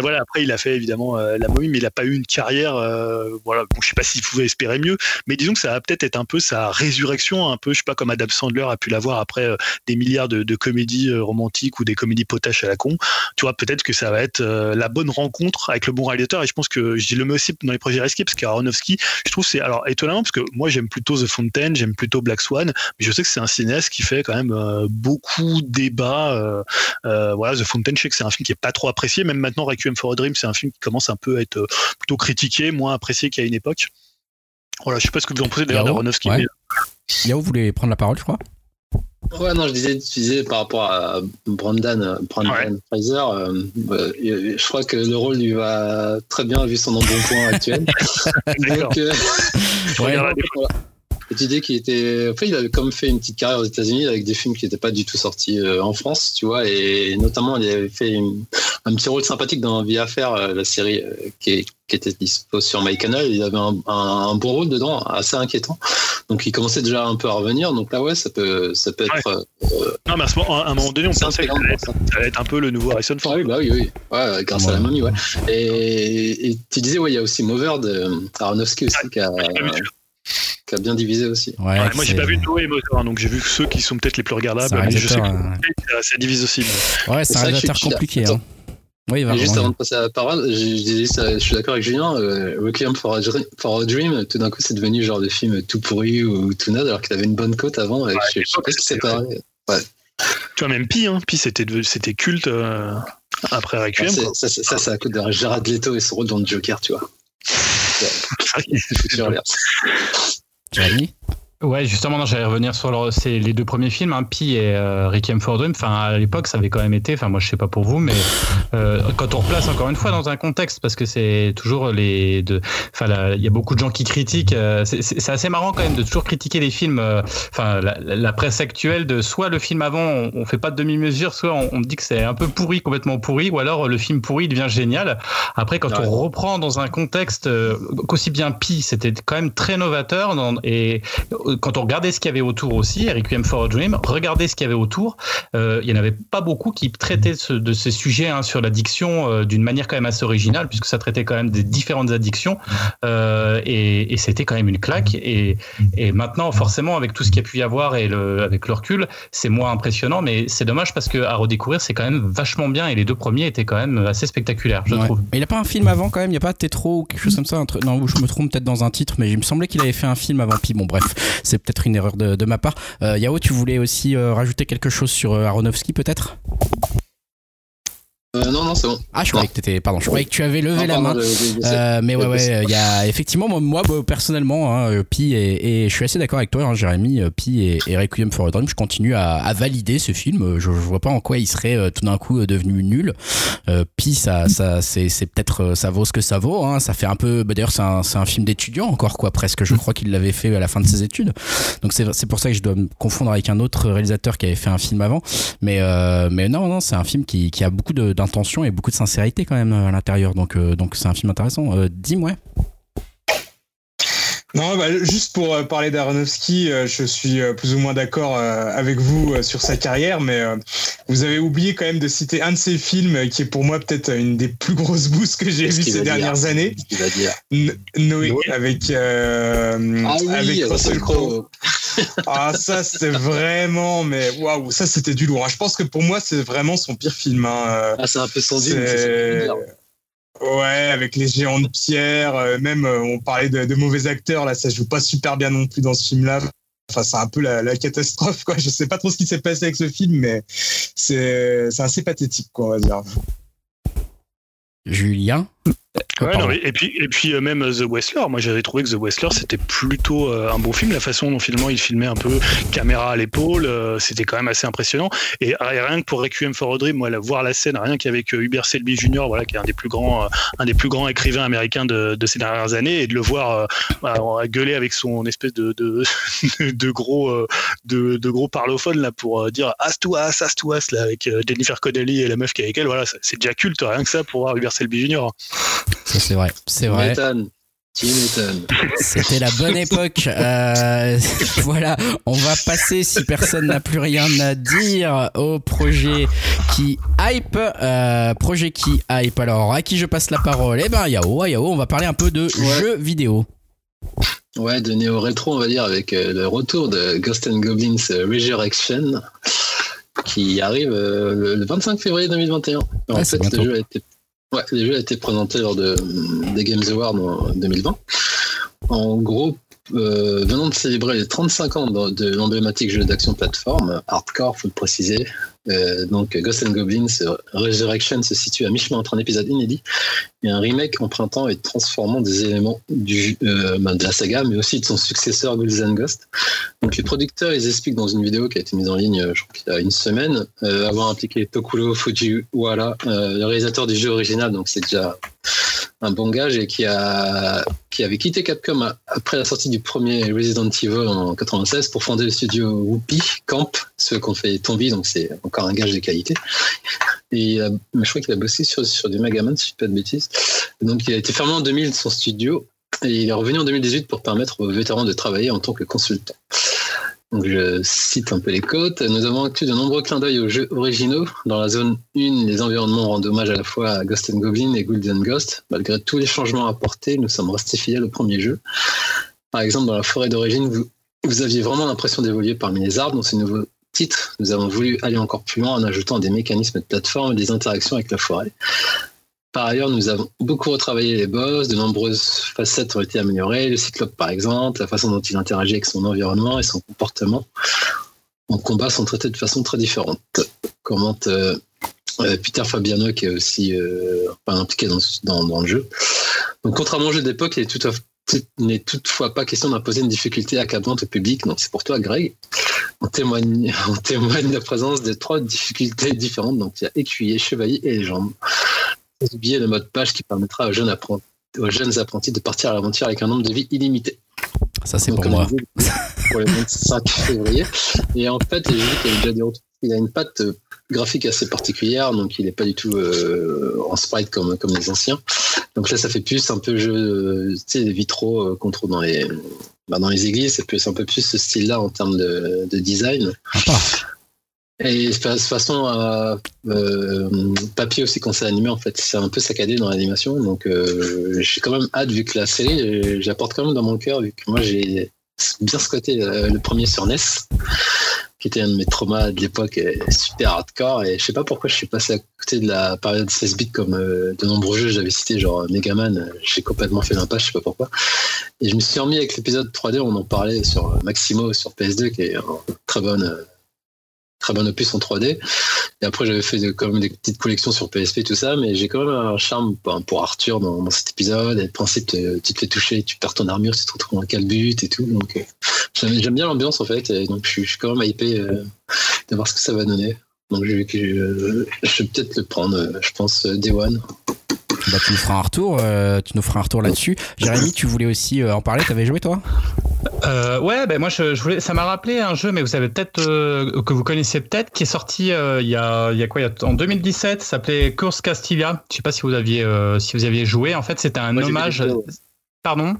Voilà, après il a fait évidemment la momie, mais il a pas eu une carrière. euh, voilà, bon, je sais pas s'il pouvait espérer mieux, mais disons que ça va peut-être être un peu sa résurrection, un peu, je sais pas comme Adam Sandler a pu l'avoir après euh, des milliards de, comédies euh, romantiques ou des comédies potaches à la con. Tu vois, peut-être que ça va être euh, la bonne rencontre avec le bon réalisateur. Et je pense que je le mets aussi dans les projets risqués parce qu'Aronofsky, je trouve c'est alors étonnamment parce que moi j'aime plutôt The Fountain, j'aime plutôt Black Swan, mais je sais que c'est un cinéaste qui fait quand même beaucoup débat. Voilà, The Fountain, je sais que c'est un film qui est pas trop apprécié, même maintenant Requiem for a Dream, c'est un film qui commence un peu à être euh, plutôt critiqué, moins apprécié qu'à une époque. Voilà, je sais pas ce que vous en pensez d'ailleurs Yao, d'Aronofsky, ouais. mais Yao voulait prendre la parole, je crois? Ouais, non, je disais, tu disais par rapport à Brandon, Brandon Fraser, euh, euh, je crois que le rôle lui va très bien vu son embonpoint actuel. D'accord. <laughs> Donc, euh, <laughs> je dis qu'il était. Enfin, il avait comme fait une petite carrière aux États-Unis avec des films qui n'étaient pas du tout sortis euh, en France, tu vois. Et notamment, il avait fait une- un petit rôle sympathique dans Vie à faire, euh, la série euh, qui, est- qui était dispo sur MyCanal. Il avait un, un- bon rôle dedans, assez inquiétant. Donc, il commençait déjà un peu à revenir. Donc là, ouais, ça peut, ça peut être. euh, Non, mais à, ce moment, à un moment donné, on pensait que ça allait, être, ça allait être un peu le nouveau Harrison Ford. Ah oui, bah oui, oui. Ouais, grâce à la momie, ouais. Et, et tu disais, ouais, il y a aussi Mover de Aronofsky aussi qui a, qui a bien divisé aussi. Ouais, Ouais, moi, j'ai pas vu Noé et Motor, hein, donc j'ai vu que ceux qui sont peut-être les plus regardables. Mais je sais que réalisateur, ça, ça divise aussi. mais- Ouais, c'est un que réalisateur compliqué. Hein. Oui, il va Et juste avant de passer à la parole, je, je suis d'accord avec Julien, euh, Requiem for a, Dream, for a Dream, tout d'un coup, c'est devenu genre de film tout pourri ou tout naze, alors qu'il avait une bonne cote avant. Et je, je sais pas ce qui s'est passé. Ouais. Tu vois, même Pi, hein, Pi c'était devenu- c'était culte euh, après Requiem. Ça, c'est- ça, c'est à cause de Gérard Leto et son rôle dans le Joker, tu vois. <laughs> Jérémy Ouais, justement, non, j'allais revenir sur leur- c'est les deux premiers films, hein, Pi et euh, Requiem for Dream. Enfin, à l'époque, ça avait quand même été. Enfin, moi, je sais pas pour vous, mais euh, quand on replace encore une fois dans un contexte, parce que c'est toujours les deux. Enfin, il y a beaucoup de gens qui critiquent. euh, c'est- assez marrant quand même de toujours critiquer les films. euh, Enfin, la, la presse actuelle de soit le film avant, on, on fait pas de demi-mesure, soit on, on dit que c'est un peu pourri, complètement pourri, ou alors le film pourri devient génial. Après, quand Ouais. on reprend dans un contexte qu'aussi bien Pi, c'était quand même très novateur dans- et quand on regardait ce qu'il y avait autour aussi, Requiem for a Dream, regardez ce qu'il y avait autour, euh, il n'y en avait pas beaucoup qui traitaient ce- de ces sujets hein, sur l'addiction euh, d'une manière quand même assez originale, puisque ça traitait quand même des différentes addictions, euh, et, et c'était quand même une claque. Et, et maintenant, forcément, avec tout ce qu'il y a pu y avoir et le, avec le recul, c'est moins impressionnant, mais c'est dommage parce que à redécouvrir, c'est quand même vachement bien, et les deux premiers étaient quand même assez spectaculaires, je Ouais. trouve. Mais il a pas un film avant quand même, il y a pas Tétro ou quelque chose comme ça un Non, je me trompe peut-être dans un titre, mais il me semblait qu'il avait fait un film avant Pi. Bon, bref, c'est peut-être une erreur de, ma part. Euh, Yao, tu voulais aussi euh, rajouter quelque chose sur euh, Aronofsky peut-être? Euh, non, non, c'est bon. Ah, je croyais que t'étais. Pardon, je croyais que tu avais levé Non, la pardon, main. Euh, mais ouais, ouais, <laughs> il y a effectivement, moi, moi, bah, personnellement, hein, euh, Pi et, et je suis assez d'accord avec toi, hein, Jérémy, euh, Pi et, et Requiem for a Dream, je continue à, à valider ce film. Euh, Je, je vois pas en quoi il serait tout d'un coup devenu nul. Euh, Pi, ça, ça, c'est, c'est peut-être, ça vaut ce que ça vaut. Hein, ça fait un peu. Bah, d'ailleurs, c'est un, c'est un film d'étudiant encore, quoi, presque. Je crois qu'il l'avait fait à la fin de ses études. Donc c'est, c'est pour ça que je dois me confondre avec un autre réalisateur qui avait fait un film avant. Mais, euh, mais non, non, c'est un film qui, qui a beaucoup de- d'intention et beaucoup de sincérité quand même à l'intérieur. Donc, euh, donc c'est un film intéressant. Euh, dis-moi. Non, bah, juste pour euh, parler d'Aronofsky, euh, je suis euh, plus ou moins d'accord avec vous sur sa carrière, mais vous avez oublié quand même de citer un de ses films qui est pour moi peut-être une des plus grosses boosts que j'ai vues ces va dire dernières années. Qu'il va dire Noé, Noé. avec, euh, Ah oui, avec Russell Crowe. <laughs> Ah, ça, c'était vraiment, mais waouh, ça, c'était du lourd. hein. Je pense que pour moi, c'est vraiment son pire film. hein. Ah, c'est un peu sans Ouais, avec les géants de pierre, euh, même euh, on parlait de, mauvais acteurs, là, ça joue pas super bien non plus dans ce film-là. Enfin, c'est un peu la, la, catastrophe, quoi. Je sais pas trop ce qui s'est passé avec ce film, mais c'est assez pathétique, quoi, on va dire. Julien? Ouais, non, et puis, et puis euh, même euh, The Wrestler, moi j'avais trouvé que The Wrestler c'était plutôt euh, un bon film. La façon dont finalement il filmait un peu caméra à l'épaule, c'était quand même assez impressionnant. Et rien que pour Requiem for a Dream, moi, voir la scène, rien qu'avec Hubert Selby Jr., voilà, qui est un des plus grands, un des plus grands écrivains américains de, de ces dernières années, et de le voir gueuler avec son espèce de, de, <laughs> de gros, de, de, gros parlophone là pour dire as to as, as to us là avec Jennifer Connelly et la meuf qui est avec elle, voilà, c'est déjà culte, rien que ça pour voir Hubert Selby Jr. Ça, c'est vrai. C'est vrai. C'était la bonne époque. Euh, <laughs> voilà, on va passer, si personne n'a plus rien à dire, au projet qui hype. Euh, projet qui hype. Alors, à qui je passe la parole? Eh ben, Yao, Yao, on va parler un peu de jeux vidéo. Ouais, de néo-rétro, on va dire, avec euh, le retour de Ghost and Goblins Resurrection, qui arrive le 25 février 2021. en fait, le jeu a été Ouais, le jeu a été présenté lors de, des Games Awards en 2020. En gros, euh, venant de célébrer les 35 ans de, l'emblématique jeu d'action plateforme, hardcore, faut le préciser, euh, donc Ghost and Goblins Resurrection se situe à mi-chemin entre un épisode inédit et un remake empruntant et transformant des éléments du, euh, ben, de la saga, mais aussi de son successeur Ghouls and Ghost. Donc les producteurs ils expliquent dans une vidéo qui a été mise en ligne, je crois qu'il y a une semaine, avoir impliqué Tokuro Fujiwara, le réalisateur du jeu original, donc c'est déjà un bon gage et qui a qui avait quitté Capcom après la sortie du premier Resident Evil en 96 pour fonder le studio Whoopi Camp, ceux qu'on fait Tombi, donc c'est encore un gage de qualité. Et mais je crois qu'il a bossé sur, sur du Megaman, si je ne dis pas de bêtises. Donc il a été fermé en 2000 de son studio et il est revenu en 2018 pour permettre aux vétérans de travailler en tant que consultant je cite un peu les côtes. Nous avons inclus de nombreux clins d'œil aux jeux originaux. Dans la zone 1, les environnements rendent hommage à la fois à Ghost and Goblin et Golden Ghost. Malgré tous les changements apportés, nous sommes restés fidèles au premier jeu. Par exemple, dans la forêt d'origine, vous, vous aviez vraiment l'impression d'évoluer parmi les arbres. Dans ce nouveau titre, nous avons voulu aller encore plus loin en ajoutant des mécanismes de plateforme et des interactions avec la forêt. Par ailleurs, nous avons beaucoup retravaillé les boss, de nombreuses facettes ont été améliorées, le cyclope par exemple, la façon dont il interagit avec son environnement et son comportement en combat sont traités de façon très différente. Commente euh, euh, Peter Fabiano qui est aussi euh, impliqué dans, le jeu. Donc contrairement au jeu d'époque, il n'est toutefois pas question d'imposer une difficulté accablante au public. Donc c'est pour toi, Greg. On témoigne, <laughs> la présence de trois difficultés différentes. Donc il y a écuyer, chevalier et légende oublier le mode page qui permettra aux jeunes, apprentis, aux jeunes apprentis de partir à l'aventure avec un nombre de vies illimité. Ça, c'est pour moi. pour le 25 <laughs> février. Et en fait, j'ai vu qu'il avait déjà des retours. Il a une patte euh, graphique assez particulière, donc il n'est pas du tout euh, en sprite comme, comme les anciens. Donc là, ça fait plus un peu jeu, euh, tu sais, vitraux qu'on trouve dans les, bah, dans les églises. C'est plus un peu plus ce style-là en termes de, de design. Et de toute façon, euh, euh, papier aussi quand c'est animé, en fait, c'est un peu saccadé dans l'animation. Donc, euh, j'ai quand même hâte, vu que la série, j'apporte quand même dans mon cœur, vu que moi, j'ai bien squatté le premier sur NES, qui était un de mes traumas de l'époque, super hardcore. Et je sais pas pourquoi je suis passé à côté de la période 16 bits comme de nombreux jeux j'avais cité, genre Megaman. J'ai complètement fait l'impasse, je sais pas pourquoi. Et je me suis remis avec l'épisode 3D, on en parlait sur Maximo, sur PS2, qui est une très bonne très bon opus en 3D. Et après, j'avais fait quand même des petites collections sur PSP, tout ça, mais j'ai quand même un charme pour Arthur dans, cet épisode. Et le principe, tu te fais toucher, tu perds ton armure, tu te retrouves en calbut et tout. Donc, euh, j'aime bien l'ambiance en fait. Et donc, je suis, quand même hypé euh, de voir ce que ça va donner. Donc, je, vais peut-être le prendre, euh, je pense, Day One. Bah, tu nous feras un retour, tu nous feras un retour là-dessus. Jérémy, tu voulais aussi en parler, t'avais joué toi? Euh, ouais, ben moi je, voulais, ça m'a rappelé un jeu, mais vous savez peut-être euh, que vous connaissez peut-être, qui est sorti euh, il, y a, il y a quoi il y a, En 2017, s'appelait Course Castilla. Je sais pas si vous aviez si vous aviez joué. En fait, c'était un hommage. Pardon?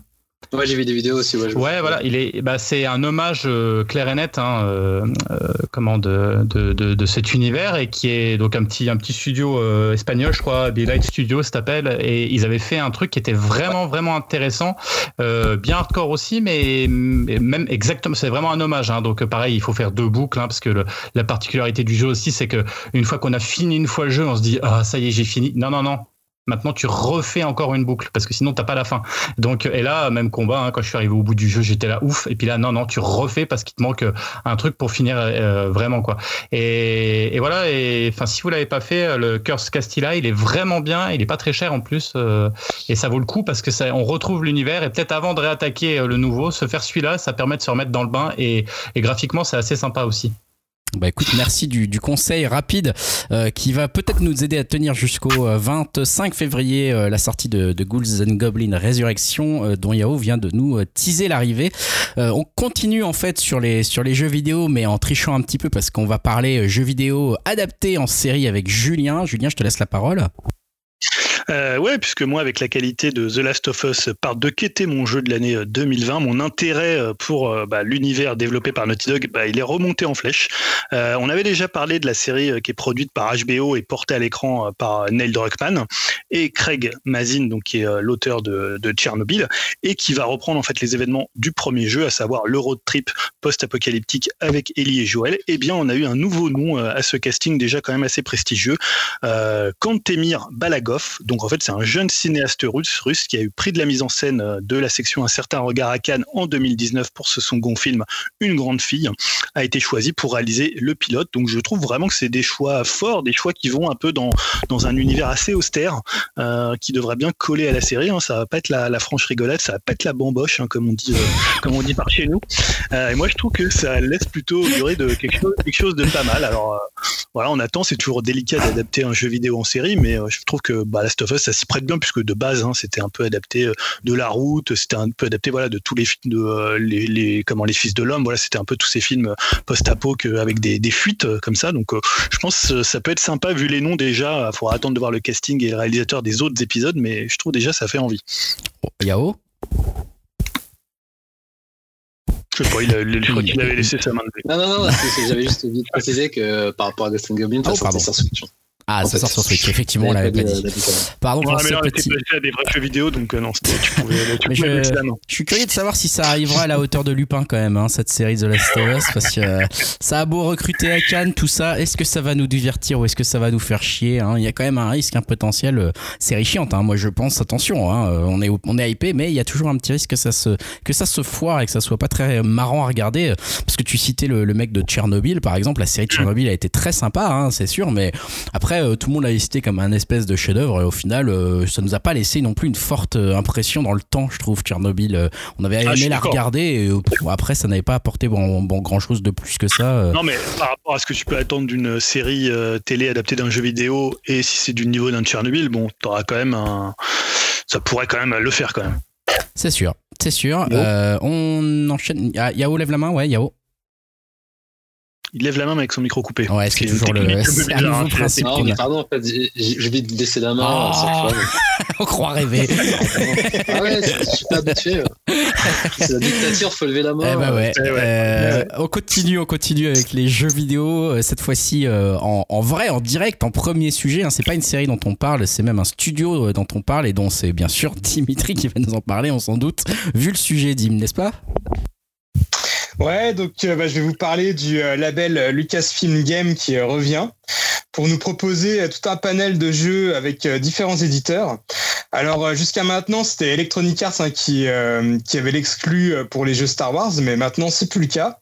Ouais, j'ai vu des vidéos aussi. Ouais, voilà, il est, bah, c'est un hommage euh, clair et net, hein, euh, euh, comment de, de, de, cet univers et qui est donc un petit, un petit studio espagnol, je crois, Light Studio s'appelle, et ils avaient fait un truc qui était vraiment, vraiment intéressant, bien hardcore aussi, mais, même exactement, c'est vraiment un hommage. Hein, donc pareil, il faut faire deux boucles, hein, parce que la particularité du jeu aussi, c'est que une fois qu'on a fini une fois le jeu, on se dit ah ça y est, j'ai fini. Non, non, non, Maintenant, tu refais encore une boucle parce que sinon, t'as pas la fin. Donc, et là, même combat, hein, quand je suis arrivé au bout du jeu, j'étais là ouf. Et puis là, non, non, tu refais parce qu'il te manque euh, un truc pour finir euh, vraiment quoi. Et, voilà. Et enfin, si vous l'avez pas fait, euh, le Curse Castilla, il est vraiment bien. Il est pas très cher en plus, et ça vaut le coup parce que ça, on retrouve l'univers. Et peut-être avant de réattaquer le nouveau, se faire celui-là, ça permet de se remettre dans le bain. Et graphiquement, c'est assez sympa aussi. Bah écoute, merci du, du conseil rapide euh, qui va peut-être nous aider à tenir jusqu'au euh, 25 février euh, la sortie de, de Ghouls and Goblins Résurrection euh, dont Yao vient de nous euh, teaser l'arrivée. Euh, on continue en fait sur les, sur les jeux vidéo mais en trichant un petit peu parce qu'on va parler euh, jeux vidéo adaptés en série avec Julien. Julien, je te laisse la parole. Euh, ouais, puisque moi, avec la qualité de The Last of Us Part 2, qui mon jeu de l'année euh, 2020, mon intérêt euh, pour euh, bah, l'univers développé par Naughty Dog, bah, il est remonté en flèche. Euh, on avait déjà parlé de la série euh, qui est produite par HBO et portée à l'écran euh, par Neil Druckmann et Craig Mazin, donc qui est euh, l'auteur de, de Tchernobyl, et qui va reprendre en fait les événements du premier jeu, à savoir le road trip post-apocalyptique avec Ellie et Joel. Eh bien, on a eu un nouveau nom euh, à ce casting déjà quand même assez prestigieux, euh, Kantemir Balagov. Donc en fait, c'est un jeune cinéaste russe, qui a eu prix de la mise en scène euh, de la section Un certain regard à Cannes en 2019 pour ce second film Une grande fille, a été choisi pour réaliser le pilote. Donc je trouve vraiment que c'est des choix forts, des choix qui vont un peu dans, dans un univers assez austère, euh, qui devrait bien coller à la série. hein. Ça va pas être la, franche rigolade, ça va pas être la bamboche, hein, comme on dit, euh, comme on dit par chez nous. Et moi, je trouve que ça laisse plutôt augurer de quelque chose, de pas mal. Alors voilà, on attend. C'est toujours délicat d'adapter un jeu vidéo en série, mais je trouve que bah, Last of Us, ça s'y prête bien puisque de base, hein, c'était un peu adapté euh, de la route, c'était un peu adapté voilà de tous les films de euh, les, les comment les fils de l'homme. Voilà, c'était un peu tous ces films post-apo que- avec des, des fuites euh, comme ça. Donc, euh, je pense que ça peut être sympa vu les noms déjà. Il faudra attendre de voir le casting et le réalisateur des autres épisodes, mais je trouve déjà ça fait envie. Oh, Yao? Je sais pas, il a- je crois qu'il avait laissé sa main de Non, non, non, j'avais juste envie de préciser que par rapport à Ghost and Goblin, Oh, ça sortait sur Switch. Ah, En ça fait, sort sur Switch. Effectivement, on l'avait pas dit. dit, euh, différence. Pardon Ouais, pour mais ce là, on était petit. passé à des vrais jeux vidéo, donc euh, non, tu pouvais, tu <laughs> Mais pouvais je- suis curieux de savoir si ça arrivera à la hauteur de Lupin quand même, hein, cette série The Last of Us, parce que euh, ça a beau recruter à Cannes, tout ça, est-ce que ça va nous divertir ou est-ce que ça va nous faire chier hein? Il y a quand même un risque, un potentiel. euh, série chiante, hein, moi je pense, attention, on est on est hypé, mais il y a toujours un petit risque que ça se que ça se foire et que ça soit pas très marrant à regarder, parce que tu citais le, le mec de Tchernobyl, par exemple, la série de Tchernobyl a été très sympa, hein, c'est sûr, mais après euh, tout le monde l'a cité comme un espèce de chef-d'œuvre et au final, euh, ça nous a pas laissé non plus une forte euh, impression dans le temps, je trouve, Tchernobyl. on avait Ah, aimé la regarder et après ça n'avait pas apporté bon, bon, grand chose de plus que ça. Non, mais par rapport à ce que tu peux attendre d'une série télé adaptée d'un jeu vidéo, et si c'est du niveau d'un Tchernobyl, bon, t'auras quand même un. Ça pourrait quand même le faire quand même. C'est sûr, c'est sûr. Euh, on enchaîne. Ah, Yao lève la main, ouais, Yao. Il lève la main mais avec son micro coupé. Ouais, Ce c'est toujours le- un nouveau principe. Non, qu'on mais pardon, en fait, j'ai j'ai oublié de baisser la main. Oh. fois. <laughs> on croit rêver. Ah ouais, je suis pas habitué. C'est la dictature, faut lever la main. Eh bah ouais. Eh ouais. Euh, on continue, on continue avec les jeux vidéo. euh, Cette fois-ci euh, en, en vrai, en direct, en premier sujet. Hein, c'est pas une série dont on parle, c'est même un studio dont on parle et dont c'est bien sûr <laughs> Dimitri qui va nous en parler, on s'en doute. Vu le sujet, Dim, n'est-ce pas? Ouais, donc euh, bah, je vais vous parler du euh, label euh, Lucasfilm Game qui revient pour nous proposer tout un panel de jeux avec différents éditeurs. Alors jusqu'à maintenant, c'était Electronic Arts hein, qui, qui avait l'exclu pour les jeux Star Wars, mais maintenant c'est plus le cas.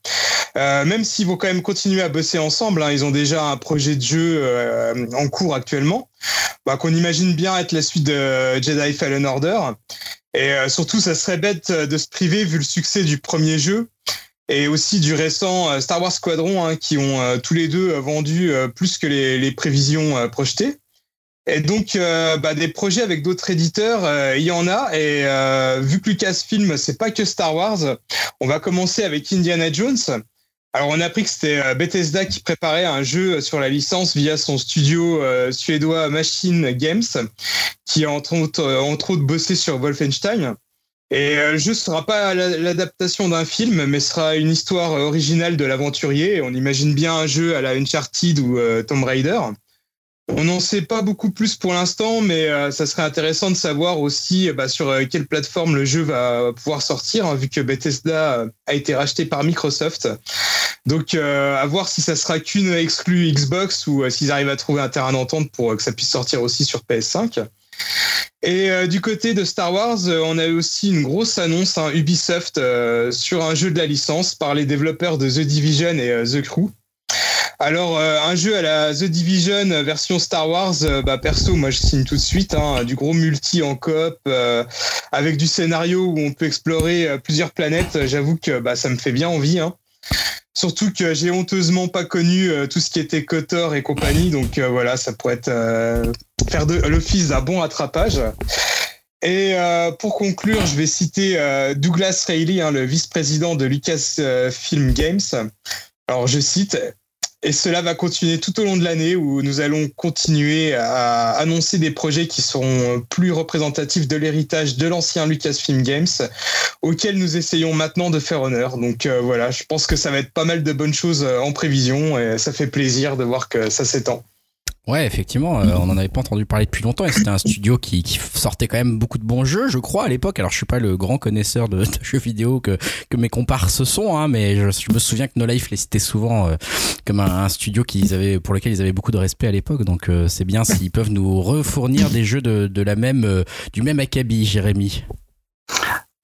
Même s'ils vont quand même continuer à bosser ensemble, hein, ils ont déjà un projet de jeu en cours actuellement, bah, qu'on imagine bien être la suite de Jedi Fallen Order. Et surtout, ça serait bête de se priver vu le succès du premier jeu et aussi du récent euh, Star Wars Squadron hein, qui ont euh, tous les deux euh, vendu plus que les, prévisions projetées. Et donc, bah, des projets avec d'autres éditeurs, il y en a. Et euh, vu que Lucasfilm, c'est pas que Star Wars, on va commencer avec Indiana Jones. Alors, on a appris que c'était Bethesda qui préparait un jeu sur la licence via son studio suédois Machine Games, qui a entre autres, entre autres bossé sur Wolfenstein. Et euh, le jeu sera pas la- l'adaptation d'un film, mais sera une histoire originale de l'aventurier. On imagine bien un jeu à la Uncharted ou euh, Tomb Raider. On n'en sait pas beaucoup plus pour l'instant, mais euh, ça serait intéressant de savoir aussi bah, sur euh, quelle plateforme le jeu va pouvoir sortir, hein, vu que Bethesda a été racheté par Microsoft. Donc, à voir si ça sera qu'une exclue Xbox ou s'ils arrivent à trouver un terrain d'entente pour que ça puisse sortir aussi sur PS5. Et euh, du côté de Star Wars, euh, on a eu aussi une grosse annonce, hein, Ubisoft, euh, sur un jeu de la licence par les développeurs de The Division et The Crew. Alors, un jeu à la The Division version Star Wars, bah, perso, moi je signe tout de suite. hein, du gros multi en coop, avec du scénario où on peut explorer plusieurs planètes. J'avoue que bah, ça me fait bien envie. hein. Surtout que j'ai honteusement pas connu tout ce qui était Kotor et compagnie, donc voilà, ça pourrait être faire de l'office d'un bon attrapage. Et euh, pour conclure, je vais citer euh, Douglas Reilly, hein, le vice-président de Lucasfilm Games. Alors je cite. Et cela va continuer tout au long de l'année où nous allons continuer à annoncer des projets qui seront plus représentatifs de l'héritage de l'ancien Lucasfilm Games, auquel nous essayons maintenant de faire honneur. Donc euh, voilà, je pense que ça va être pas mal de bonnes choses euh, en prévision et ça fait plaisir de voir que ça s'étend. Ouais, effectivement, euh, on n'en avait pas entendu parler depuis longtemps et c'était un studio qui, sortait quand même beaucoup de bons jeux, je crois, à l'époque. Alors, je suis pas le grand connaisseur de, <laughs> jeux vidéo que, que mes comparses sont, hein, mais je, me souviens que No Life les citait souvent euh, comme un, un studio qu'ils avaient, pour lequel ils avaient beaucoup de respect à l'époque. Donc, euh, c'est bien s'ils peuvent nous refournir des jeux de, de la même, euh, du même acabit, Jérémy.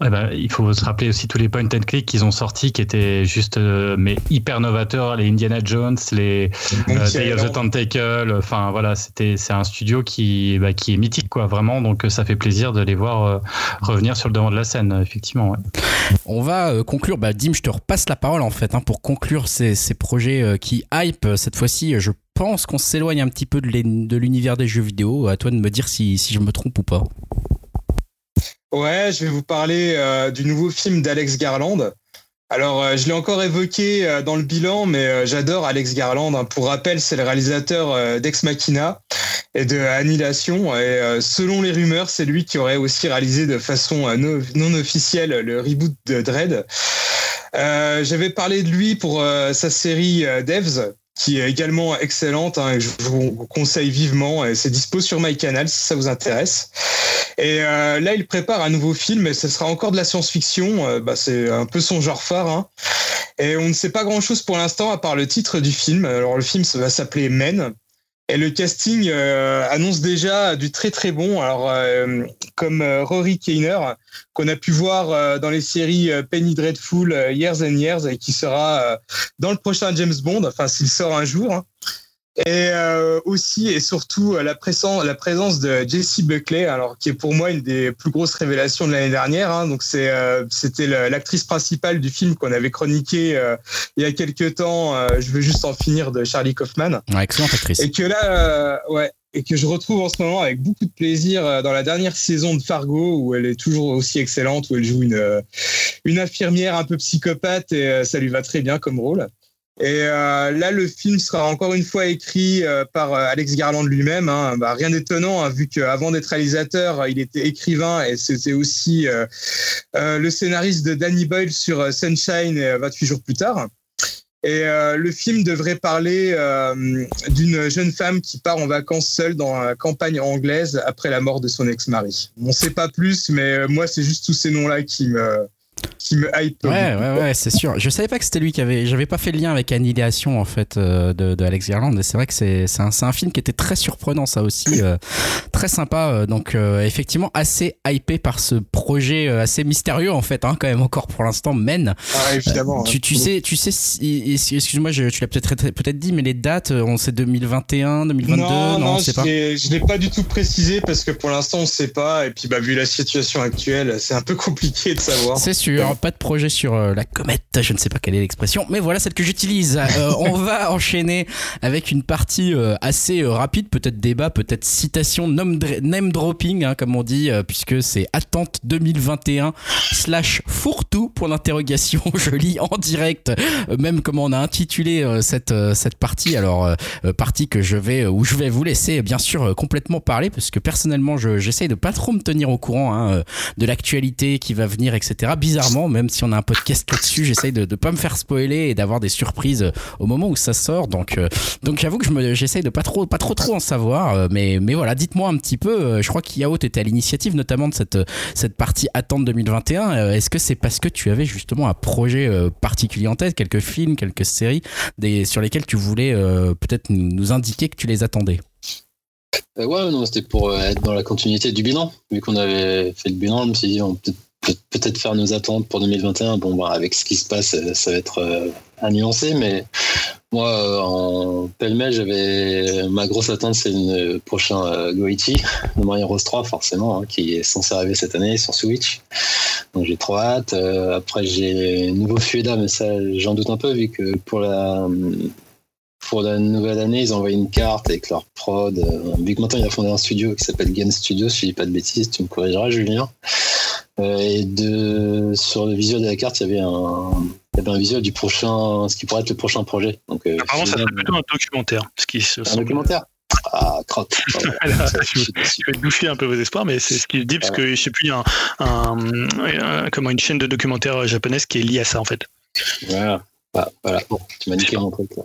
Ouais, bah, il faut se rappeler aussi tous les point and click qu'ils ont sortis qui étaient juste euh, mais hyper novateurs les Indiana Jones les euh, Day of the Island. Tentacle enfin voilà c'était c'est un studio qui bah, qui est mythique quoi vraiment donc euh, ça fait plaisir de les voir euh, revenir sur le devant de la scène euh, effectivement ouais. On va euh, conclure, bah, Dim, je te repasse la parole en fait, hein, pour conclure ces, ces projets euh, qui hype. Cette fois-ci, je pense qu'on s'éloigne un petit peu de l'univers des jeux vidéo. À toi de me dire si, si je me trompe ou pas. Ouais, je vais vous parler euh, du nouveau film d'Alex Garland. Alors, euh, je l'ai encore évoqué euh, dans le bilan, mais j'adore Alex Garland. hein. Pour rappel, c'est le réalisateur d'Ex Machina et de Annihilation. Et selon les rumeurs, c'est lui qui aurait aussi réalisé de façon no- non officielle le reboot de Dread. J'avais parlé de lui pour sa série Devs, qui est également excellente. hein, et je vous conseille vivement. C'est dispo sur MyCanal si ça vous intéresse. Et euh, là, il prépare un nouveau film, et ce sera encore de la science-fiction. Euh, bah, c'est un peu son genre phare. hein. Et on ne sait pas grand-chose pour l'instant, à part le titre du film. Alors, le film va s'appeler Men. Et le casting euh, annonce déjà du très très bon. Alors, euh, comme euh, Rory Keiner, qu'on a pu voir dans les séries Penny Dreadful, Years and Years, et qui sera dans le prochain James Bond, enfin s'il sort un jour. hein. Et euh, aussi et surtout euh, la présence, la présence de Jessie Buckley, alors qui est pour moi une des plus grosses révélations de l'année dernière. hein. Donc c'est, euh, c'était l'actrice principale du film qu'on avait chroniqué euh, il y a quelques temps. euh, je veux juste en finir de Charlie Kaufman. Ouais, excellente actrice. Et que là, euh, ouais, et que je retrouve en ce moment avec beaucoup de plaisir euh, dans la dernière saison de Fargo où elle est toujours aussi excellente, où elle joue une, une infirmière un peu psychopathe et euh, ça lui va très bien comme rôle. Et euh, là, le film sera encore une fois écrit euh, par euh, Alex Garland lui-même. hein. Bah, rien d'étonnant, hein, vu qu'avant d'être réalisateur, il était écrivain et c'était aussi euh, euh, le scénariste de Danny Boyle sur euh, Sunshine et euh, 28 jours plus tard. Et le film devrait parler d'une jeune femme qui part en vacances seule dans la campagne anglaise après la mort de son ex-mari. On ne sait pas plus, mais moi, c'est juste tous ces noms-là qui me, qui me hype. Ouais, ouais, ouais, c'est sûr. Je savais pas que c'était lui qui avait. J'avais pas fait le lien avec Annihilation en fait euh, de, de Alex Garland. Et c'est vrai que c'est un, un film qui était très surprenant, ça aussi, euh, très sympa. euh, donc euh, effectivement assez hypé par ce projet assez mystérieux en fait, hein, quand même encore pour l'instant. Men, Ah, évidemment. tu, tu sais, tu sais, excuse-moi, tu l'as peut-être peut-être dit, mais les dates, on sait 2021, 2022, non, non, on sait je pas. je l'ai pas du tout précisé parce que pour l'instant on ne sait pas et puis bah vu la situation actuelle c'est un peu compliqué de savoir. C'est sûr, pas de projet sur euh, la comète, je ne sais pas quelle est l'expression, mais voilà celle que j'utilise. Euh, <laughs> on va enchaîner avec une partie euh, assez rapide, peut-être débat, peut-être citation, name, dr- name dropping, hein, comme on dit, puisque c'est attente 2021 slash fourre-tout pour l'interrogation. <laughs> Je lis en direct, même comment on a intitulé cette, cette partie. Alors, partie que je vais, où je vais vous laisser bien sûr complètement parler, parce que personnellement, je- j'essaye de pas trop me tenir au courant hein, de l'actualité qui va venir, etc. Même si on a un podcast là-dessus, j'essaye de, de pas me faire spoiler et d'avoir des surprises euh, au moment où ça sort. Donc, euh, donc j'avoue que j'essaye de pas trop, pas trop, trop en savoir. euh, mais, mais voilà, dites-moi un petit peu. je crois qu'Yaot était à l'initiative notamment de cette, cette partie attente 2021. Euh, Est-ce que c'est parce que tu avais justement un projet particulier en tête, quelques films, quelques séries, des, sur lesquels tu voulais peut-être nous indiquer que tu les attendais? Euh, ouais, non, c'était pour être dans la continuité du bilan. Vu qu'on avait fait le bilan, je me suis dit, on peut peut- peut-être faire nos attentes pour 2021. Bon, bah, avec ce qui se passe, euh, ça va être euh, à nuancer, mais moi, euh, en pêle-mêle, j'avais ma grosse attente, c'est le prochain euh, Goichi, le Mario Rose 3, forcément, hein, qui est censé arriver cette année sur Switch. Donc j'ai trop hâte. Euh, après, j'ai nouveau Fueda, mais ça, j'en doute un peu, vu que pour la pour la nouvelle année, ils ont envoyé une carte avec leur prod. Euh, vu que maintenant, il a fondé un studio qui s'appelle Game Studio, si je dis pas de bêtises, tu me corrigeras, Julien. Euh, et de, sur le visuel de la carte, il y avait un, il y avait un visuel du prochain, ce qui pourrait être le prochain projet. Donc, euh, Apparemment, ça serait plutôt un documentaire. Ce qui se un semble- documentaire. Ah, crotte. <laughs> Voilà, je, je vais doucher un peu vos espoirs, mais c'est ce qu'il dit, parce que je sais plus, il y a un, un- un- comment, une chaîne de documentaires japonaise qui est liée à ça, en fait. Voilà. Ah, voilà. Bon, tu m'as niqué mon truc. <laughs> Là.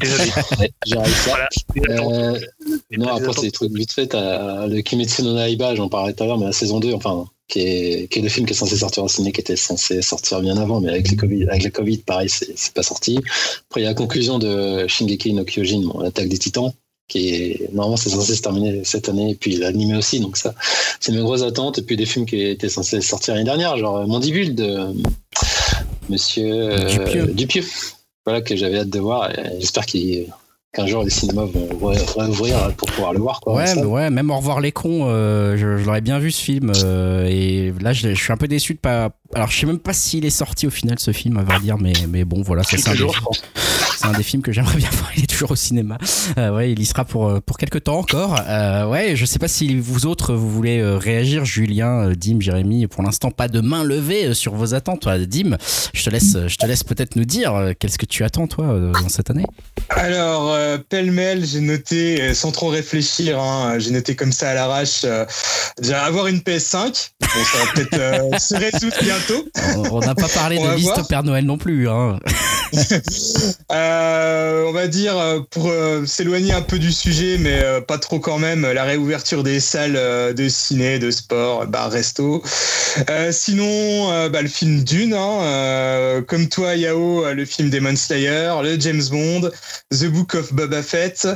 Désolé. Ouais, J'ai réussi ça. Voilà. Euh, non, après, c'est des trucs vite fait. Le Kimetsu no Naiba, j'en parlais tout à l'heure, mais la saison 2, enfin, qui est, qui est le film qui est censé sortir au ciné, qui était censé sortir bien avant, mais avec, les COVID, avec le Covid, pareil, c'est pas sorti. Après, il y a la conclusion de Shingeki no Kyojin, bon, l'attaque des titans, qui est, normalement, c'est censé se terminer cette année, et puis l'anime aussi, donc ça, c'est mes grosses attentes, et puis des films qui étaient censés sortir l'année dernière, genre Mandibule de euh, Monsieur euh, Dupieux. Dupieux. Voilà, que j'avais hâte de voir, et j'espère qu'il qu'un jour les cinémas vont réouvrir pour pouvoir le voir. Quoi, Ouais, mais ouais, même au revoir les cons, euh, je, je l'aurais bien vu ce film. euh, et là, je, je suis un peu déçu de pas. Alors, je sais même pas s'il est sorti au final ce film, à vrai dire, mais, mais bon, voilà, ça, c'est un, des- un films que j'aimerais bien <laughs> voir. Il est toujours au cinéma. Euh, ouais, il y sera pour, euh, pour quelques temps encore. Euh, ouais, je sais pas si vous autres, vous voulez euh, réagir, Julien, euh, Dim, Jérémy. Pour l'instant, pas de main levée sur vos attentes. Toi, Dim, je te laisse, je te laisse peut-être nous dire qu'est-ce que tu attends, toi, dans cette année? Alors, euh, pêle-mêle, j'ai noté, sans trop réfléchir, hein, j'ai noté comme ça à l'arrache, euh, déjà avoir une PS5. Bon, ça va peut-être euh, <laughs> se résoudre bientôt. On- n'a pas parlé de liste voir. Père Noël non plus. Hein. <laughs> Euh, on va dire, euh, pour euh, s'éloigner un peu du sujet, mais euh, pas trop quand même, la réouverture des salles de ciné, de sport, bar, resto. Sinon, bah, le film Dune, hein, comme toi, Yao, le film Demon Slayer, le James Bond, The Book of Boba Fett,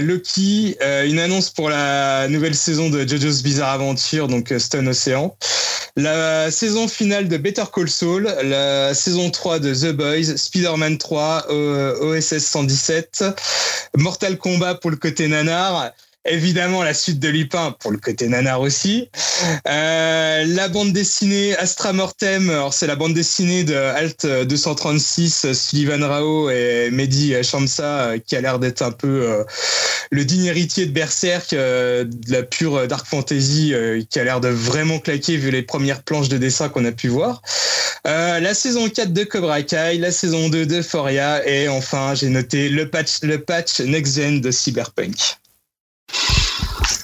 Loki, une annonce pour la nouvelle saison de JoJo's Bizarre Adventure, donc Stone Ocean. La saison finale de Better Call Saul, la saison 3 de The Boys, Spider-Man 3, euh, OSS 117, Mortal Kombat pour le côté nanar, évidemment la suite de Lupin pour le côté nanar aussi, Euh, la bande dessinée Astra Mortem, c'est la bande dessinée de Alt 236, Sullivan Rao et Mehdi Shamsa euh, qui a l'air d'être un peu euh, le digne héritier de Berserk, euh, de la pure Dark Fantasy, qui a l'air de vraiment claquer vu les premières planches de dessin qu'on a pu voir. La saison 4 de Cobra Kai, la saison 2 de Foria, et enfin j'ai noté le patch, le patch Next Gen de Cyberpunk. you <laughs>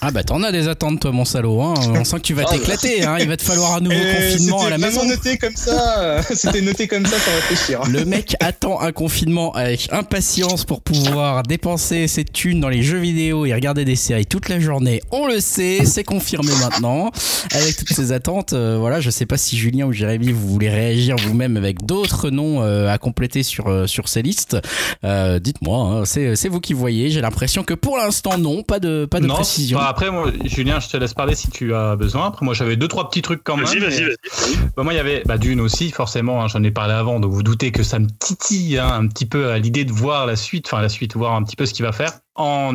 Ah bah t'en as des attentes toi mon salaud, hein. on sent que tu vas Ah, t'éclater, hein. il va te falloir un <laughs> nouveau Et confinement à c'était la vraiment maison. noté comme ça, euh, <laughs> c'était noté comme ça sans réfléchir. Le mec attend un confinement avec impatience pour pouvoir dépenser ses thunes dans les jeux vidéo et regarder des séries toute la journée. On le sait, c'est confirmé maintenant. Avec toutes ces attentes, euh, voilà, je sais pas si Julien ou Jérémy vous voulez réagir vous-même avec d'autres noms euh, à compléter sur euh, sur ces listes. Euh, Dites-moi, hein, c'est c'est vous qui voyez. J'ai l'impression que pour l'instant non, pas de pas de non, précision. bah, après, moi, Julien, je te laisse parler si tu as besoin. Après, moi, j'avais deux, trois petits trucs quand même. Vas-y, vas-y, vas-y. Bah, moi, il y avait bah, Dune aussi, forcément, hein, j'en ai parlé avant, donc vous doutez que ça me titille hein, un petit peu à l'idée de voir la suite, enfin la suite, voir un petit peu ce qu'il va faire, en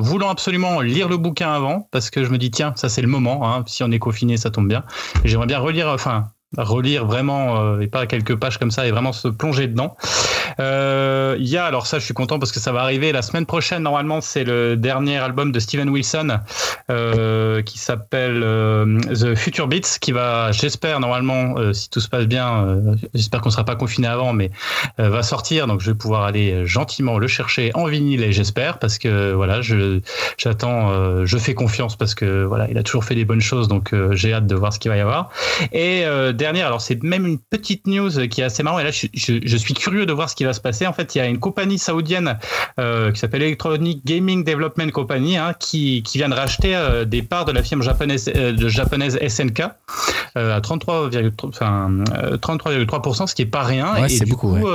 voulant absolument lire le bouquin avant, parce que je me dis, tiens, ça c'est le moment, hein, si on est confiné, ça tombe bien. J'aimerais bien relire, enfin, relire vraiment, euh, et pas quelques pages comme ça, et vraiment se plonger dedans. Euh, Il y a, alors ça, je suis content parce que ça va arriver la semaine prochaine, normalement, c'est le dernier album de Steven Wilson, euh, qui s'appelle euh, The Future Beats, qui va, j'espère, normalement, euh, si tout se passe bien, j'espère qu'on sera pas confiné avant, mais va sortir. Donc, je vais pouvoir aller gentiment le chercher en vinyle et j'espère, parce que voilà, je j'attends, je fais confiance parce que voilà, il a toujours fait des bonnes choses, donc j'ai hâte de voir ce qu'il va y avoir. Et dernière, alors c'est même une petite news qui est assez marrant. Et là, je, je- je suis curieux de voir ce qui va se passer. En fait, il y a une compagnie saoudienne euh, qui s'appelle Electronic Gaming Development Company hein, qui, qui vient de racheter euh, des parts de la firme japonaise, euh, de japonaise SNK à 33,3%, enfin, euh, 33,3%, ce qui est pas rien. Ouais, et, c'est du beaucoup, coup,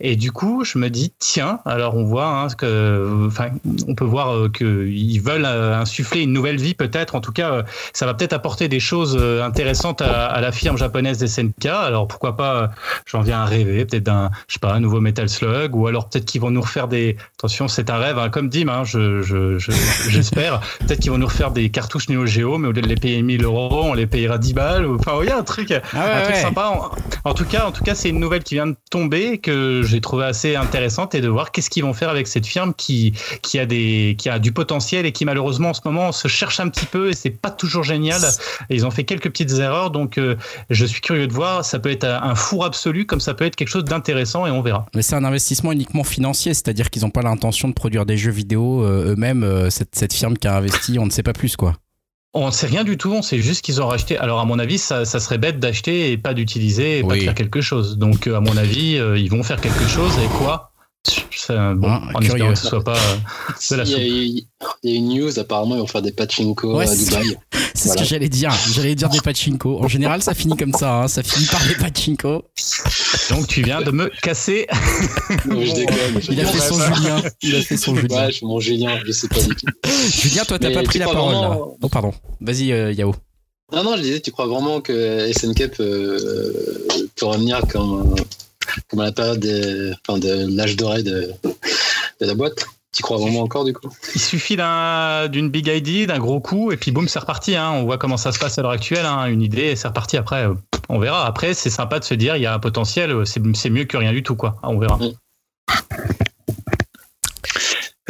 et du coup, je me dis, tiens, alors on voit hein, que, enfin, on peut voir qu'ils veulent insuffler une nouvelle vie peut-être. En tout cas, ça va peut-être apporter des choses intéressantes à, à la firme japonaise SNK. Alors pourquoi pas, euh, j'en viens à rêver, peut-être d'un, je sais pas, un nouveau Metal Slug, ou alors peut-être qu'ils vont nous refaire des. Attention, c'est un rêve, hein, comme Dim, hein, je, je, je- <laughs> j'espère. peut-être qu'ils vont nous refaire des cartouches Neo Geo, mais au lieu de les payer 1000 euros, on les payera 10 balles. ou- Enfin, il y a un truc, Ah ouais, un truc sympa. En, en tout cas, en tout cas, c'est une nouvelle qui vient de tomber que j'ai trouvé assez intéressante et de voir qu'est-ce qu'ils vont faire avec cette firme qui qui a des qui a du potentiel et qui malheureusement en ce moment se cherche un petit peu et c'est pas toujours génial. Et ils ont fait quelques petites erreurs, donc euh, je suis curieux de voir. Ça peut être un four absolu, comme ça peut être quelque chose d'intéressant et on verra. Mais c'est un investissement uniquement financier, c'est-à-dire qu'ils n'ont pas l'intention de produire des jeux vidéo euh, eux-mêmes. euh, cette, cette firme qui a investi, on ne sait pas plus quoi. On ne sait rien du tout, on sait juste qu'ils ont racheté. Alors à mon avis, ça, ça serait bête d'acheter et pas d'utiliser et pas de faire quelque chose. Donc euh, à mon avis, ils vont faire quelque chose et quoi? Ça, bon, Ah, en curieux. espérant que ce soit pas euh, Si, <laughs> de la il, y a, une news, apparemment, ils vont faire des pachinko Ouais, à c'est- Dubaï. <laughs> C'est Voilà. ce que j'allais dire. J'allais dire des pachinko. En général, ça finit comme ça. hein. Ça finit par des pachinko. Donc tu viens de me casser. <laughs> Non, je déconne. je Il a fait son Julien. Il a fait son Julien. Ouais, je suis mon Julien, je sais pas du tout. Julien, toi, t'as pas pris la parole là. vraiment- Oh, pardon. Vas-y, euh, Yao. Non, non, je disais, tu crois vraiment que SNK peut, peut revenir comme, comme à la période des- enfin, de l'âge doré de, de la boîte Tu crois vraiment encore, du coup? Il suffit d'un- d'une big idea, d'un gros coup, et puis boum, c'est reparti. hein. On voit comment ça se passe à l'heure actuelle. hein. Une idée, et c'est reparti. Après, on verra. Après, c'est sympa de se dire, il y a un potentiel. C'est c'est mieux que rien du tout, quoi. On verra.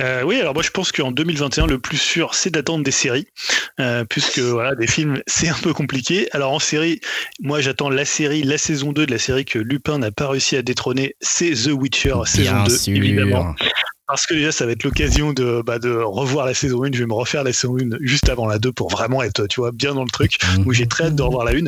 Euh, oui, alors moi je pense qu'en 2021, le plus sûr, c'est d'attendre des séries, euh, puisque <laughs> voilà, des films, c'est un peu compliqué. Alors en série, moi j'attends la série, la saison 2 de la série que Lupin n'a pas réussi à détrôner, c'est The Witcher, saison Bien 2, sûr. évidemment. Parce que déjà, ça va être l'occasion de, bah, de revoir la saison 1. Je vais me refaire la saison 1 juste avant la 2 pour vraiment être, tu vois, bien dans le truc. Donc j'ai très hâte de revoir la 1.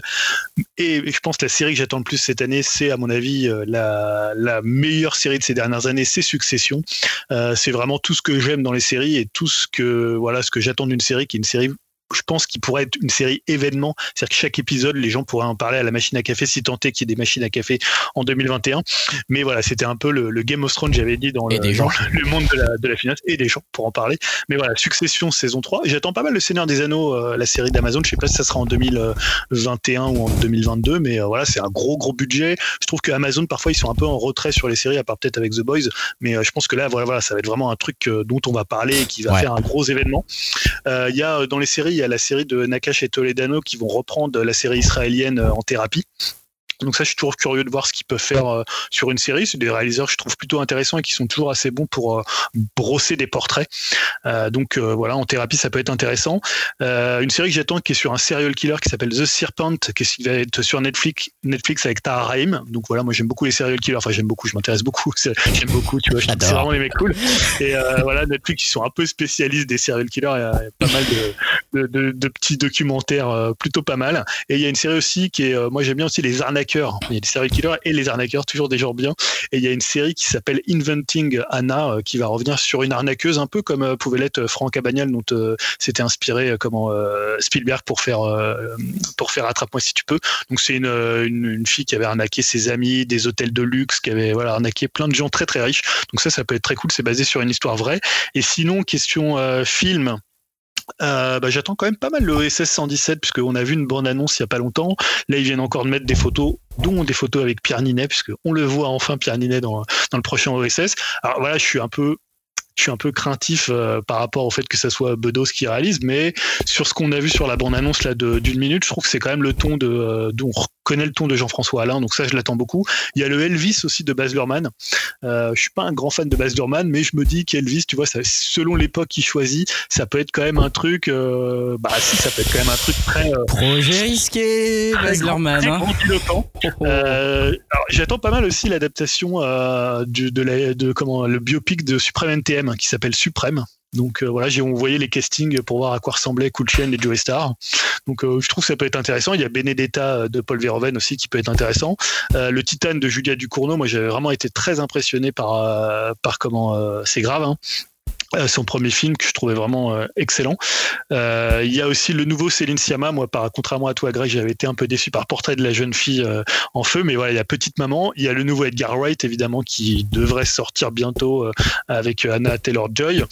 Et je pense que la série que j'attends le plus cette année, c'est à mon avis euh, la, la meilleure série de ces dernières années, c'est Succession. Euh, c'est vraiment tout ce que j'aime dans les séries et tout ce que voilà ce que j'attends d'une série qui est une série je pense qu'il pourrait être une série événement, c'est-à-dire que chaque épisode, les gens pourraient en parler à la machine à café, si tant est qu'il y ait des machines à café en 2021. Mais voilà, c'était un peu le, le Game of Thrones, j'avais dit, dans, le, des dans gens. le monde de la, de la finance, et des gens pour en parler. Mais voilà, Succession saison 3. J'attends pas mal Le Seigneur des Anneaux, euh, la série d'Amazon. Je sais pas si ça sera en 2021 ou en 2022, mais euh, voilà, c'est un gros, gros budget. Je trouve que Amazon, parfois, ils sont un peu en retrait sur les séries, à part peut-être avec The Boys. Mais euh, je pense que là, voilà, voilà, ça va être vraiment un truc dont on va parler et qui va Ouais. faire un gros événement. Il y a dans les séries, a la série de Nakash et Toledano qui vont reprendre la série israélienne euh, en thérapie. Donc ça, je suis toujours curieux de voir ce qu'ils peuvent faire euh, sur une série. C'est des réalisateurs que je trouve plutôt intéressants et qui sont toujours assez bons pour euh, brosser des portraits. Euh, donc voilà, en thérapie, ça peut être intéressant. Une série que j'attends qui est sur un serial killer qui s'appelle The Serpent, qui est- qui va être sur Netflix, Netflix avec Rahim. Donc voilà, moi j'aime beaucoup les serial killers. Enfin, j'aime beaucoup, je m'intéresse beaucoup. J'aime beaucoup, tu vois. C'est vraiment les mecs cool. Et voilà, Netflix, ils sont un peu spécialistes des serial killers. Il y a, pas mal de, de, de- de petits documentaires plutôt pas mal. Et il y a une série aussi qui est, moi j'aime bien aussi les Il y a les serial killers et les arnaqueurs, toujours des gens bien. Et il y a une série qui s'appelle Inventing Anna, euh, qui va revenir sur une arnaqueuse, un peu comme euh, pouvait l'être Franck Cabagnal, dont euh, s'était inspiré euh, comment euh, Spielberg pour faire euh, faire attrape-moi si tu peux. Donc c'est une, euh, une, une fille qui avait arnaqué ses amis, des hôtels de luxe, qui avait voilà arnaqué plein de gens très très riches. Donc ça, ça peut être très cool. C'est basé sur une histoire vraie. Et sinon, question euh, film. Euh, bah, j'attends quand même pas mal le OSS 117 puisqu'on a vu une bande annonce il y a pas longtemps. Là ils viennent encore de mettre des photos, dont des photos avec Pierre Ninet puisque on le voit enfin Pierre Ninet dans, dans le prochain OSS. Alors voilà, je suis un peu je suis un peu craintif euh, par rapport au fait que ça soit Bedos qui réalise, mais sur ce qu'on a vu sur la bande-annonce là d'une minute, je trouve que c'est quand même le ton de, euh, d'où on reconnaît le ton de Jean-François Alain, donc ça je l'attends beaucoup. Il y a le Elvis aussi de Baz Luhrmann. Euh, je suis pas un grand fan de Baz Luhrmann, mais je me dis qu'Elvis, tu vois, ça, selon l'époque qu'il choisit, ça peut être quand même un truc, euh, bah si, ça peut être quand même un truc très Projet risqué, Baz Luhrmann. hein. <laughs> j'attends pas mal aussi l'adaptation du- de, la, de comment le biopic de Supreme NTM qui s'appelle Suprême. Donc euh, voilà, j'ai envoyé les castings pour voir à quoi ressemblaient Cool Chain et Joey Star. Donc euh, je trouve que ça peut être intéressant. Il y a Benedetta de Paul Verhoeven aussi qui peut être intéressant. Euh, le Titan de Julia Ducournau, moi j'avais vraiment été très impressionné par euh, comment euh, c'est grave. Hein. Euh, son premier film que je trouvais vraiment euh, excellent. Euh, il y a aussi le nouveau Céline Sciamma. Moi, par, contrairement à toi, Greg, j'avais été un peu déçu par Portrait de la jeune fille euh, en feu. Mais voilà, il y a Petite Maman. Il y a le nouveau Edgar Wright, évidemment, qui devrait sortir bientôt euh, avec Anna Taylor-Joy.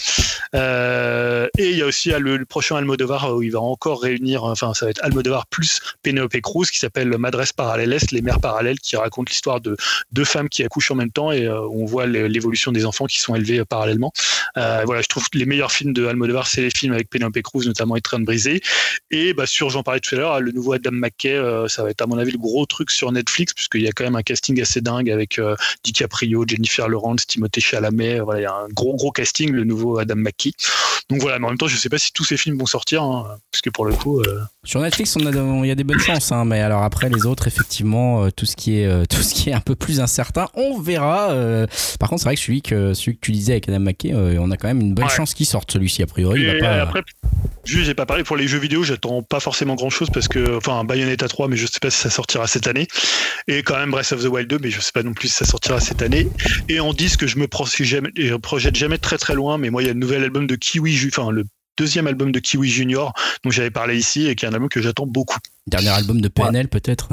Euh, et il y a aussi le, le prochain Almodovar où il va encore réunir, enfin, ça va être Almodovar plus Penelope Cruz, qui s'appelle Madresse Parallèles, les mères parallèles, qui raconte l'histoire de deux femmes qui accouchent en même temps et on voit l'évolution des enfants qui sont élevés parallèlement. Voilà, je trouve que les meilleurs films de Almodovar, c'est les films avec Penelope Cruz, notamment Étreinte brisée. Et bah, sur, j'en parlais tout à l'heure, le nouveau Adam McKay, euh, ça va être à mon avis le gros truc sur Netflix, puisqu'il y a quand même un casting assez dingue avec euh, DiCaprio, Jennifer Lawrence, Timothée Chalamet. euh, Voilà, il y a un gros gros casting, le nouveau Adam McKay. Donc voilà, mais en même temps, je sais pas si tous ces films vont sortir, hein, parce que pour le coup, euh, Sur Netflix, il y a des bonnes chances, hein, mais alors après les autres, effectivement, tout ce qui est, tout ce qui est un peu plus incertain, on verra. par contre, c'est vrai que celui que celui que tu disais avec Adam McKay, on a quand même une bonne Ouais. chance qu'il sorte celui-ci a priori. il va Et pas- après, juste, j'ai pas parlé pour les jeux vidéo, j'attends pas forcément grand chose parce que, enfin, Bayonetta 3, mais je sais pas si ça sortira cette année. Et quand même Breath of the Wild 2, mais je sais pas non plus si ça sortira cette année. Et en disque, je me pro- jamais, je projette jamais très très loin, mais moi, il y a le nouvel album de Kiwi, enfin, le deuxième album de Kiwi Junior, dont j'avais parlé ici, et qui est un album que j'attends beaucoup. Dernier album de PNL peut-être?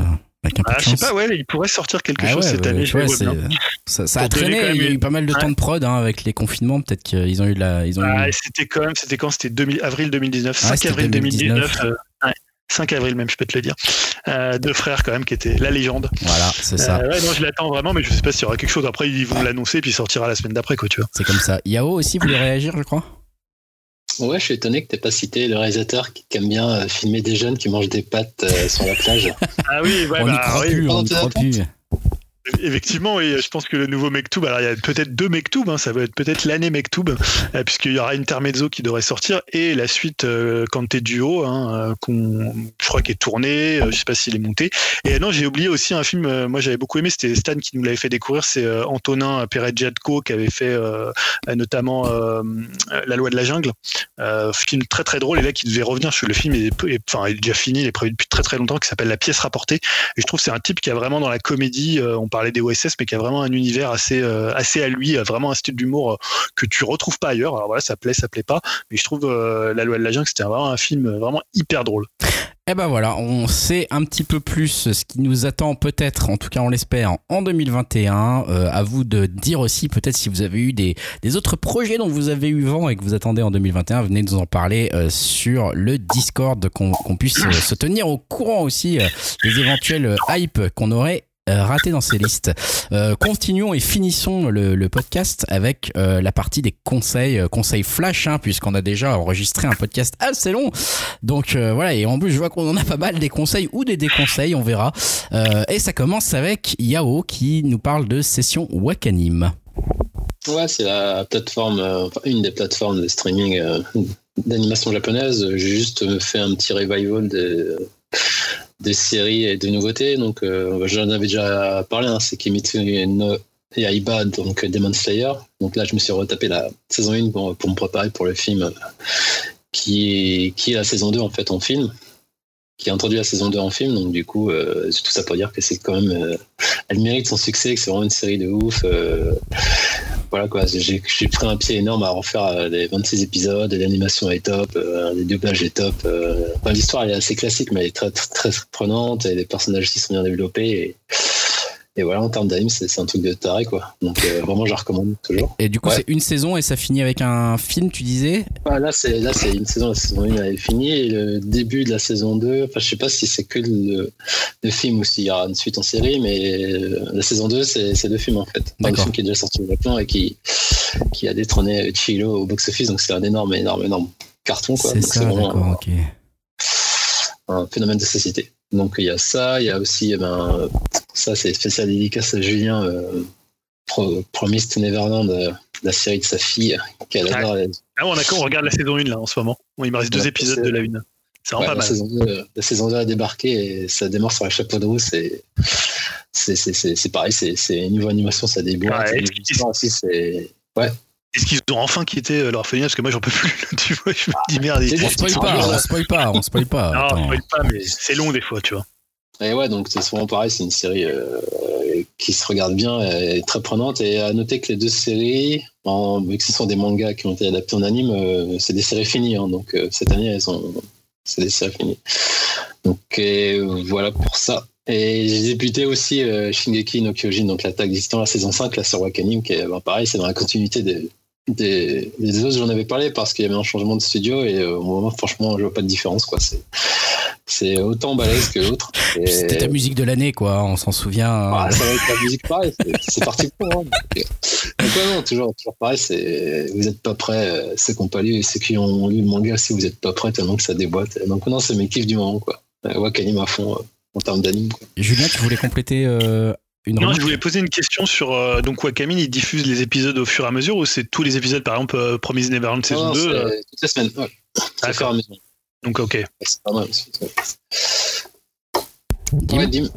Euh, Avec un peu Ah, de je sais pas, ouais, il pourrait sortir quelque Ah chose ouais, cette année, je vois, vois bien. ça, ça a traîné, il y a eu pas mal de temps de prod hein, avec les confinements, peut-être qu'ils ont eu de la. Ils ont eu- Ah, et c'était quand même, c'était quand? C'était 2000 avril 2019, Ah, 5 c'était avril 2019. 2019. euh, ouais, 5 avril même, je peux te le dire. Euh, deux frères quand même qui étaient la légende. Voilà, c'est ça. Euh, ouais, non, je l'attends vraiment, mais je sais pas s'il y aura quelque chose. Après, ils vont l'annoncer, puis il sortira la semaine d'après, quoi, tu vois. C'est comme ça. Yao aussi voulait réagir, je crois. Ouais, je suis étonné que t'aies pas cité le réalisateur qui, aime bien euh, filmer des jeunes qui mangent des pâtes euh, sur la plage. Ah oui, ouais, on bah, croit oui, plus, on n'y croit plus. Effectivement, oui, je pense que le nouveau Mektoub, alors il y a peut-être deux Mektoub, hein, ça va être peut-être l'année Mektoub, euh, puisqu'il y aura Intermezzo qui devrait sortir, et la suite euh, t'es duo, hein, euh, qu'on, je crois qu'il est tourné, euh, je sais pas s'il est monté. Et non, j'ai oublié aussi un film, euh, moi j'avais beaucoup aimé, c'était Stan qui nous l'avait fait découvrir, c'est euh, Antonin Perret-Jadko qui avait fait euh, euh, notamment euh, La loi de la jungle, euh, film très très drôle, et là qui devait revenir, le film est, est- enfin, est déjà fini, il est prévu depuis très très longtemps, qui s'appelle La pièce rapportée, et je trouve que c'est un type qui a vraiment dans la comédie, euh, on parlait des OSS, mais qui a vraiment un univers assez, euh, assez à lui, vraiment un style d'humour euh, que tu retrouves pas ailleurs. Alors voilà, ça plaît, ça plaît pas, mais je trouve euh, La loi de la jungle, c'était vraiment un film vraiment hyper drôle. Eh ben voilà, on sait un petit peu plus ce qui nous attend peut-être, en tout cas on l'espère, en 2021. Euh, à vous de dire aussi peut-être si vous avez eu des, des autres projets dont vous avez eu vent et que vous attendez en 2021, venez nous en parler sur le Discord, qu'on qu'on puisse se tenir au courant aussi des éventuels euh, hype qu'on aurait raté dans ces listes. Euh, continuons et finissons le, podcast avec euh, la partie des conseils, euh, conseils flash, hein, puisqu'on a déjà enregistré un podcast assez long. Donc euh, voilà, et en plus je vois qu'on en a pas mal des conseils ou des déconseils, on verra. Euh, et ça commence avec Yao qui nous parle de session Wakanim. Ouais, c'est la plateforme, euh, enfin, une des plateformes de streaming euh, d'animation japonaise. J'ai juste euh, fait un petit revival des, des séries et des nouveautés. Donc, euh, j'en avais déjà parlé, hein, c'est Kimitsu no Yaiba, donc euh, Demon Slayer. Donc là, je me suis retapé la saison 1 pour, pour me préparer pour le film euh, qui est, qui est la saison 2 en fait en film qui a introduit la saison 2 en film donc du coup euh, tout ça pour dire que c'est quand même euh, elle mérite son succès que c'est vraiment une série de ouf euh, voilà quoi, j'ai pris un pied énorme à refaire euh, les 26 épisodes, l'animation est top, euh, les doublages est top. euh, enfin, L'histoire est assez classique, mais elle est très, très, très prenante et les personnages aussi sont bien développés. Et, et voilà, en termes d'anime, c'est un truc de taré quoi. Donc euh, vraiment, je la recommande toujours. Et du coup Ouais. c'est une saison et ça finit avec un film, tu disais? Ah, là, c'est là, c'est une saison. La saison 1 elle est finie et le début de la saison 2. Enfin, je sais pas si c'est que le, le film ou s'il y aura une suite en série, mais euh, la saison 2, c'est deux films en fait. Enfin, le film qui est déjà sorti au Japon et qui qui a détrôné Chihiro au box-office, donc c'est un énorme, énorme, énorme carton quoi. C'est vraiment un phénomène de société. Donc il y a ça, il y a aussi, eh ben, ça c'est spécial dédicace à Julien, euh, Pro- Promised Neverland, euh, la série de sa fille, qu'elle adore. elle- Ah, on, regarde la saison 1 là en ce moment. Il me reste deux épisodes de la 1. C'est Ouais, vraiment la, pas mal. saison 2, euh, la saison 2 a débarqué et ça démarre sur un chapeau de roue. C'est c'est- c'est- c'est- c'est pareil, c'est c'est niveau animation, ça déboîte. Ouais, c'est. Ouais. Est-ce qu'ils ont enfin quitté euh, l'orphelinat? Parce que moi, j'en peux plus. <laughs> tu vois, je me dis merde. ils- On spoil pas, on spoil pas, on spoil pas. Non, Attends. spoil pas, mais c'est long des fois, tu vois. Et ouais, donc c'est souvent pareil, c'est une série euh, qui se regarde bien et très prenante. Et à noter que les deux séries, en, vu que ce sont des mangas qui ont été adaptés en anime, euh, c'est des séries finies. hein. donc euh, cette année, elles sont, c'est des séries finies. Donc euh, voilà pour ça. Et j'ai débuté aussi euh, Shingeki no Kyojin, donc l'attaque des Titans, la saison 5, là sur Wakanim, qui est bah, pareil, c'est dans la continuité des, des, des autres, j'en avais parlé parce qu'il y avait un changement de studio et euh, au moment, franchement, je vois pas de différence. quoi. C'est, c'est autant balèze que l'autre. Et- C'était ta musique de l'année, quoi, on s'en souvient. hein. ah, ça va être la musique pareil, c'est- parti pour. Hein. Donc, euh, ouais, non, toujours, toujours pareil, c'est, vous n'êtes pas prêts, euh, ceux qui n'ont pas lu et ceux qui ont lu le manga, si vous n'êtes pas prêts, tellement que ça déboîte. Donc non, c'est mes kiffs du moment, quoi. Euh, Wakanim à fond en termes d'anime. Julien, tu voulais compléter euh, une Non, remarque je voulais poser une question sur. euh, donc, Wakamin, il diffuse les épisodes au fur et à mesure ou c'est tous les épisodes, par exemple, euh, Promise Neverland saison Non, non, 2 c'est euh, toutes les semaines, ouais. C'est au fur et à mesure. Donc, ok. Ouais, C'est pas mal. Dim Ouais, Dim.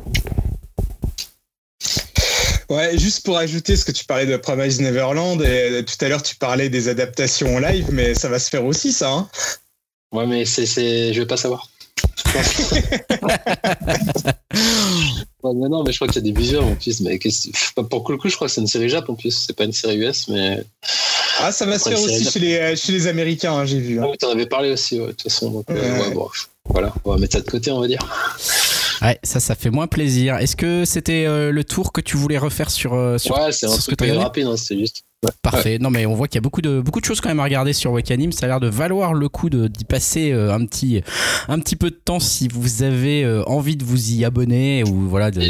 Ouais, juste pour ajouter ce que tu parlais de Promise Neverland, et euh, tout à l'heure tu parlais des adaptations en live, mais ça va se faire aussi ça. Hein Ouais, mais c'est, c'est, je vais pas savoir. <laughs> <laughs> Ouais, mais non, mais je crois qu'il y a des visuels en plus. Mais qu'est-ce- pas pour le coup, je crois que c'est une série Jap en plus. C'est pas une série US, mais. ah, ça va se faire aussi la- chez les, euh, chez les Américains, hein, j'ai vu. hein. Ah t'en avais parlé aussi, ouais, de toute façon. Donc, euh, bon, voilà, on va mettre ça de côté, on va dire. Ouais, ça, ça fait moins plaisir. Est-ce que c'était euh, le tour que tu voulais refaire sur, euh, sur, ouais, c'est un sur ce que truc regardé rapide, hein, c'est juste. Parfait. Non, mais on voit qu'il y a beaucoup de, beaucoup de choses quand même à regarder sur Wakanim. Ça a l'air de valoir le coup de- d'y passer euh, un, petit, un petit peu de temps si vous avez euh, envie de vous y abonner ou voilà. De...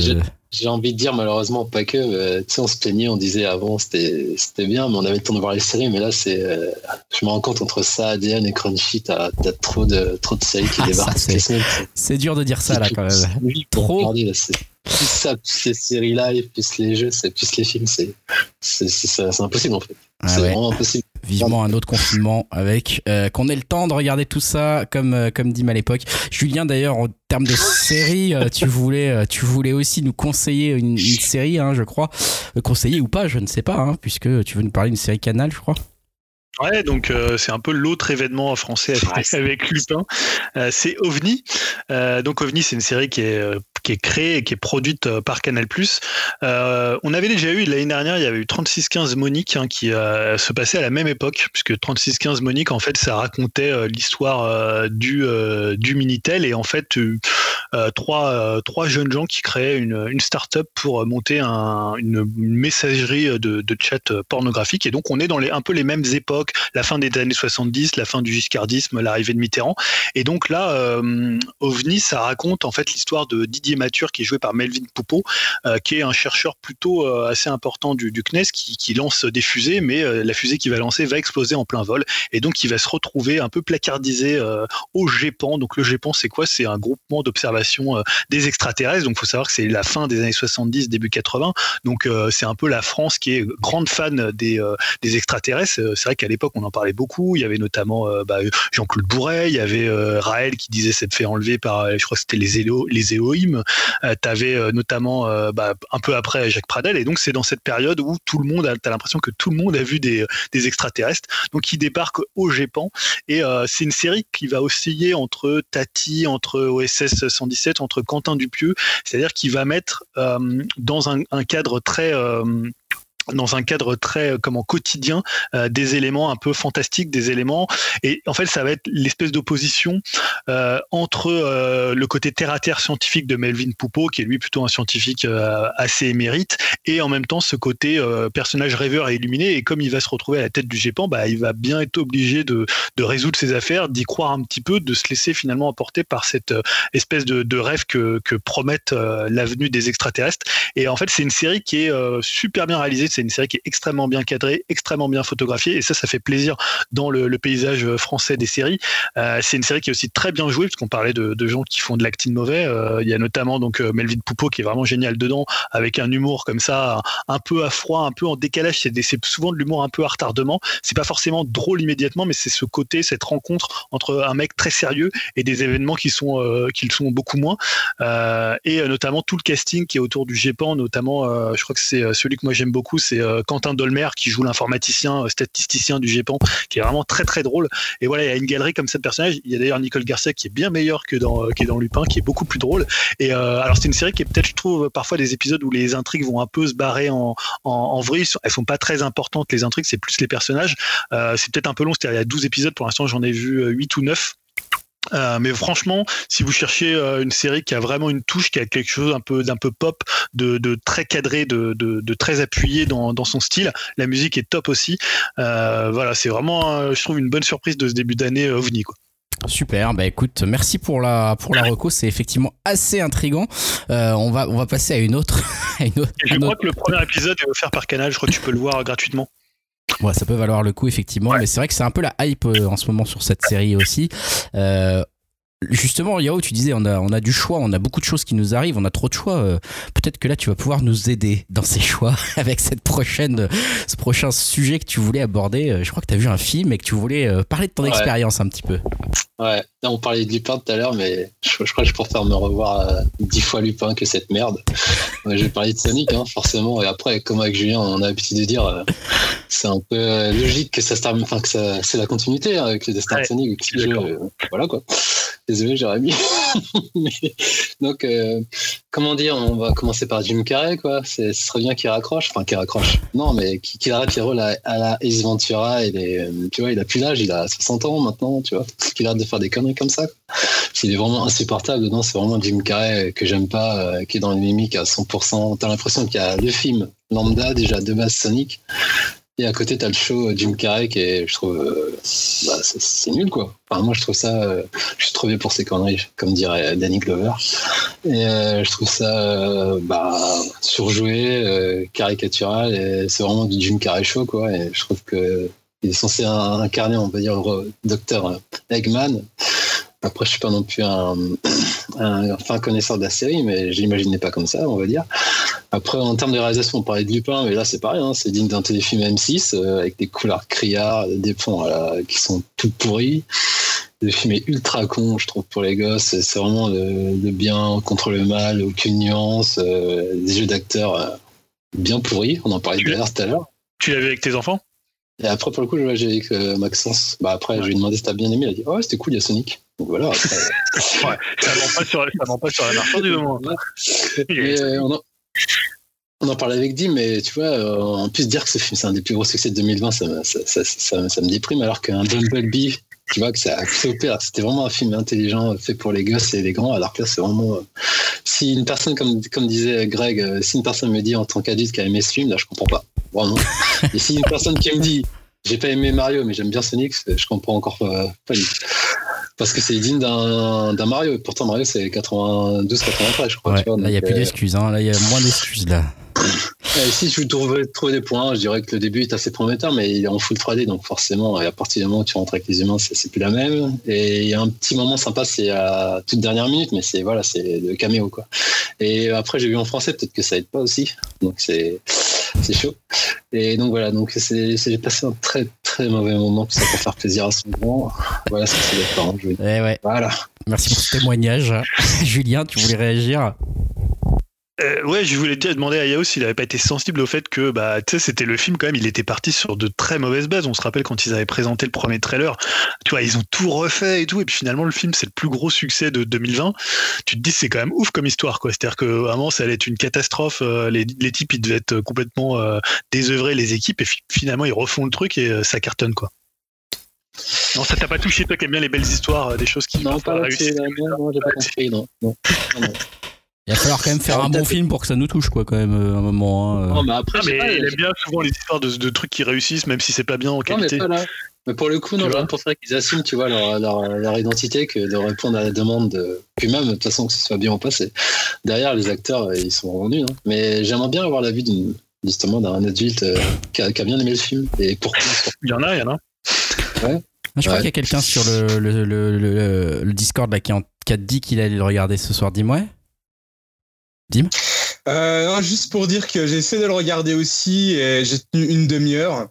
J'ai envie de dire, malheureusement, pas que. euh, tu sais, on se plaignait, on disait avant, c'était c'était bien, mais on avait le temps de voir les séries. Mais là, c'est. euh, je me rends compte, entre ça, ADN et Crunchy, t'as t'as trop de, trop de séries qui Ah, débarquent <laughs> c'est- dur de dire ça là quand même. Oui, <laughs> Trop. regarder, là, c'est plus ça, plus les séries live, plus les jeux, c'est plus les films, c'est c'est c'est ça- c'est impossible en fait. Ah c'est ouais. vraiment impossible. Vivement un autre confinement avec euh, qu'on ait le temps de regarder tout ça comme euh, comme Dim à l'époque. Julien d'ailleurs en termes de série, euh, tu voulais euh, tu voulais aussi nous conseiller une, une série, hein, je crois, conseiller ou pas, je ne sais pas, hein, puisque tu veux nous parler d'une série Canal, je crois. Ouais, donc euh, c'est un peu l'autre événement français avec, Lupin. Euh, c'est OVNI. Euh, donc OVNI, c'est une série qui est, qui est créée et qui est produite euh, par Canal+. Euh, on avait déjà eu l'année dernière, il y avait eu 3615 Monique hein, qui euh, se passait à la même époque, puisque 3615 Monique, en fait, ça racontait l'histoire du du Minitel. Et en fait trois trois jeunes gens qui créaient une, une start-up pour monter un, une, messagerie de, de chat pornographique. Et donc on est dans les un peu les mêmes époques, la fin des années 70, la fin du giscardisme, l'arrivée de Mitterrand. Et donc là OVNI ça raconte en fait l'histoire de Didier Mature qui est joué par Melvin Poupeau euh, qui est un chercheur plutôt euh, assez important du, CNES qui, qui lance des fusées mais euh, la fusée qu'il va lancer va exploser en plein vol et donc il va se retrouver un peu placardisé au GEPAN. Donc le GEPAN, c'est quoi? C'est un groupement d'observation des extraterrestres. Donc il faut savoir que c'est la fin des années 70, début 80. Donc c'est un peu la France qui est grande fan des, des extraterrestres. C'est vrai qu'à l'époque, on en parlait beaucoup. Il y avait notamment bah, Jean-Claude Bourret, il y avait Raël qui disait s'être fait enlever par, je crois que c'était les, Élo, les Élohim. Euh, tu avais notamment euh, bah, un peu après Jacques Pradel. Et donc c'est dans cette période où tout le monde, a- l'impression que tout le monde a vu des, extraterrestres. Donc ils débarquent au GEPAN. Et euh, c'est une série qui va osciller entre Tati, entre OSS 117, entre Quentin Dupieux, c'est-à-dire qu'il va mettre euh, dans un, cadre très euh, dans un cadre très euh, comment quotidien euh, des éléments un peu fantastiques des éléments. Et en fait ça va être l'espèce d'opposition euh, entre le côté terre à terre scientifique de Melvin Poupeau qui est lui plutôt un scientifique assez émérite et en même temps ce côté personnage rêveur et illuminé. Et comme il va se retrouver à la tête du GEPAN bah il va bien être obligé de, de résoudre ses affaires d'y croire un petit peu de se laisser finalement emporter par cette espèce de, de rêve que, que promettent l'avenue des extraterrestres. Et en fait c'est une série qui est super bien réalisée c'est une série qui est extrêmement bien cadrée extrêmement bien photographiée et ça ça fait plaisir dans le, paysage français des séries. Euh, c'est une série qui est aussi très bien jouée parce qu'on parlait de, gens qui font de l'acting mauvais. Euh, il y a notamment donc euh, Melvin Poupeau qui est vraiment génial dedans avec un humour comme ça un peu à froid un peu en décalage. C'est souvent de l'humour un peu à retardement. C'est pas forcément drôle immédiatement mais c'est ce côté cette rencontre entre un mec très sérieux et des événements qui sont euh, qui le sont beaucoup moins. Euh, et euh, notamment tout le casting qui est autour du GEPAN notamment euh, je crois que c'est euh, celui que moi j'aime beaucoup c'est euh, Quentin Dolmer qui joue l'informaticien, euh, statisticien du GEPAN, qui est vraiment très très drôle. Et voilà, il y a une galerie comme ça de personnages. Il y a d'ailleurs Nicole Garcia qui est bien meilleure que dans, euh, qui est dans Lupin, qui est beaucoup plus drôle. Et alors c'est une série qui est peut-être, je trouve, parfois des épisodes où les intrigues vont un peu se barrer en, en, en vrille. Elles sont pas très importantes, les intrigues, c'est plus les personnages. C'est peut-être un peu long, c'est-à-dire il y a 12 épisodes, pour l'instant j'en ai vu 8 ou 9. Euh, mais franchement, si vous cherchez euh, une série qui a vraiment une touche, qui a quelque chose un peu d'un peu pop, de, de très cadré, de, de, de très appuyé dans, dans, son style, la musique est top aussi. Euh, voilà, c'est vraiment, je trouve, une bonne surprise de ce début d'année OVNI. Quoi. Super, bah écoute, merci pour la pour la reco, c'est effectivement assez intrigant. Euh, on va on va passer à une autre. <laughs> à une autre Et je un crois autre- que le premier épisode est offert par Canal. Je crois que tu peux le voir gratuitement. Ouais, ça peut valoir le coup effectivement, mais c'est vrai que c'est un peu la hype euh, en ce moment sur cette série aussi. Euh, Justement, Yao, tu disais, on a, on a du choix, on a beaucoup de choses qui nous arrivent, on a trop de choix. euh, Peut-être que là, tu vas pouvoir nous aider dans ces choix <laughs> avec cette prochaine, ce prochain sujet que tu voulais aborder. Euh, Je crois que tu as vu un film et que tu voulais euh, parler de ton Ouais. expérience un petit peu. Ouais, là on parlait de Lupin tout à l'heure, mais je, je crois que je préfère me revoir euh, dix fois Lupin que cette merde. Ouais, je vais parler de Sonic, hein, forcément, et après, comme avec Julien, on a l'habitude de dire, euh, c'est un peu euh, logique que ça se termine, enfin que ça, c'est la continuité hein, avec le destin Ouais, de Sonic, le petit jeu, euh, voilà quoi. Désolé, Jérémy. <laughs> Donc, euh, comment dire, on va commencer par Jim Carrey, quoi. Ce serait bien qu'il raccroche, enfin qu'il raccroche. Non, mais qu'il, arrête les rôles à, la Ace Ventura les, euh, tu vois, il a plus l'âge, il a 60 ans maintenant, tu vois. Qu'il arrête de faire des conneries comme ça. S'il est vraiment insupportable dedans, c'est vraiment Jim Carrey que j'aime pas, euh, qui est dans les mimiques à 100%. T'as l'impression qu'il y a le film lambda déjà de base Sonic. Et à côté, t'as le show euh, Jim Carrey qui est, je trouve, euh, bah, c'est, nul quoi. Moi, je trouve ça, euh, je suis trop vieux pour ces conneries, comme dirait Danny Glover. Et je trouve ça bah, surjoué, caricatural, et c'est vraiment du Jim Carrey show quoi. Et je trouve que il est censé incarner, on va dire, le docteur Eggman. Après, je suis pas non plus un, <clears throat> un fin connaisseur de la série, mais je l'imaginais pas comme ça, on va dire. Après, en termes de réalisation, on parlait de Lupin, mais là, c'est pareil, hein, c'est digne d'un téléfilm M6, euh, avec des couleurs criards, des voilà, qui sont tout pourris. Le film est ultra con, je trouve, pour les gosses. C'est vraiment le, le bien contre le mal, aucune nuance, euh, des jeux d'acteurs euh, bien pourris. On en parlait d'ailleurs tout à l'heure. Tu l'as vu avec tes enfants? Et après, pour le coup, je- j'ai avec Maxence. Bah, après, je lui ai demandé si t'as bien aimé. Il a dit, oh, c'était cool, il y a Sonic. Donc voilà. Après, <laughs> Ouais, ça ment pas sur, ça pas sur la marche du moment. On, en, on en parlait avec Dim, mais tu vois, euh, en plus dire que ce film c'est un des plus gros succès de 2020, ça, me- ça, ça, ça- ça me déprime, alors qu'un Bumblebee, tu vois, que ça a c'était vraiment un film intelligent, fait pour les gosses et les grands, alors que là, c'est vraiment. euh, si une personne, comme, comme disait Greg, euh, si une personne me dit en tant qu'adulte qu'elle a aimé ce film, là, je comprends pas. Vraiment. et si une personne qui me dit, j'ai pas aimé Mario, mais j'aime bien Sonic, je comprends encore pas, pas du tout. Parce que c'est digne d'un Mario. Pourtant, Mario, c'est 92-93, je crois. Ouais, tu vois, là, il n'y a plus euh, d'excuses. Hein. Là, il y a moins d'excuses. là. Si je veux trouver, des points, je dirais que le début est assez prometteur, mais il est en full 3D, donc forcément, et à partir du moment où tu rentres avec les humains, c'est plus la même. Et il y a un petit moment sympa, c'est à toute dernière minute, mais c'est voilà, c'est le caméo quoi. Et après, j'ai vu en français, peut-être que ça aide pas aussi, donc c'est c'est chaud. Et donc voilà, donc j'ai passé un très très mauvais moment, tout ça pour faire plaisir à son grand. Voilà ce que c'est dire. Eh ouais. Voilà. Merci pour ce témoignage. <laughs> Julien, tu voulais réagir? Euh, ouais, je voulais demander à Yao s'il avait pas été sensible au fait que bah, tu sais, c'était le film quand même, il était parti sur de très mauvaises bases. On se rappelle quand ils avaient présenté le premier trailer, tu vois, ils ont tout refait et tout, et puis finalement le film c'est le plus gros succès de 2020. Tu te dis c'est quand même ouf comme histoire, quoi. C'est-à-dire que vraiment ça allait être une catastrophe. euh, les, les types ils devaient être complètement euh, désœuvrés les équipes, et fi- finalement ils refont le truc et euh, ça cartonne, quoi. Non, ça t'a pas touché, toi qui aimes bien les belles histoires, des choses qui Non, pas là-dessus, non, non, j'ai pas compris, non. non. non, non. <laughs> Il va falloir quand même faire Alors, un bon film pour que ça nous touche, quoi, quand même, euh, un moment. hein, euh. Non, mais après, Ah, mais pas, il aime bien souvent les histoires de, de trucs qui réussissent, même si c'est pas bien en Non, mais qualité. pas là. Mais pour le coup, non, vois je préfère qu'ils assument, tu vois, leur, leur, leur identité que de répondre à la demande de. Puis même, de toute façon, que ce soit bien ou pas, c'est. Derrière, les acteurs, euh, ils sont rendus. hein. Mais j'aimerais bien avoir l'avis d'une- justement d'un adulte euh, qui, a, qui a bien aimé le film. Et pourquoi Il y en a, il y en a. Ah, je crois Ouais. qu'il y a quelqu'un sur le, le, le, le- le Discord là, qui, en- qui a dit qu'il allait le regarder ce soir. Dis-moi. Euh, non, juste pour dire que j'ai essayé de le regarder aussi et j'ai tenu une demi-heure.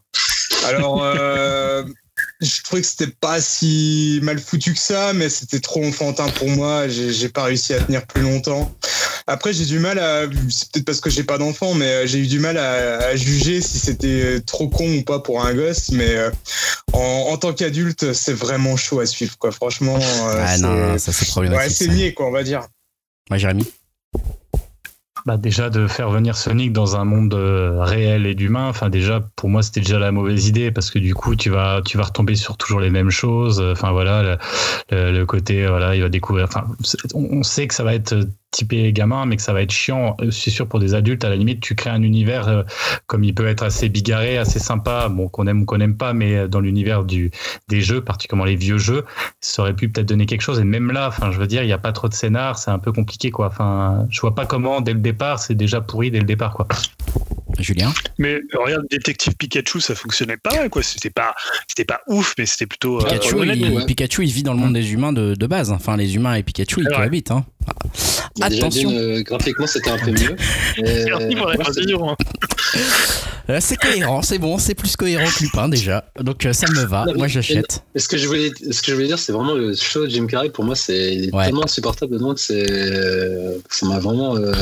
Alors, <laughs> euh, je trouvais que c'était pas si mal foutu que ça, mais c'était trop enfantin pour moi. J'ai pas réussi à tenir plus longtemps. Après, j'ai du mal à. C'est peut-être parce que j'ai pas d'enfant, mais euh, j'ai eu du mal à, à juger si c'était euh, trop con ou pas pour un gosse. Mais euh, en, en tant qu'adulte, c'est vraiment chaud à suivre, quoi. Franchement. euh, Ah c'est- non, non, ça c'est problématique. Ouais, c'est quoi, on va dire. Ouais, Jérémy? Bah déjà de faire venir Sonic dans un monde euh, réel et d'humain, enfin déjà pour moi c'était déjà la mauvaise idée parce que du coup tu vas tu vas retomber sur toujours les mêmes choses. Enfin voilà le, côté voilà il va découvrir. Enfin on sait que ça va être typé gamin mais que ça va être chiant. Euh, C'est sûr pour des adultes à la limite tu crées un univers euh, comme il peut être assez bigarré, assez sympa, bon qu'on aime ou qu'on n'aime pas, mais euh, dans l'univers du des jeux, particulièrement les vieux jeux, ça aurait pu peut-être donner quelque chose. Et même là, enfin, je veux dire, il n'y a pas trop de scénar, c'est un peu compliqué, quoi. Enfin, je vois pas comment dès le départ, c'est déjà pourri dès le départ, quoi. Julien Mais euh, regarde, Détective Pikachu, ça fonctionnait pas mal, quoi. C'était pas, c'était pas ouf, mais c'était plutôt. euh, Pikachu, il, ouais. Pikachu, il vit dans le monde des humains de, de base. Enfin, les humains et Pikachu, ils cohabitent. Hein. Déjà, Attention, euh, graphiquement, c'était un peu <laughs> mieux. Merci pour la c'est-. Euh, c'est cohérent, c'est bon, c'est plus cohérent que Lupin déjà. Donc euh, ça me va, Non, moi j'achète. Ce que je voulais, ce que je voulais dire, c'est vraiment le show de Jim Carrey. Pour moi, c'est Ouais. tellement insupportable dedans que c'est, ça m'a vraiment euh,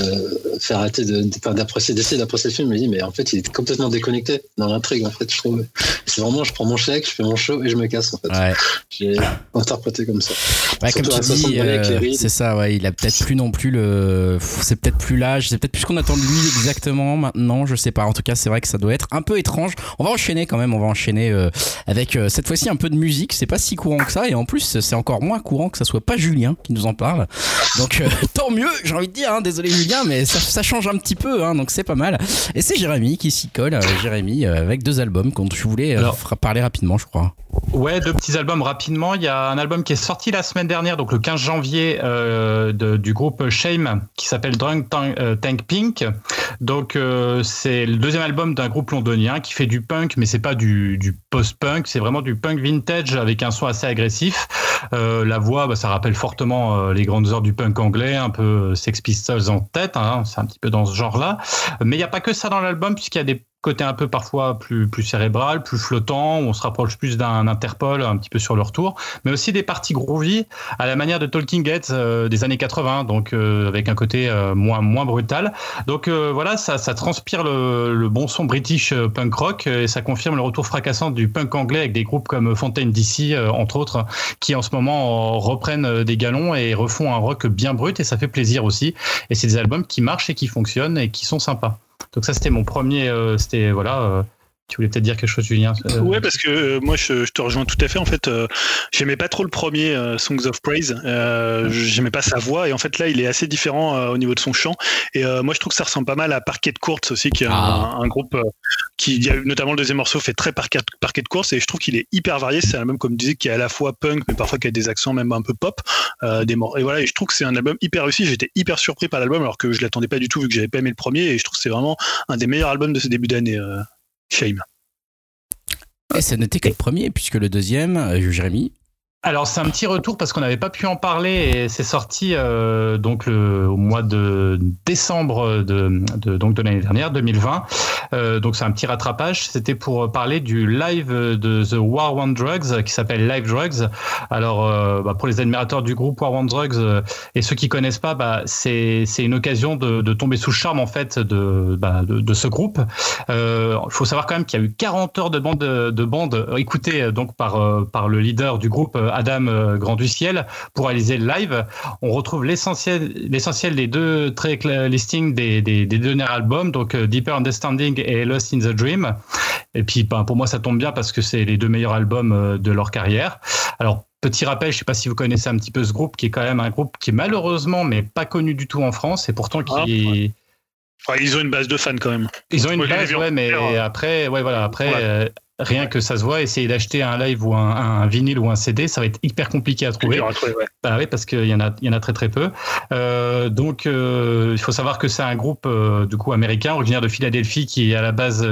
fait arrêter de, de- d'apprécier, d'essayer d'apprécier le film. Je me dis, mais en fait, il est complètement déconnecté dans l'intrigue. En fait, je trouve. C'est vraiment, je prends mon chèque, je fais mon show et je me casse. En fait, Ouais, j'ai interprété comme ça. Ouais, comme tu à 60 dis, euh, c'est ça, ouais, il a peut-être plus non plus le. C'est peut-être plus l'âge, c'est peut-être plus ce qu'on attend de lui exactement maintenant, je sais pas. En tout cas, c'est vrai que ça doit être un peu étrange. On va enchaîner quand même, on va enchaîner euh, avec euh, cette fois-ci un peu de musique. C'est pas si courant que ça, et en plus, c'est encore moins courant que ça soit pas Julien qui nous en parle. Donc euh, <laughs> tant mieux, j'ai envie de dire, hein, désolé Julien, mais ça, ça change un petit peu, hein, donc c'est pas mal. Et c'est Jérémy qui s'y colle, Jérémy, avec deux albums dont je voulais Alors- parler rapidement, je crois. Ouais, deux petits albums rapidement. Il y a un album qui est sorti la semaine dernière, donc le 15 janvier, de- du groupe Shame, qui s'appelle Drunk Tank, Tank Pink. Donc c'est le deuxième album d'un groupe londonien qui fait du punk, mais c'est pas du, du post-punk, c'est vraiment du punk vintage avec un son assez agressif. Euh, la voix, bah, ça rappelle fortement euh, les grandes heures du punk anglais, un peu euh, Sex Pistols en tête. hein, c'est un petit peu dans ce genre-là. Mais il n'y a pas que ça dans l'album, puisqu'il y a des côté un peu parfois plus, plus cérébral, plus flottant, on se rapproche plus d'un Interpol un petit peu sur le retour, mais aussi des parties groovy à la manière de Talking Heads euh, des années 80, donc euh, avec un côté euh, moins, moins brutal. Donc voilà, ça, ça transpire le, le bon son british punk rock et ça confirme le retour fracassant du punk anglais avec des groupes comme Fontaine DC, entre autres, qui en ce moment reprennent des galons et refont un rock bien brut et ça fait plaisir aussi. Et c'est des albums qui marchent et qui fonctionnent et qui sont sympas. Donc ça, c'était mon premier. euh, c'était voilà. Tu voulais peut-être dire quelque chose, Julien euh, Ouais, parce que euh, moi je, je te rejoins tout à fait. En fait, euh, j'aimais pas trop le premier euh, Songs of Praise. Euh, j'aimais pas sa voix et en fait là, il est assez différent euh, au niveau de son chant. Et euh, moi, je trouve que ça ressemble pas mal à Parquet de Courts aussi, qui est un, Ah. un groupe euh, qui, notamment le deuxième morceau, fait très Parquet, Parquet de Courts et je trouve qu'il est hyper varié. C'est un album comme tu disais qui est à la fois punk, mais parfois qui a des accents même un peu pop. Euh, des mor- et voilà, et je trouve que c'est un album hyper réussi. J'étais hyper surpris par l'album alors que je l'attendais pas du tout vu que j'avais pas aimé le premier. Et je trouve que c'est vraiment un des meilleurs albums de ce début d'année. Shame. Et ça n'était que le premier, puisque le deuxième, euh, Jérémy, Alors c'est un petit retour parce qu'on n'avait pas pu en parler et c'est sorti euh, donc le, au mois de décembre de, donc de l'année dernière 2020. Euh, donc c'est un petit rattrapage. C'était pour parler du live de The War on Drugs qui s'appelle Live Drugs. Alors euh, bah, pour les admirateurs du groupe War on Drugs et ceux qui connaissent pas, bah, c'est une occasion de, tomber sous charme en fait de bah, de, ce groupe. Il faut savoir quand même qu'il y a eu 40 heures de bande de bande écoutées euh, donc par par le leader du groupe Adam euh, Grand du ciel pour réaliser le live. On retrouve l'essentiel l'essentiel des deux track listings des, des, des deux derniers albums donc euh, Deeper Understanding et Lost in the Dream. Et puis ben, pour moi ça tombe bien parce que c'est les deux meilleurs albums euh, de leur carrière. Alors Petit rappel, je sais pas si vous connaissez un petit peu ce groupe, qui est quand même un groupe qui est malheureusement mais pas connu du tout en France, et pourtant qui Ah, est- Enfin, ils ont une base de fans quand même. ils ont une base, ouais, mais concert, après, ouais, voilà, après, euh, rien que ça se voit, essayer d'acheter un live ou un, un vinyle ou un CD, ça va être hyper compliqué à trouver. Dur à trouver, ouais. Bah oui, parce qu'il y en a, il y en a très très peu. Euh, donc, euh, il faut savoir que c'est un groupe euh, du coup américain, originaire de Philadelphie, qui est à la base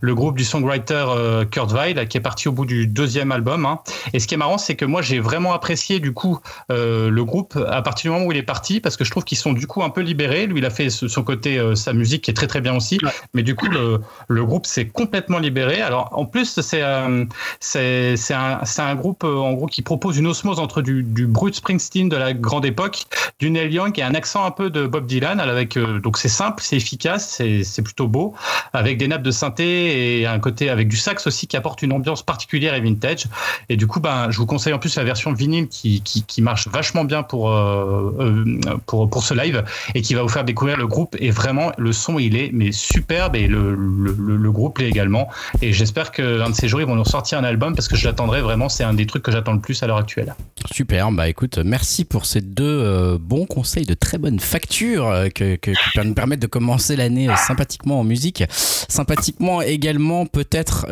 le groupe du songwriter Kurt Weill, qui est parti au bout du deuxième album. hein. Et ce qui est marrant, c'est que moi j'ai vraiment apprécié du coup le groupe à partir du moment où il est parti, parce que je trouve qu'ils sont du coup un peu libérés. Lui, il a fait son côté, sa musique qui est très très bien aussi, Ouais. mais du coup le, le groupe s'est complètement libéré. Alors en plus euh, c'est un, groupe euh, en gros qui propose une osmose entre du, du Bruce Springsteen de la grande époque, du Neil Young et un accent un peu de Bob Dylan. Euh, donc c'est simple, c'est efficace, c'est plutôt beau, avec des nappes de synthé et un côté avec du sax aussi qui apporte une ambiance particulière et vintage. Et du coup, ben je vous conseille en plus la version vinyle qui marche vachement bien pour ce live et qui va vous faire découvrir le groupe. Et vraiment, le son il est mais superbe et le le, groupe l'est également. Et j'espère qu'un de ces jours, ils vont nous sortir un album parce que je l'attendrai vraiment. C'est un des trucs que j'attends le plus à l'heure actuelle. Super, bah écoute, merci pour ces deux euh, bons conseils de très bonne facture euh, que, que, qui nous permettre de commencer l'année euh, sympathiquement en musique. Sympathiquement également peut-être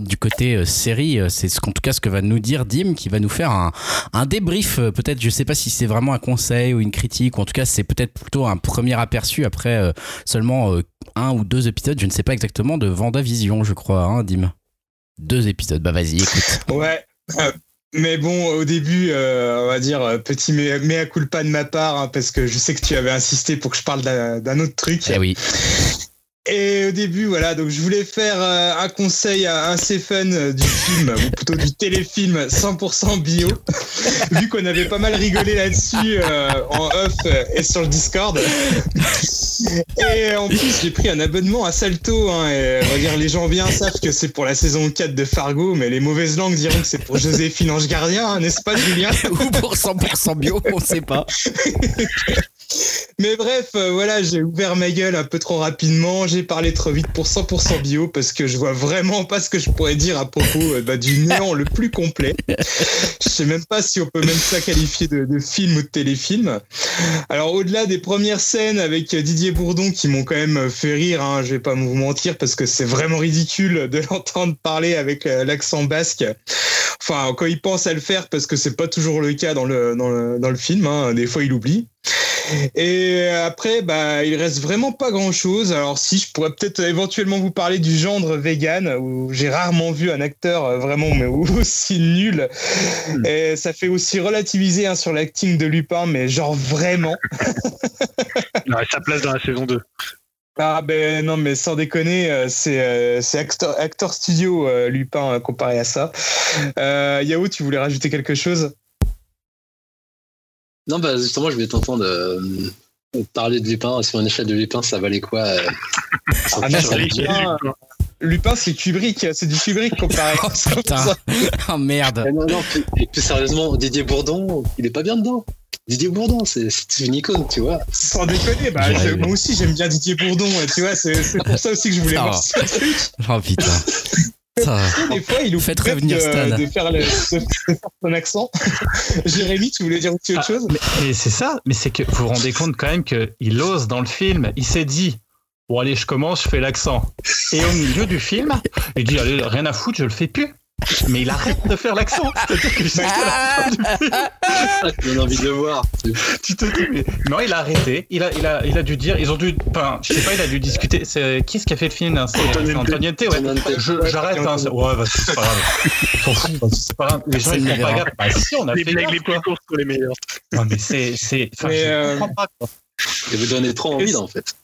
du côté série, c'est ce qu'en tout cas ce que va nous dire Dim qui va nous faire un, un débrief peut-être, je sais pas si c'est vraiment un conseil ou une critique ou en tout cas c'est peut-être plutôt un premier aperçu après seulement un ou deux épisodes, je ne sais pas exactement, de Vendavision je crois, hein Dim Deux épisodes, bah vas-y écoute. <laughs> Ouais. Mais bon, au début, euh, on va dire euh, petit mea culpa de ma part, hein, parce que je sais que tu avais insisté pour que je parle d'un d'un autre truc. Eh oui. Et au début, voilà, donc je voulais faire euh, un conseil à un fun euh, du film, ou plutôt du téléfilm 100% bio, <laughs> vu qu'on avait pas mal rigolé là-dessus euh, en off et sur le Discord. Et en plus, j'ai pris un abonnement à Salto, hein, et on va dire les gens bien savent que c'est pour la saison 4 de Fargo, mais les mauvaises langues diront que c'est pour Joséphine Ange Gardien, hein, n'est-ce pas Julien? <laughs> Ou pour 100% bio, on sait pas. <laughs> Mais bref, euh, voilà, j'ai ouvert ma gueule un peu trop rapidement. J'ai parlé trop vite pour 100% bio parce que je vois vraiment pas ce que je pourrais dire à propos euh, bah, du néant le plus complet. Je sais même pas si on peut même ça qualifier de, film ou de téléfilm. Alors au-delà des premières scènes avec Didier Bourdon qui m'ont quand même fait rire, hein, je vais pas vous mentir parce que c'est vraiment ridicule de <laughs> l'entendre parler avec euh, l'accent basque. Enfin, quand il pense à le faire parce que c'est pas toujours le cas dans le dans le, dans le film. Hein, des fois, il oublie. Et après, bah, il reste vraiment pas grand chose. Alors, si je pourrais peut-être éventuellement vous parler du gendre vegan, où j'ai rarement vu un acteur euh, vraiment mais <laughs> aussi nul. Et ça fait aussi relativiser hein, sur l'acting de Lupin, mais genre vraiment. <laughs> Il aurait sa place dans la saison 2. Ah ben non, mais sans déconner, euh, c'est euh, c'est Actor, Actor Studio euh, Lupin comparé à ça. Euh, Yao, tu voulais rajouter quelque chose? Non, bah justement, je voulais t'entendre euh, parler de Lupin. Sur une échelle de Lupin, ça valait quoi euh, Ah non, c'est Lupin, Lupin, c'est Kubrick, c'est du Kubrick comparé. <laughs> Oh putain. <laughs> Oh merde. Eh Non, non, plus, et plus sérieusement, Didier Bourdon, il est pas bien dedans. Didier Bourdon, c'est une icône, tu vois. Sans déconner, bah, je- moi aussi j'aime bien Didier Bourdon, tu vois, c'est pour <laughs> ça aussi que je voulais voir ce truc. Oh putain. Ça. Des fois, il nous Faites revenir Stan. de, de faire le, de faire son accent. <laughs> Jérémy, tu voulais dire aussi autre Ah, chose? mais, mais c'est ça, mais c'est que vous vous rendez compte quand même qu'il ose dans le film. Il s'est dit Bon, allez, je commence, je fais l'accent. Et au milieu du film, il dit Allez, rien à foutre, je le fais plus. Mais il arrête de faire l'accent. C'est-à-dire que jusqu'à la fin du <laughs> film, Ah, envie de le voir. tu te dis, mais non, il a arrêté. Il a, il a, il a dû dire, ils ont dû, enfin, je sais pas, il a dû discuter. C'est qui est-ce qui a fait le film hein C'est Antoniette, ouais. J'arrête. hein, c'est- ouais, bah, c'est pas grave. Bah, c'est pas grave. Les gens ils font pas gaffe. Bah, si, on a Les fait blagues les plus courtes sont les meilleures. Non, mais c'est, c'est, enfin, Mais, je euh, comprends pas. quoi. Et vous donnez trop envie, en fait.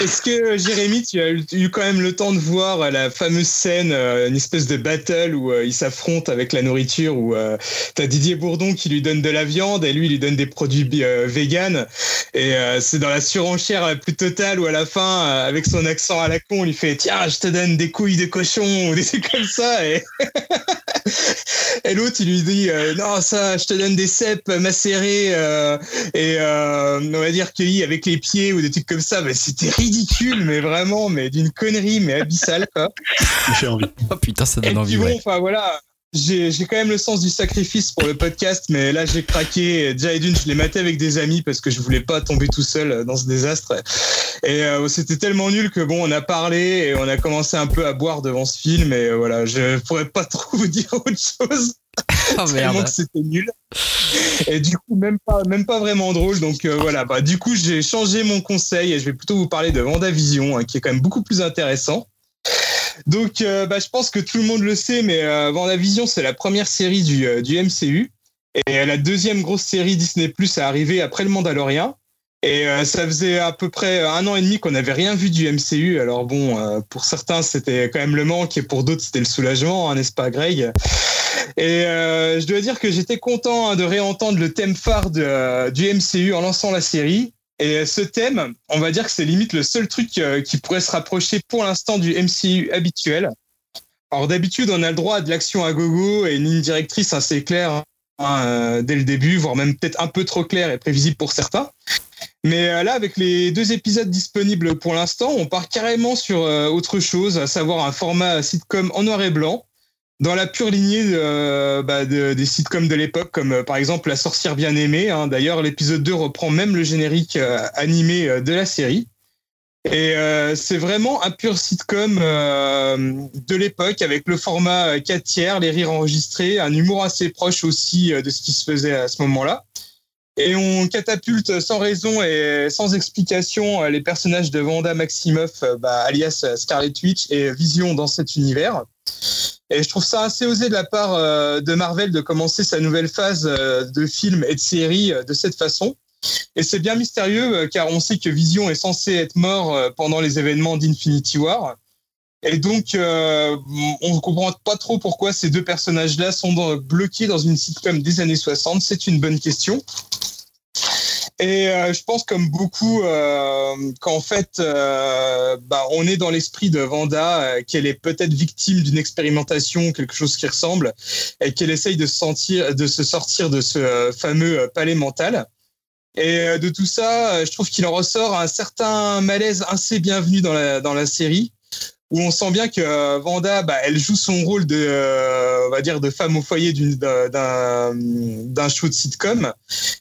Est-ce que Jérémy, tu as eu quand même le temps de voir euh, la fameuse scène, euh, une espèce de battle où euh, ils s'affrontent avec la nourriture, où euh, t'as Didier Bourdon qui lui donne de la viande et lui il lui donne des produits véganes. Et c'est dans la surenchère la plus totale où à la fin, avec son accent à la con, il fait Tiens, je te donne des couilles de cochon ou des trucs comme ça. Et, <laughs> l'autre il lui dit Non, ça, je te donne des cèpes macérés euh, et on va dire cueillis avec les pieds ou des trucs comme ça. Mais c'était ridicule, mais vraiment, mais d'une connerie, mais abyssale quoi. Il fait envie. Oh putain, ça Et donne envie, puis bon, ouais. enfin voilà. J'ai quand même le sens du sacrifice pour le podcast, mais là j'ai craqué. Déjà et d'une, je l'ai maté avec des amis parce que je voulais pas tomber tout seul dans ce désastre. Et euh, c'était tellement nul que bon, on a parlé et on a commencé un peu à boire devant ce film. Et euh, voilà, je pourrais pas <laughs> trop vous dire autre chose Oh tellement que c'était nul. Et du coup, même pas, même pas vraiment drôle. Donc euh, voilà, bah, du coup, j'ai changé mon conseil et je vais plutôt vous parler de Vendavision, hein, qui est quand même beaucoup plus intéressant. Donc, euh, bah, je pense que tout le monde le sait, mais euh, Vendavision, c'est la première série du, euh, MCU. Et la deuxième grosse série Disney Plus est arrivée après le Mandalorian. Et euh, ça faisait à peu près un an et demi qu'on n'avait rien vu du MCU. Alors bon, euh, pour certains c'était quand même le manque et pour d'autres c'était le soulagement, hein, n'est-ce pas Greg? Et euh, je dois dire que j'étais content hein, de réentendre le thème phare euh, du MCU en lançant la série. Et ce thème, on va dire que c'est limite le seul truc euh, qui pourrait se rapprocher pour l'instant du MCU habituel. Alors d'habitude, on a le droit à de l'action à gogo et une ligne directrice assez claire hein, euh, dès le début, voire même peut-être un peu trop claire et prévisible pour certains. Mais euh, là, avec les deux épisodes disponibles pour l'instant, on part carrément sur euh, autre chose, à savoir un format sitcom en noir et blanc, dans la pure lignée de, euh, bah, de- des sitcoms de l'époque, comme euh, par exemple La sorcière bien aimée. hein. D'ailleurs, l'épisode 2 reprend même le générique euh, animé de la série. Et euh, c'est vraiment un pur sitcom euh, de l'époque, avec le format 4 tiers, les rires enregistrés, un humour assez proche aussi de ce qui se faisait à ce moment-là. Et on catapulte sans raison et sans explication les personnages de Wanda Maximoff, bah, alias Scarlet Witch et Vision dans cet univers. Et je trouve ça assez osé de la part euh, de Marvel de commencer sa nouvelle phase euh, de films et de séries euh, de cette façon. Et c'est bien mystérieux car on sait que Vision est censé être mort pendant les événements d'Infinity War. Et donc, on ne comprend pas trop pourquoi ces deux personnages-là sont bloqués dans une sitcom des années 60. C'est une bonne question. Et euh, je pense comme beaucoup euh, qu'en fait, euh, bah, on est dans l'esprit de Vanda, euh, qu'elle est peut-être victime d'une expérimentation, quelque chose qui ressemble, et qu'elle essaye de se, sentir, de se sortir de ce euh, fameux euh, palais mental. Et de tout ça, je trouve qu'il en ressort un certain malaise assez bienvenu dans la, dans la série, où on sent bien que euh, Vanda, bah, elle joue son rôle de, euh, on va dire, de femme au foyer d'un- show de sitcom,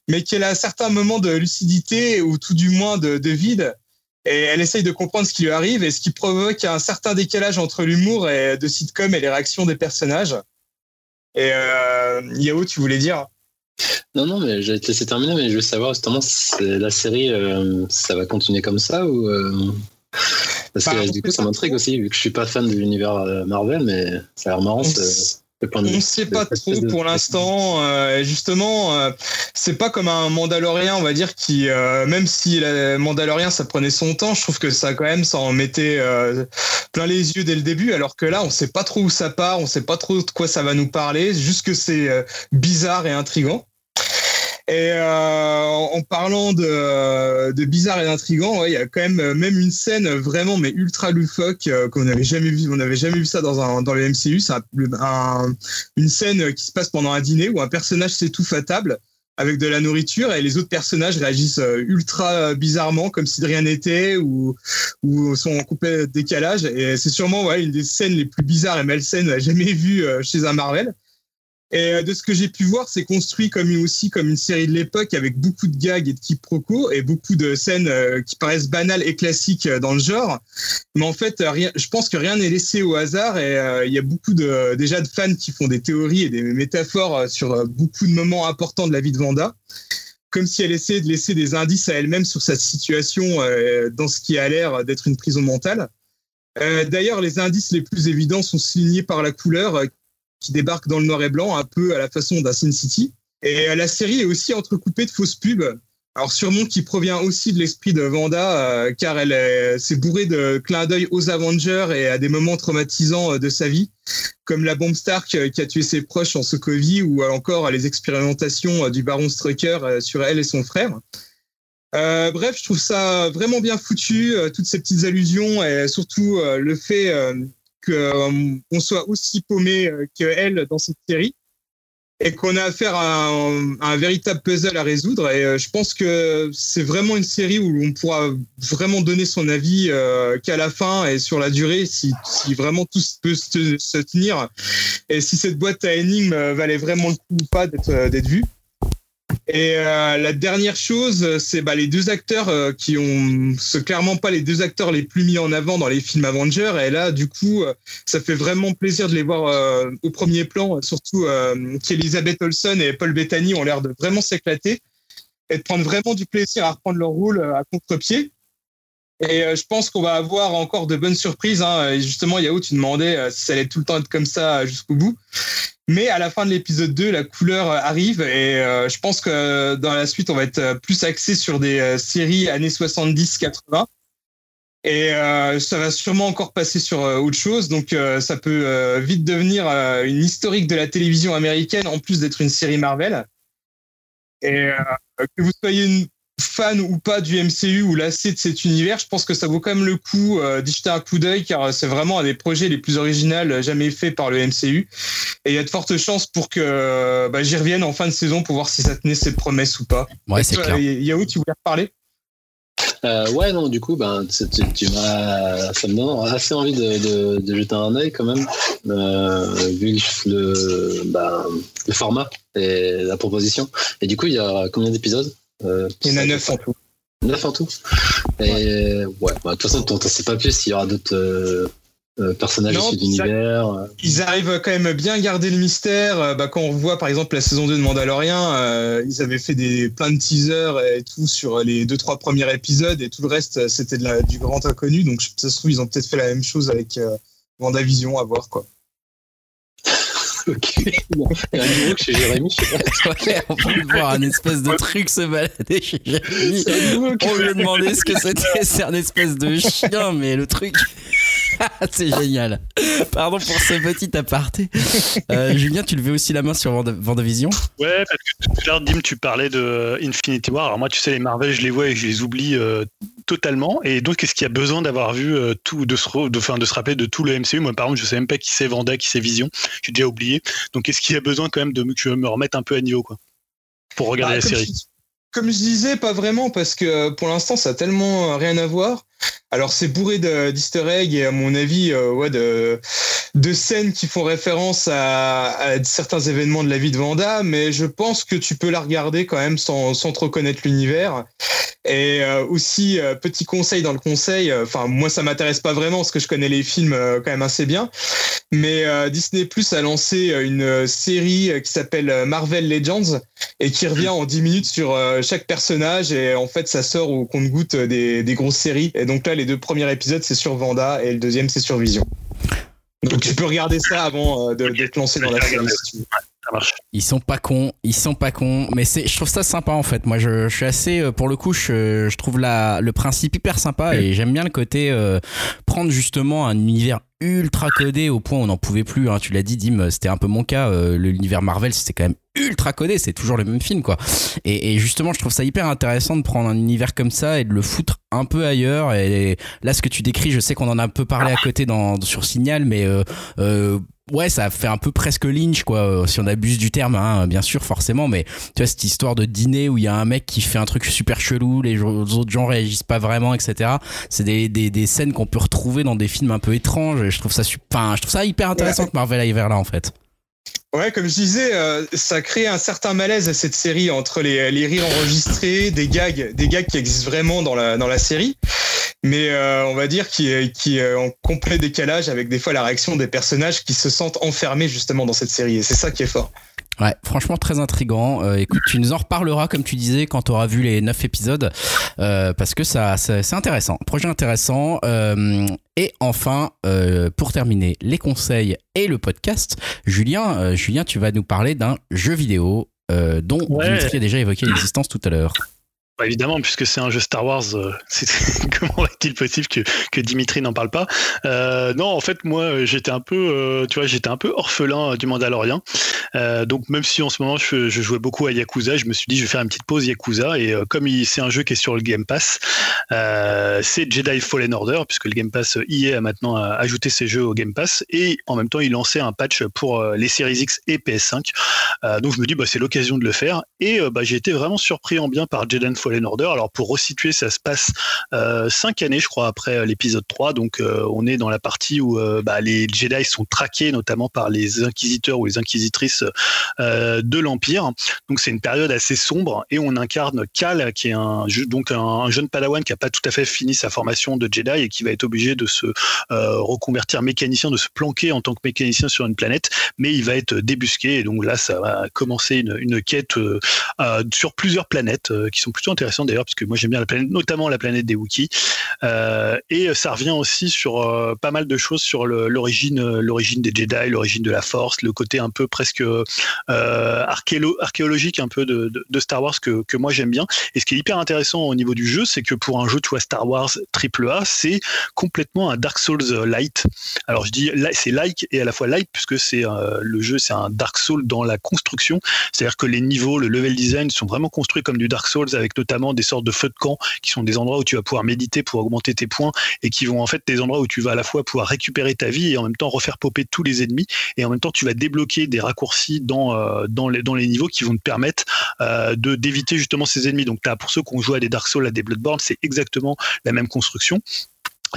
mais qu'elle a certains moments de lucidité ou tout du moins de, de vide. Et elle essaye de comprendre ce qui lui arrive et ce qui provoque un certain décalage entre l'humour de sitcom et les réactions des personnages. Et euh, Yao, tu voulais dire? Non, non, mais j'allais te laisser terminer, mais je veux savoir justement, la série, ça va continuer comme ça ou. Parce Bah, que du coup, ça m'intrigue aussi, vu que je suis pas fan de l'univers euh, Marvel, mais ça a l'air marrant On ne sait pas trop pour l'instant. Euh, justement, euh, c'est pas comme un Mandalorien, on va dire, qui, euh, même si le Mandalorien, ça prenait son temps, je trouve que ça, quand même, ça en mettait plein les yeux dès le début. Alors que là, on sait pas trop où ça part, on sait pas trop de quoi ça va nous parler, juste que c'est bizarre et intrigant. Et euh, en parlant de, de bizarre et d'intrigant, il y a quand même euh, même une scène vraiment mais ultra loufoque euh, qu'on n'avait jamais vu. On n'avait jamais vu ça dans un dans le MCU. C'est un- un- une scène qui se passe pendant un dîner où un personnage s'étouffe à table avec de la nourriture et les autres personnages réagissent euh, ultra bizarrement comme si de rien n'était ou ou sont en complet décalage. Et c'est sûrement ouais, une des scènes les plus bizarres et malsaines jamais vues euh, chez un Marvel. Et euh, de ce que j'ai pu voir, c'est construit comme une- aussi comme une série de l'époque avec beaucoup de gags et de quiproquos et beaucoup de scènes euh, qui paraissent banales et classiques euh, dans le genre. Mais en fait, je pense que rien n'est laissé au hasard et il y a beaucoup de déjà de fans qui font des théories et des métaphores sur beaucoup de moments importants de la vie de Vanda, comme si elle essayait de laisser des indices à elle-même sur sa situation dans ce qui a l'air d'être une prison mentale. D'ailleurs, les indices les plus évidents sont signés par la couleur qui débarque dans le noir et blanc, un peu à la façon d'un Sin City. Et euh, la série est aussi entrecoupée de fausses pubs. Alors sûrement qui provient aussi de l'esprit de Vanda, euh, car elle est- s'est bourrée de clins d'œil aux Avengers et à des moments traumatisants euh, de sa vie, comme la bombe Stark euh, qui a tué ses proches en Sokovie, ou encore les expérimentations euh, du baron Strucker euh, sur elle et son frère. Euh, bref, je trouve ça vraiment bien foutu, euh, toutes ces petites allusions, et surtout euh, le fait euh, qu'on soit aussi paumé euh, que elle dans cette série et qu'on a affaire à un, véritable puzzle à résoudre. Et euh, je pense que c'est vraiment une série où on pourra vraiment donner son avis euh, qu'à la fin et sur la durée, si, vraiment tout peut se, tenir et si cette boîte à énigmes euh, valait vraiment le coup ou pas euh, d'être vue. Et euh, la dernière chose, c'est bah, les deux acteurs euh, qui ont, c'est clairement pas les deux acteurs les plus mis en avant dans les films Avengers. Et là, du coup, euh, ça fait vraiment plaisir de les voir euh, au premier plan, surtout euh, qu'Elisabeth Olsen et Paul Bettany ont l'air de vraiment s'éclater et de prendre vraiment du plaisir à reprendre leur rôle euh, à contre-pied. Et euh, je pense qu'on va avoir encore de bonnes surprises. Hein. Et justement, Yahoo, tu demandais euh, si ça allait tout le temps être comme ça euh, jusqu'au bout. Mais à la fin de l'épisode 2, la couleur arrive et je pense que dans la suite, on va être plus axé sur des séries années 70-80. Et ça va sûrement encore passer sur autre chose. Donc ça peut vite devenir une historique de la télévision américaine en plus d'être une série Marvel. Et que vous soyez une fan ou pas du MCU ou lassé de cet univers, je pense que ça vaut quand même le coup euh, d'y jeter un coup d'œil car c'est vraiment un des projets les plus originaux jamais faits par le MCU. Et il y a de fortes chances pour que bah, j'y revienne en fin de saison pour voir si ça tenait ses promesses ou pas. Ouais, c'est clair. Yahoo, tu voulais reparler? Euh, ouais, non, du coup, ben, tu, tu- tu m'as, ça me donne assez envie de, de, de jeter un œil quand même, euh, vu le, ben, le format et la proposition. Et du coup, il y a combien d'épisodes? Euh, Il y en a neuf en tout. 9 en tout. Et ouais, bah, de toute façon, on ne sait pas plus s'il y aura d'autres euh, euh, personnages issus de l'univers. Ils arrivent quand même bien à garder le mystère. Euh, Bah, quand on voit par exemple la saison 2 de Mandalorian, euh, ils avaient fait des, plein de teasers et tout sur les deux trois premiers épisodes et tout le reste euh, c'était du grand inconnu. Donc ça se trouve ils ont peut-être fait la même chose avec euh, WandaVision à voir quoi. <laughs> Ok. Il y a un numéro chez Jérémy, je sais pas. <laughs> Ouais, on peut voir un espèce de truc se balader chez Jérémy. On lui a demandé ce que c'était, c'est un espèce de chien, mais le truc. <laughs> c'est génial. Pardon pour ce petit aparté. Euh, <laughs> Julien, tu levais aussi la main sur Vendavision Ouais, parce que tout à l'heure, Dim, tu parlais de Infinity War. Alors moi, tu sais, les Marvel, je les vois et je les oublie euh, totalement. Et donc, est-ce qu'il y a besoin d'avoir vu euh, tout, de se, re- de, se rappeler de tout le MCU Moi, par exemple, je sais même pas qui c'est Vanda, qui c'est Vision. J'ai déjà oublié. Donc, est-ce qu'il y a besoin quand même de me- que je me remette un peu à niveau, quoi, pour regarder Bah, la série? je, comme je disais, pas vraiment parce que pour l'instant ça a tellement rien à voir. Alors c'est bourré de- d'easter eggs et à mon avis euh, ouais, de, de scènes qui font référence à, à certains événements de la vie de Vanda, mais je pense que tu peux la regarder quand même sans, sans trop connaître l'univers. Et euh, aussi, euh, petit conseil dans le conseil, enfin moi ça m'intéresse pas vraiment parce que je connais les films quand même assez bien, mais Disney Plus a lancé une série qui s'appelle Marvel Legends et qui revient en 10 minutes sur chaque personnage et en fait ça sort au compte-goutte des, des grosses séries. Et donc là les deux premiers épisodes c'est sur Vanda et le deuxième c'est sur Vision. Donc tu peux regarder ça avant euh, de- d'être lancé dans la série. si tu veux. Ils sont pas cons, ils sont pas cons, mais c'est, je trouve ça sympa en fait. Moi, je, je suis assez, euh, pour le coup, je, je trouve la, le principe hyper sympa et j'aime bien le côté euh, prendre justement un univers ultra codé au point où on n'en pouvait plus. Hein. Tu l'as dit, Dim, c'était un peu mon cas. euh, l'univers Marvel, c'était quand même ultra codé, c'est toujours le même film quoi. Et, et justement, je trouve ça hyper intéressant de prendre un univers comme ça et de le foutre un peu ailleurs. Et là, ce que tu décris, je sais qu'on en a un peu parlé à côté dans, sur Signal, mais euh, euh, ouais, ça fait un peu presque Lynch, quoi, euh, si on abuse du terme, hein, bien sûr, forcément, mais tu vois, cette histoire de dîner où il y a un mec qui fait un truc super chelou, les autres gens réagissent pas vraiment, etc. C'est des, des, des scènes qu'on peut retrouver dans des films un peu étranges, et je trouve ça, enfin, je trouve ça hyper intéressant que Marvel aille vers là, en fait. Ouais, comme je disais, euh, ça crée un certain malaise à cette série entre les, les rires enregistrés, des gags, des gags qui existent vraiment dans la, dans la série, mais euh, on va dire qui est qui est en complet décalage avec des fois la réaction des personnages qui se sentent enfermés justement dans cette série. Et c'est ça qui est fort. Ouais, franchement très intrigant. Euh, écoute, tu nous en reparleras comme tu disais quand tu auras vu les 9 épisodes euh, parce que ça, ça- c'est intéressant, projet intéressant. Euh, et enfin, euh, pour terminer, les conseils et le podcast. Julien, euh, Julien, tu vas nous parler d'un jeu vidéo euh, dont Ouais. Dimitri a déjà évoqué l'existence tout à l'heure. Bah, évidemment, puisque c'est un jeu Star Wars, euh, <laughs> <laughs> comment est-il possible que, Dimitri n'en parle pas? Euh, Non, en fait, moi, j'étais un peu, euh, tu vois, j'étais un peu orphelin euh, du Mandalorian. Euh, donc, même si en ce moment je, jouais beaucoup à Yakuza, je me suis dit, je vais faire une petite pause Yakuza. Et euh, comme c'est un jeu qui est sur le Game Pass, euh, c'est Jedi Fallen Order, puisque le Game Pass EA a maintenant ajouté ses jeux au Game Pass. Et en même temps, il lançait un patch pour les séries X et PS5. Euh, donc, je me dis, bah, c'est l'occasion de le faire. Et bah, j'ai été vraiment surpris en bien par Jedi Fallen Order. Alors, pour resituer, ça se passe euh, cinq années, je crois, après l'épisode 3. Donc, on est dans la partie où bah, les Jedi sont traqués, notamment par les inquisiteurs ou les inquisitrices euh, de l'Empire. Donc c'est une période assez sombre et on incarne Cal, qui est un, donc un, jeune padawan qui a pas tout à fait fini sa formation de Jedi et qui va être obligé de se euh, reconvertir mécanicien, de se planquer en tant que mécanicien sur une planète, mais il va être débusqué et donc là ça va commencer une, quête euh, sur plusieurs planètes qui sont plutôt intéressantes d'ailleurs parce que moi j'aime bien notamment la planète des Wookiees. Et ça revient aussi sur pas mal de choses sur l'origine, l'origine des Jedi, l'origine de la Force, le côté un peu presque archéolo- archéologique un peu de, Star Wars que, moi j'aime bien. Et ce qui est hyper intéressant au niveau du jeu, c'est que pour un jeu, tu vois, Star Wars AAA, c'est complètement un Dark Souls euh, light. Alors je dis c'est like et à la fois light puisque c'est euh, le jeu, c'est un Dark Souls dans la construction, c'est-à-dire que les niveaux, le level design sont vraiment construits comme du Dark Souls avec notamment des sortes de feux de camp qui sont des endroits où tu vas pouvoir méditer pour augmenter tes points et qui vont en fait des endroits où tu vas à la fois pouvoir récupérer ta vie et en même temps refaire popper tous les ennemis et en même temps tu vas débloquer des raccourcis dans euh, dans les niveaux qui vont te permettre euh, d'éviter justement ces ennemis. Donc t'as pour ceux qui ont joué à des Dark Souls, à des Bloodborne, c'est exactement la même construction.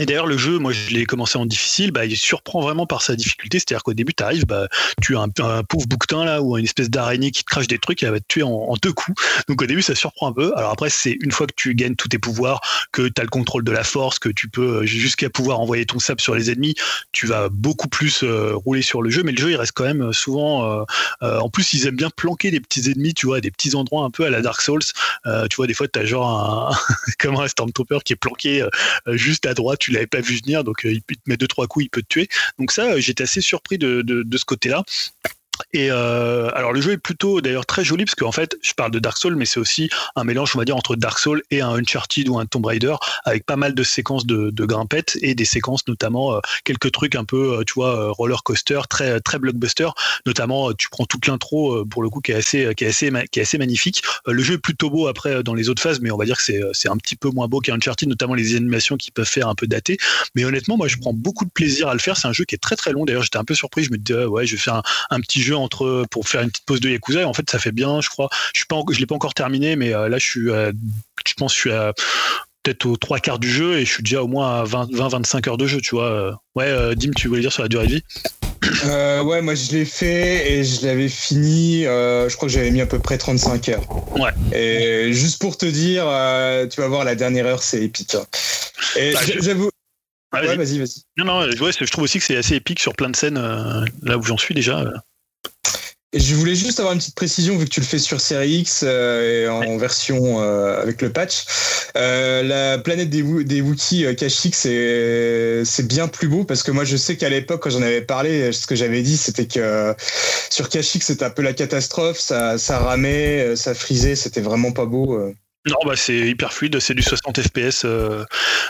Et d'ailleurs, le jeu, moi, je l'ai commencé en difficile, bah, il surprend vraiment par sa difficulté. C'est-à-dire qu'au début, tu arrives, bah, tu as un, pauvre bouquetin là, ou une espèce d'araignée qui te crache des trucs et elle va te tuer en, deux coups. Donc au début, ça surprend un peu. Alors après, c'est une fois que tu gagnes tous tes pouvoirs, que tu as le contrôle de la force, que tu peux euh, jusqu'à pouvoir envoyer ton sable sur les ennemis, tu vas beaucoup plus euh, rouler sur le jeu. Mais le jeu, il reste quand même souvent. euh, euh, en plus, ils aiment bien planquer des petits ennemis, tu vois, des petits endroits un peu à la Dark Souls. Tu vois, des fois, tu as genre un, <laughs> comme un Stormtrooper qui est planqué juste à droite, tu l'avais pas vu venir, donc euh, il peut te met deux trois coups, il peut te tuer. Donc ça, euh, j'étais assez surpris de ce côté-là. Et euh, alors le jeu est plutôt d'ailleurs très joli parce qu'en fait je parle de Dark Souls mais c'est aussi un mélange on va dire entre Dark Souls et un Uncharted ou un Tomb Raider avec pas mal de séquences de, de grimpettes et des séquences notamment euh, quelques trucs un peu euh, tu vois euh, roller coaster très très blockbuster. Notamment euh, tu prends toute l'intro pour le coup qui est assez qui est assez qui est assez magnifique. Le jeu est plutôt beau après dans les autres phases mais on va dire que c'est c'est un petit peu moins beau qu'un Uncharted notamment les animations qui peuvent faire un peu dater. Mais honnêtement moi je prends beaucoup de plaisir à le faire. C'est un jeu qui est très très long. D'ailleurs j'étais un peu surpris. Je me disais ouais je vais faire un petit jeu entre pour faire une petite pause de Yakuza et en fait ça fait bien je crois je suis pas en- je l'ai pas encore terminé mais euh, là je suis à- je pense que je suis à peut-être aux trois quarts du jeu et je suis déjà au moins à 20-25 heures de jeu tu vois Euh, ouais euh, Dim tu voulais dire sur la durée de vie? Euh, ouais, moi je l'ai fait et je l'avais fini. euh, je crois que j'avais mis à peu près 35 heures. Ouais. Et juste pour te dire, euh, tu vas voir, la dernière heure c'est épique. hein. Et Bah, j'avoue. Ah, Ouais, vas-y. vas-y, non non ouais, je trouve aussi que c'est assez épique sur plein de scènes euh, là où j'en suis déjà euh. Et je voulais juste avoir une petite précision vu que tu le fais sur Série X euh, et en version euh, avec le patch. Euh, la planète des, des Wookiees Kashyyyk, c'est c'est bien plus beau parce que moi je sais qu'à l'époque quand j'en avais parlé, ce que j'avais dit c'était que euh, sur Kashyyyk c'était un peu la catastrophe, ça, ça ramait, ça frisait, c'était vraiment pas beau. Non, bah c'est hyper fluide, c'est du 60 FPS. euh,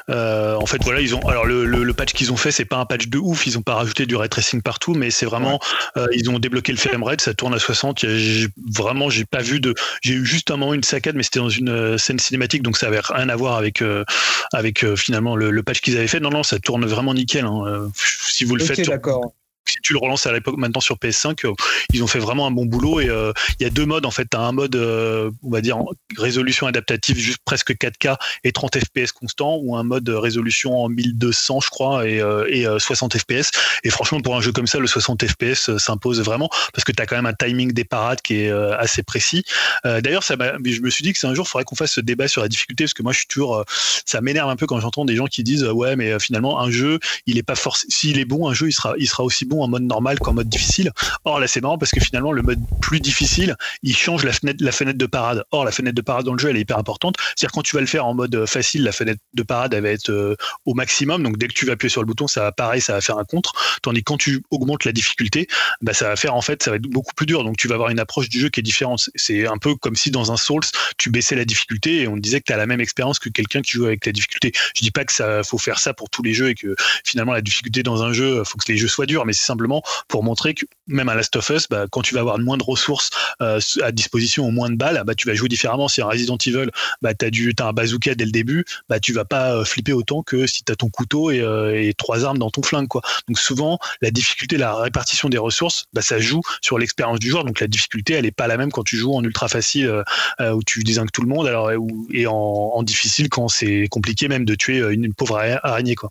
euh, en fait, voilà, ils ont. Alors le, le, le patch qu'ils ont fait, c'est pas un patch de ouf. Ils ont pas rajouté du ray tracing partout, mais c'est vraiment. euh, ils ont débloqué le framerate, ça tourne à 60. Il y a- j'ai- vraiment, j'ai pas vu de. J'ai eu juste un moment une saccade, mais c'était dans une euh, scène cinématique, donc ça avait rien à voir avec euh, avec euh, finalement le, le patch qu'ils avaient fait. Non, non, ça tourne vraiment nickel. hein. Si vous le Ok, faites, d'accord. Si tu le relances à l'époque maintenant sur PS5, euh, ils ont fait vraiment un bon boulot et euh, il y a deux modes en fait. T'as un mode, euh, on va dire résolution adaptative juste presque 4K et 30 FPS constant, ou un mode résolution en 1200 je crois et, euh, et euh, 60 FPS. Et franchement pour un jeu comme ça, le 60 FPS s'impose vraiment parce que t'as quand même un timing des parades qui est assez précis. D'ailleurs, je me suis dit que c'est un jour, il faudrait qu'on fasse ce débat sur la difficulté parce que moi je suis toujours, ça m'énerve un peu quand j'entends des gens qui disent ouais mais finalement un jeu il est pas forcément s'il est bon un jeu il sera il sera aussi bon en mode normal qu'en mode difficile. Or là c'est marrant parce que finalement le mode plus difficile il change la fenêtre la fenêtre de parade. Or la fenêtre de parade dans le jeu elle est hyper importante. C'est à dire quand tu vas le faire en mode euh, facile la fenêtre de parade elle va être euh, au maximum. Donc dès que tu vas appuyer sur le bouton ça va pareil ça va faire un contre. Tandis que quand tu augmentes la difficulté bah ça va faire en fait ça va être beaucoup plus dur. Donc tu vas avoir une approche du jeu qui est différente. C'est un peu comme si dans un Souls tu baissais la difficulté et on te disait que tu as la même expérience que quelqu'un qui joue avec la difficulté. Je dis pas que ça faut faire ça pour tous les jeux et que finalement la difficulté dans un jeu faut que les jeux soient durs mais simplement pour montrer que même à Last of Us bah, quand tu vas avoir moins de ressources euh, à disposition ou moins de balles bah, tu vas jouer différemment. Si un Resident Evil bah, tu as, un bazooka dès le début bah, tu vas pas euh, flipper autant que si tu as ton couteau et, euh, et trois armes dans ton flingue quoi. Donc souvent la difficulté la répartition des ressources bah, ça joue sur l'expérience du joueur. Donc la difficulté elle est pas la même quand tu joues en ultra facile où tu désingues tout le monde alors et en, difficile quand c'est compliqué même de tuer une, pauvre ara- araignée quoi.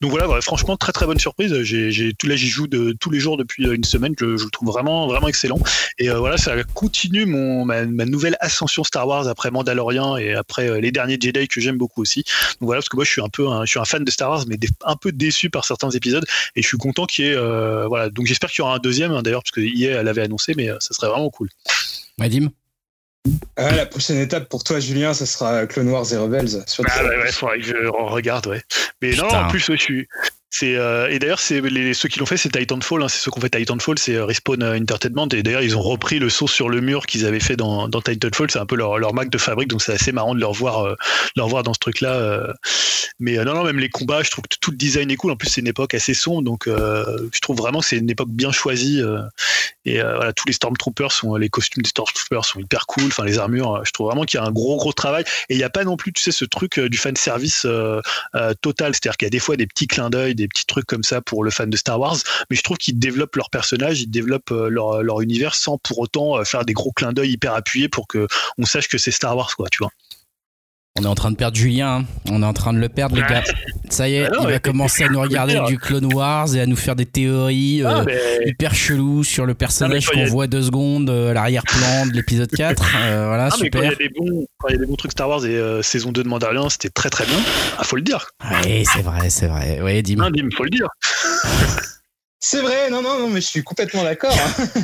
Donc voilà, franchement très très bonne surprise. J'ai j'ai là j'y joue de tous les jours depuis euh, une semaine. Je, je le trouve vraiment vraiment excellent. Et euh, voilà, ça continue mon ma, ma nouvelle ascension Star Wars après Mandalorian et après euh, les derniers Jedi que j'aime beaucoup aussi. Donc voilà, parce que moi je suis un peu un, je suis un fan de Star Wars, mais un peu déçu par certains épisodes. Et je suis content qu'il y ait euh, voilà. Donc j'espère qu'il y aura un deuxième hein, d'ailleurs, parce que hier elle l'avait annoncé, mais euh, ça serait vraiment cool. Vadim? Ah, la prochaine étape pour toi, Julien, ça sera Clone Wars et Rebels. Sur Ah ouais, ouais, faudrait que je re- regarde, ouais. Mais non, en plus, je suis. Euh, et d'ailleurs c'est ceux qui l'ont fait c'est Titanfall hein, c'est ceux qui ont fait Titanfall c'est euh, Respawn euh, Entertainment. Et d'ailleurs ils ont repris le saut sur le mur qu'ils avaient fait dans, Titanfall. C'est un peu leur, leur marque de fabrique donc c'est assez marrant de leur voir leur voir dans ce truc là mais non non même les combats je trouve que tout le design est cool. En plus c'est une époque assez sombre donc je trouve vraiment que c'est une époque bien choisie et voilà tous les Stormtroopers sont les costumes des Stormtroopers sont hyper cool. Enfin les armures je trouve vraiment qu'il y a un gros gros travail. Et il n'y a pas non plus tu sais ce truc du fan service total. C'est-à-dire qu'il y a des fois des petits clins d'œil, des petits trucs comme ça pour le fan de Star Wars, mais je trouve qu'ils développent leur personnage, ils développent euh, leur, leur univers sans pour autant euh, faire des gros clins d'œil hyper appuyés pour que on sache que c'est Star Wars, quoi, tu vois. On est en train de perdre Julien, hein. on est en train de le perdre les gars. Ça y est, Ah non, il va commencer à nous regarder du Clone Wars et à nous faire des théories euh, Ah, mais- hyper cheloues sur le personnage Non, qu'on a- voit deux secondes euh, à l'arrière-plan de l'épisode <laughs> 4. Euh, voilà, Ah, mais quand il y super. a des bons, quand il y a des bons trucs Star Wars et euh, saison 2 de Mandalorian, c'était très très bien. Ah, faut le dire. Oui, c'est vrai, c'est vrai. Oui, dis Hein, Dim, faut le dire. <laughs> C'est vrai, non, non, non, mais je suis complètement d'accord. hein. <laughs>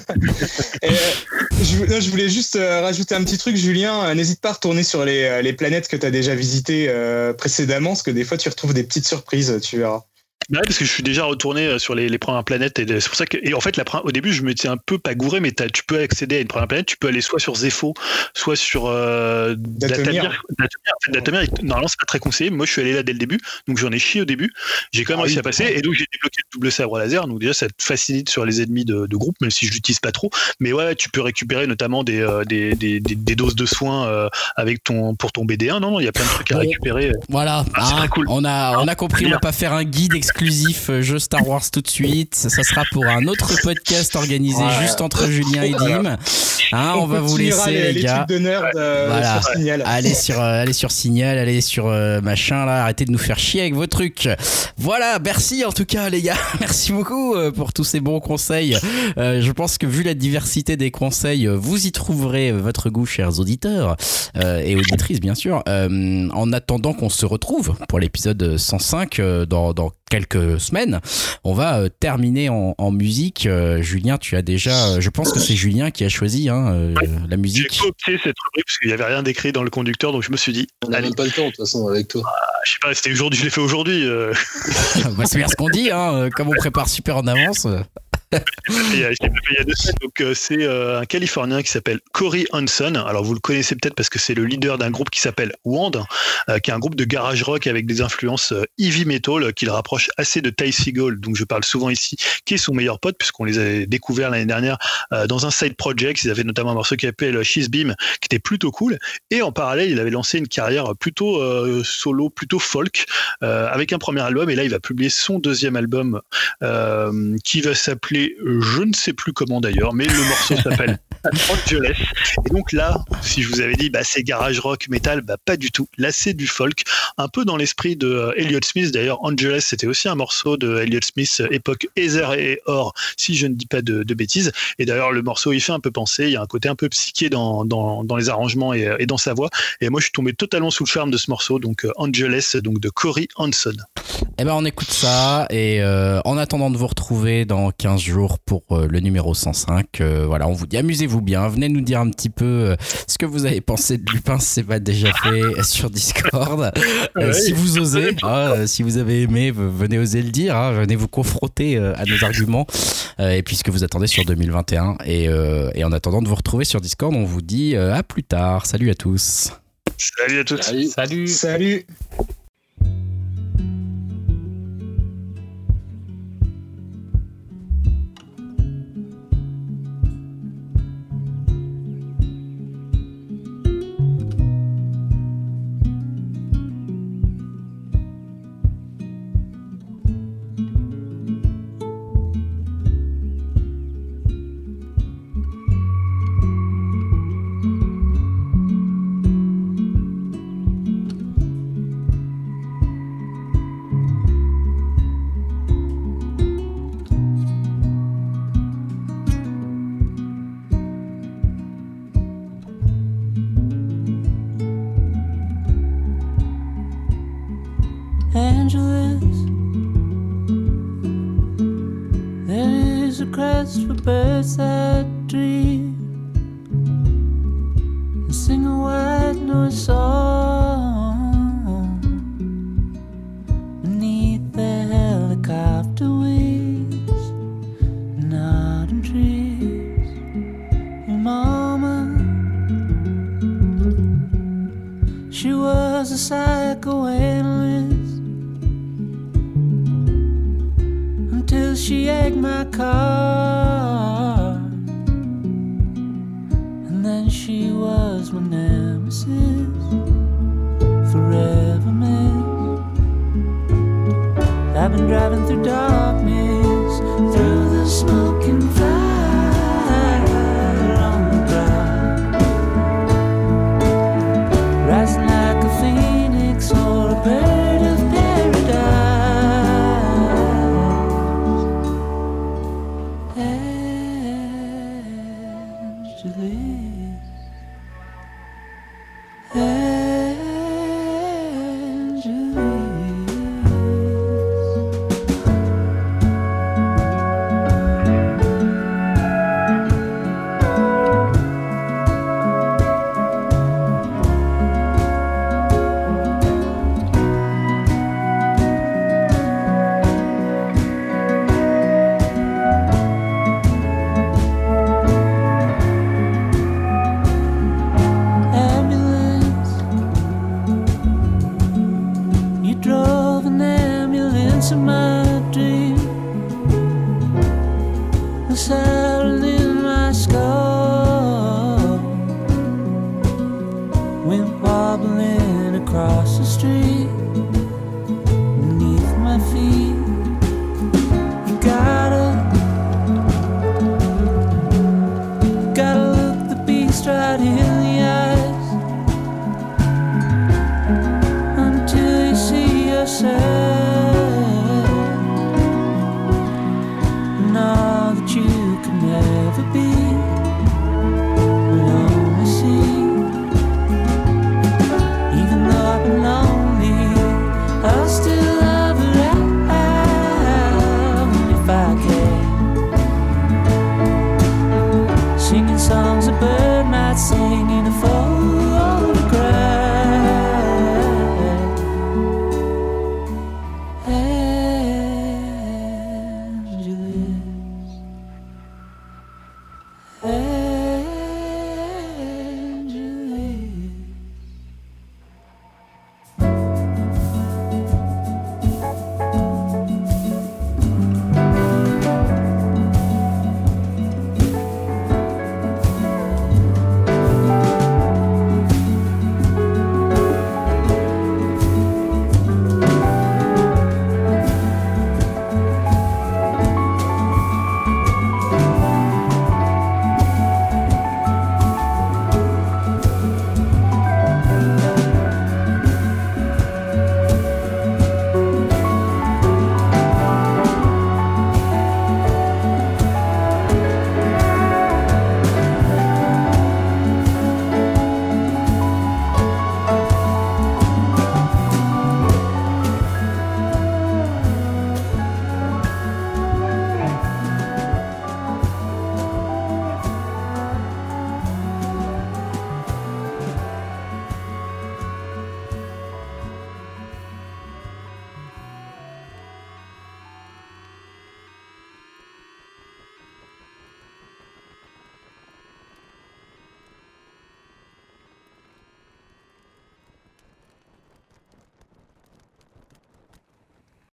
Euh, je, voulais juste euh, rajouter un petit truc, Julien. Euh, N'hésite pas à retourner sur les, les planètes que tu as déjà visitées euh, précédemment, parce que des fois tu retrouves des petites surprises, tu verras. Ouais, parce que je suis déjà retourné euh, sur les, les premières planètes et c'est pour ça que et en fait la, au début je me m'étais un peu pas gouré mais tu peux accéder à une première planète tu peux aller soit sur Zepho soit sur euh, Datomir, il- normalement c'est pas très conseillé moi je suis allé là dès le début donc j'en ai chié au début. J'ai quand même Ah réussi oui, à passer et donc j'ai débloqué le double sabre laser donc déjà ça te facilite sur les ennemis de, de groupe même si je l'utilise pas trop. Mais ouais tu peux récupérer notamment des, euh, des, des, des- des doses de soins euh, avec ton pour ton BD1 non? Il y a plein de trucs à récupérer. Voilà, Ah, très cool. on a on a compris, on va pas faire un guide exclusif euh, jeu Star Wars tout de suite. Ça sera pour un autre podcast organisé Ouais. juste entre Julien et Dim. Hein, on va vous laisser les les gars. de nerd euh, Voilà. sur Signal. Allez sur, euh, allez sur Signal, allez sur euh, machin là, arrêtez de nous faire chier avec vos trucs. Voilà, merci en tout cas les gars, <laughs> merci beaucoup pour tous ces bons conseils. Euh, je pense que vu la diversité des conseils, vous y trouverez votre goût, chers auditeurs euh, et auditrices bien sûr. Euh, en attendant qu'on se retrouve pour l'épisode 105 euh, dans, dans quelques semaines, on va euh, terminer en, en musique. Euh, Julien, tu as déjà, euh, je pense que c'est Julien qui a choisi hein, euh, la j'ai musique. coopté cette rubrique parce qu'il y avait rien d'écrit dans le conducteur donc je me suis dit On n'a même pas le temps, de toute façon, avec toi. je sais pas, c'était aujourd'hui, je l'ai fait aujourd'hui. euh, <laughs> bah, c'est bien ce qu'on dit, hein. Comme on prépare super en avance. Donc, euh, c'est euh, un Californien qui s'appelle Corey Hanson. Alors, vous le connaissez peut-être parce que c'est le leader d'un groupe qui s'appelle Wand, euh, qui est un groupe de garage rock avec des influences heavy metal qui le rapproche assez de Ty Segall, donc je parle souvent ici, qui est son meilleur pote, puisqu'on les a découverts l'année dernière dans un side project. Ils avaient notamment un morceau qui s'appelle She's Beam, qui était plutôt cool. Et en parallèle, il avait lancé une carrière plutôt solo, plutôt folk, avec un premier album. Et là, il va publier son deuxième album qui va s'appeler, euh, je ne sais plus comment d'ailleurs, mais le morceau s'appelle <laughs> Angeles. Et donc là, si je vous avais dit, bah, c'est garage rock metal, bah, pas du tout. Là, c'est du folk, un peu dans l'esprit de euh, Elliott Smith. D'ailleurs, Angeles, c'était aussi un morceau de Elliott Smith, époque Heather et Or, si je ne dis pas de, de bêtises. Et d'ailleurs, le morceau, il fait un peu penser. Il y a un côté un peu psyché dans, dans, dans les arrangements et, et dans sa voix. Et moi, je suis tombé totalement sous le charme de ce morceau, donc euh, Angeles, donc de Corey Hanson. Eh ben, on écoute ça. Et euh, en attendant de vous retrouver dans 15 jours pour euh, le numéro 105, euh, voilà, on vous dit amusez-vous bien. Venez nous dire un petit peu euh, ce que vous avez pensé de Lupin si c'est pas déjà fait <laughs> sur Discord. Euh, Ouais. si vous osez, hein, euh, si vous avez aimé, venez oser le dire. hein, venez vous confronter euh, à nos arguments. Euh, et puis ce que vous attendez sur 2021. Et, euh, et en attendant de vous retrouver sur Discord, on vous dit euh, à plus tard. Salut à tous. Salut à tous. Salut. Salut. Salut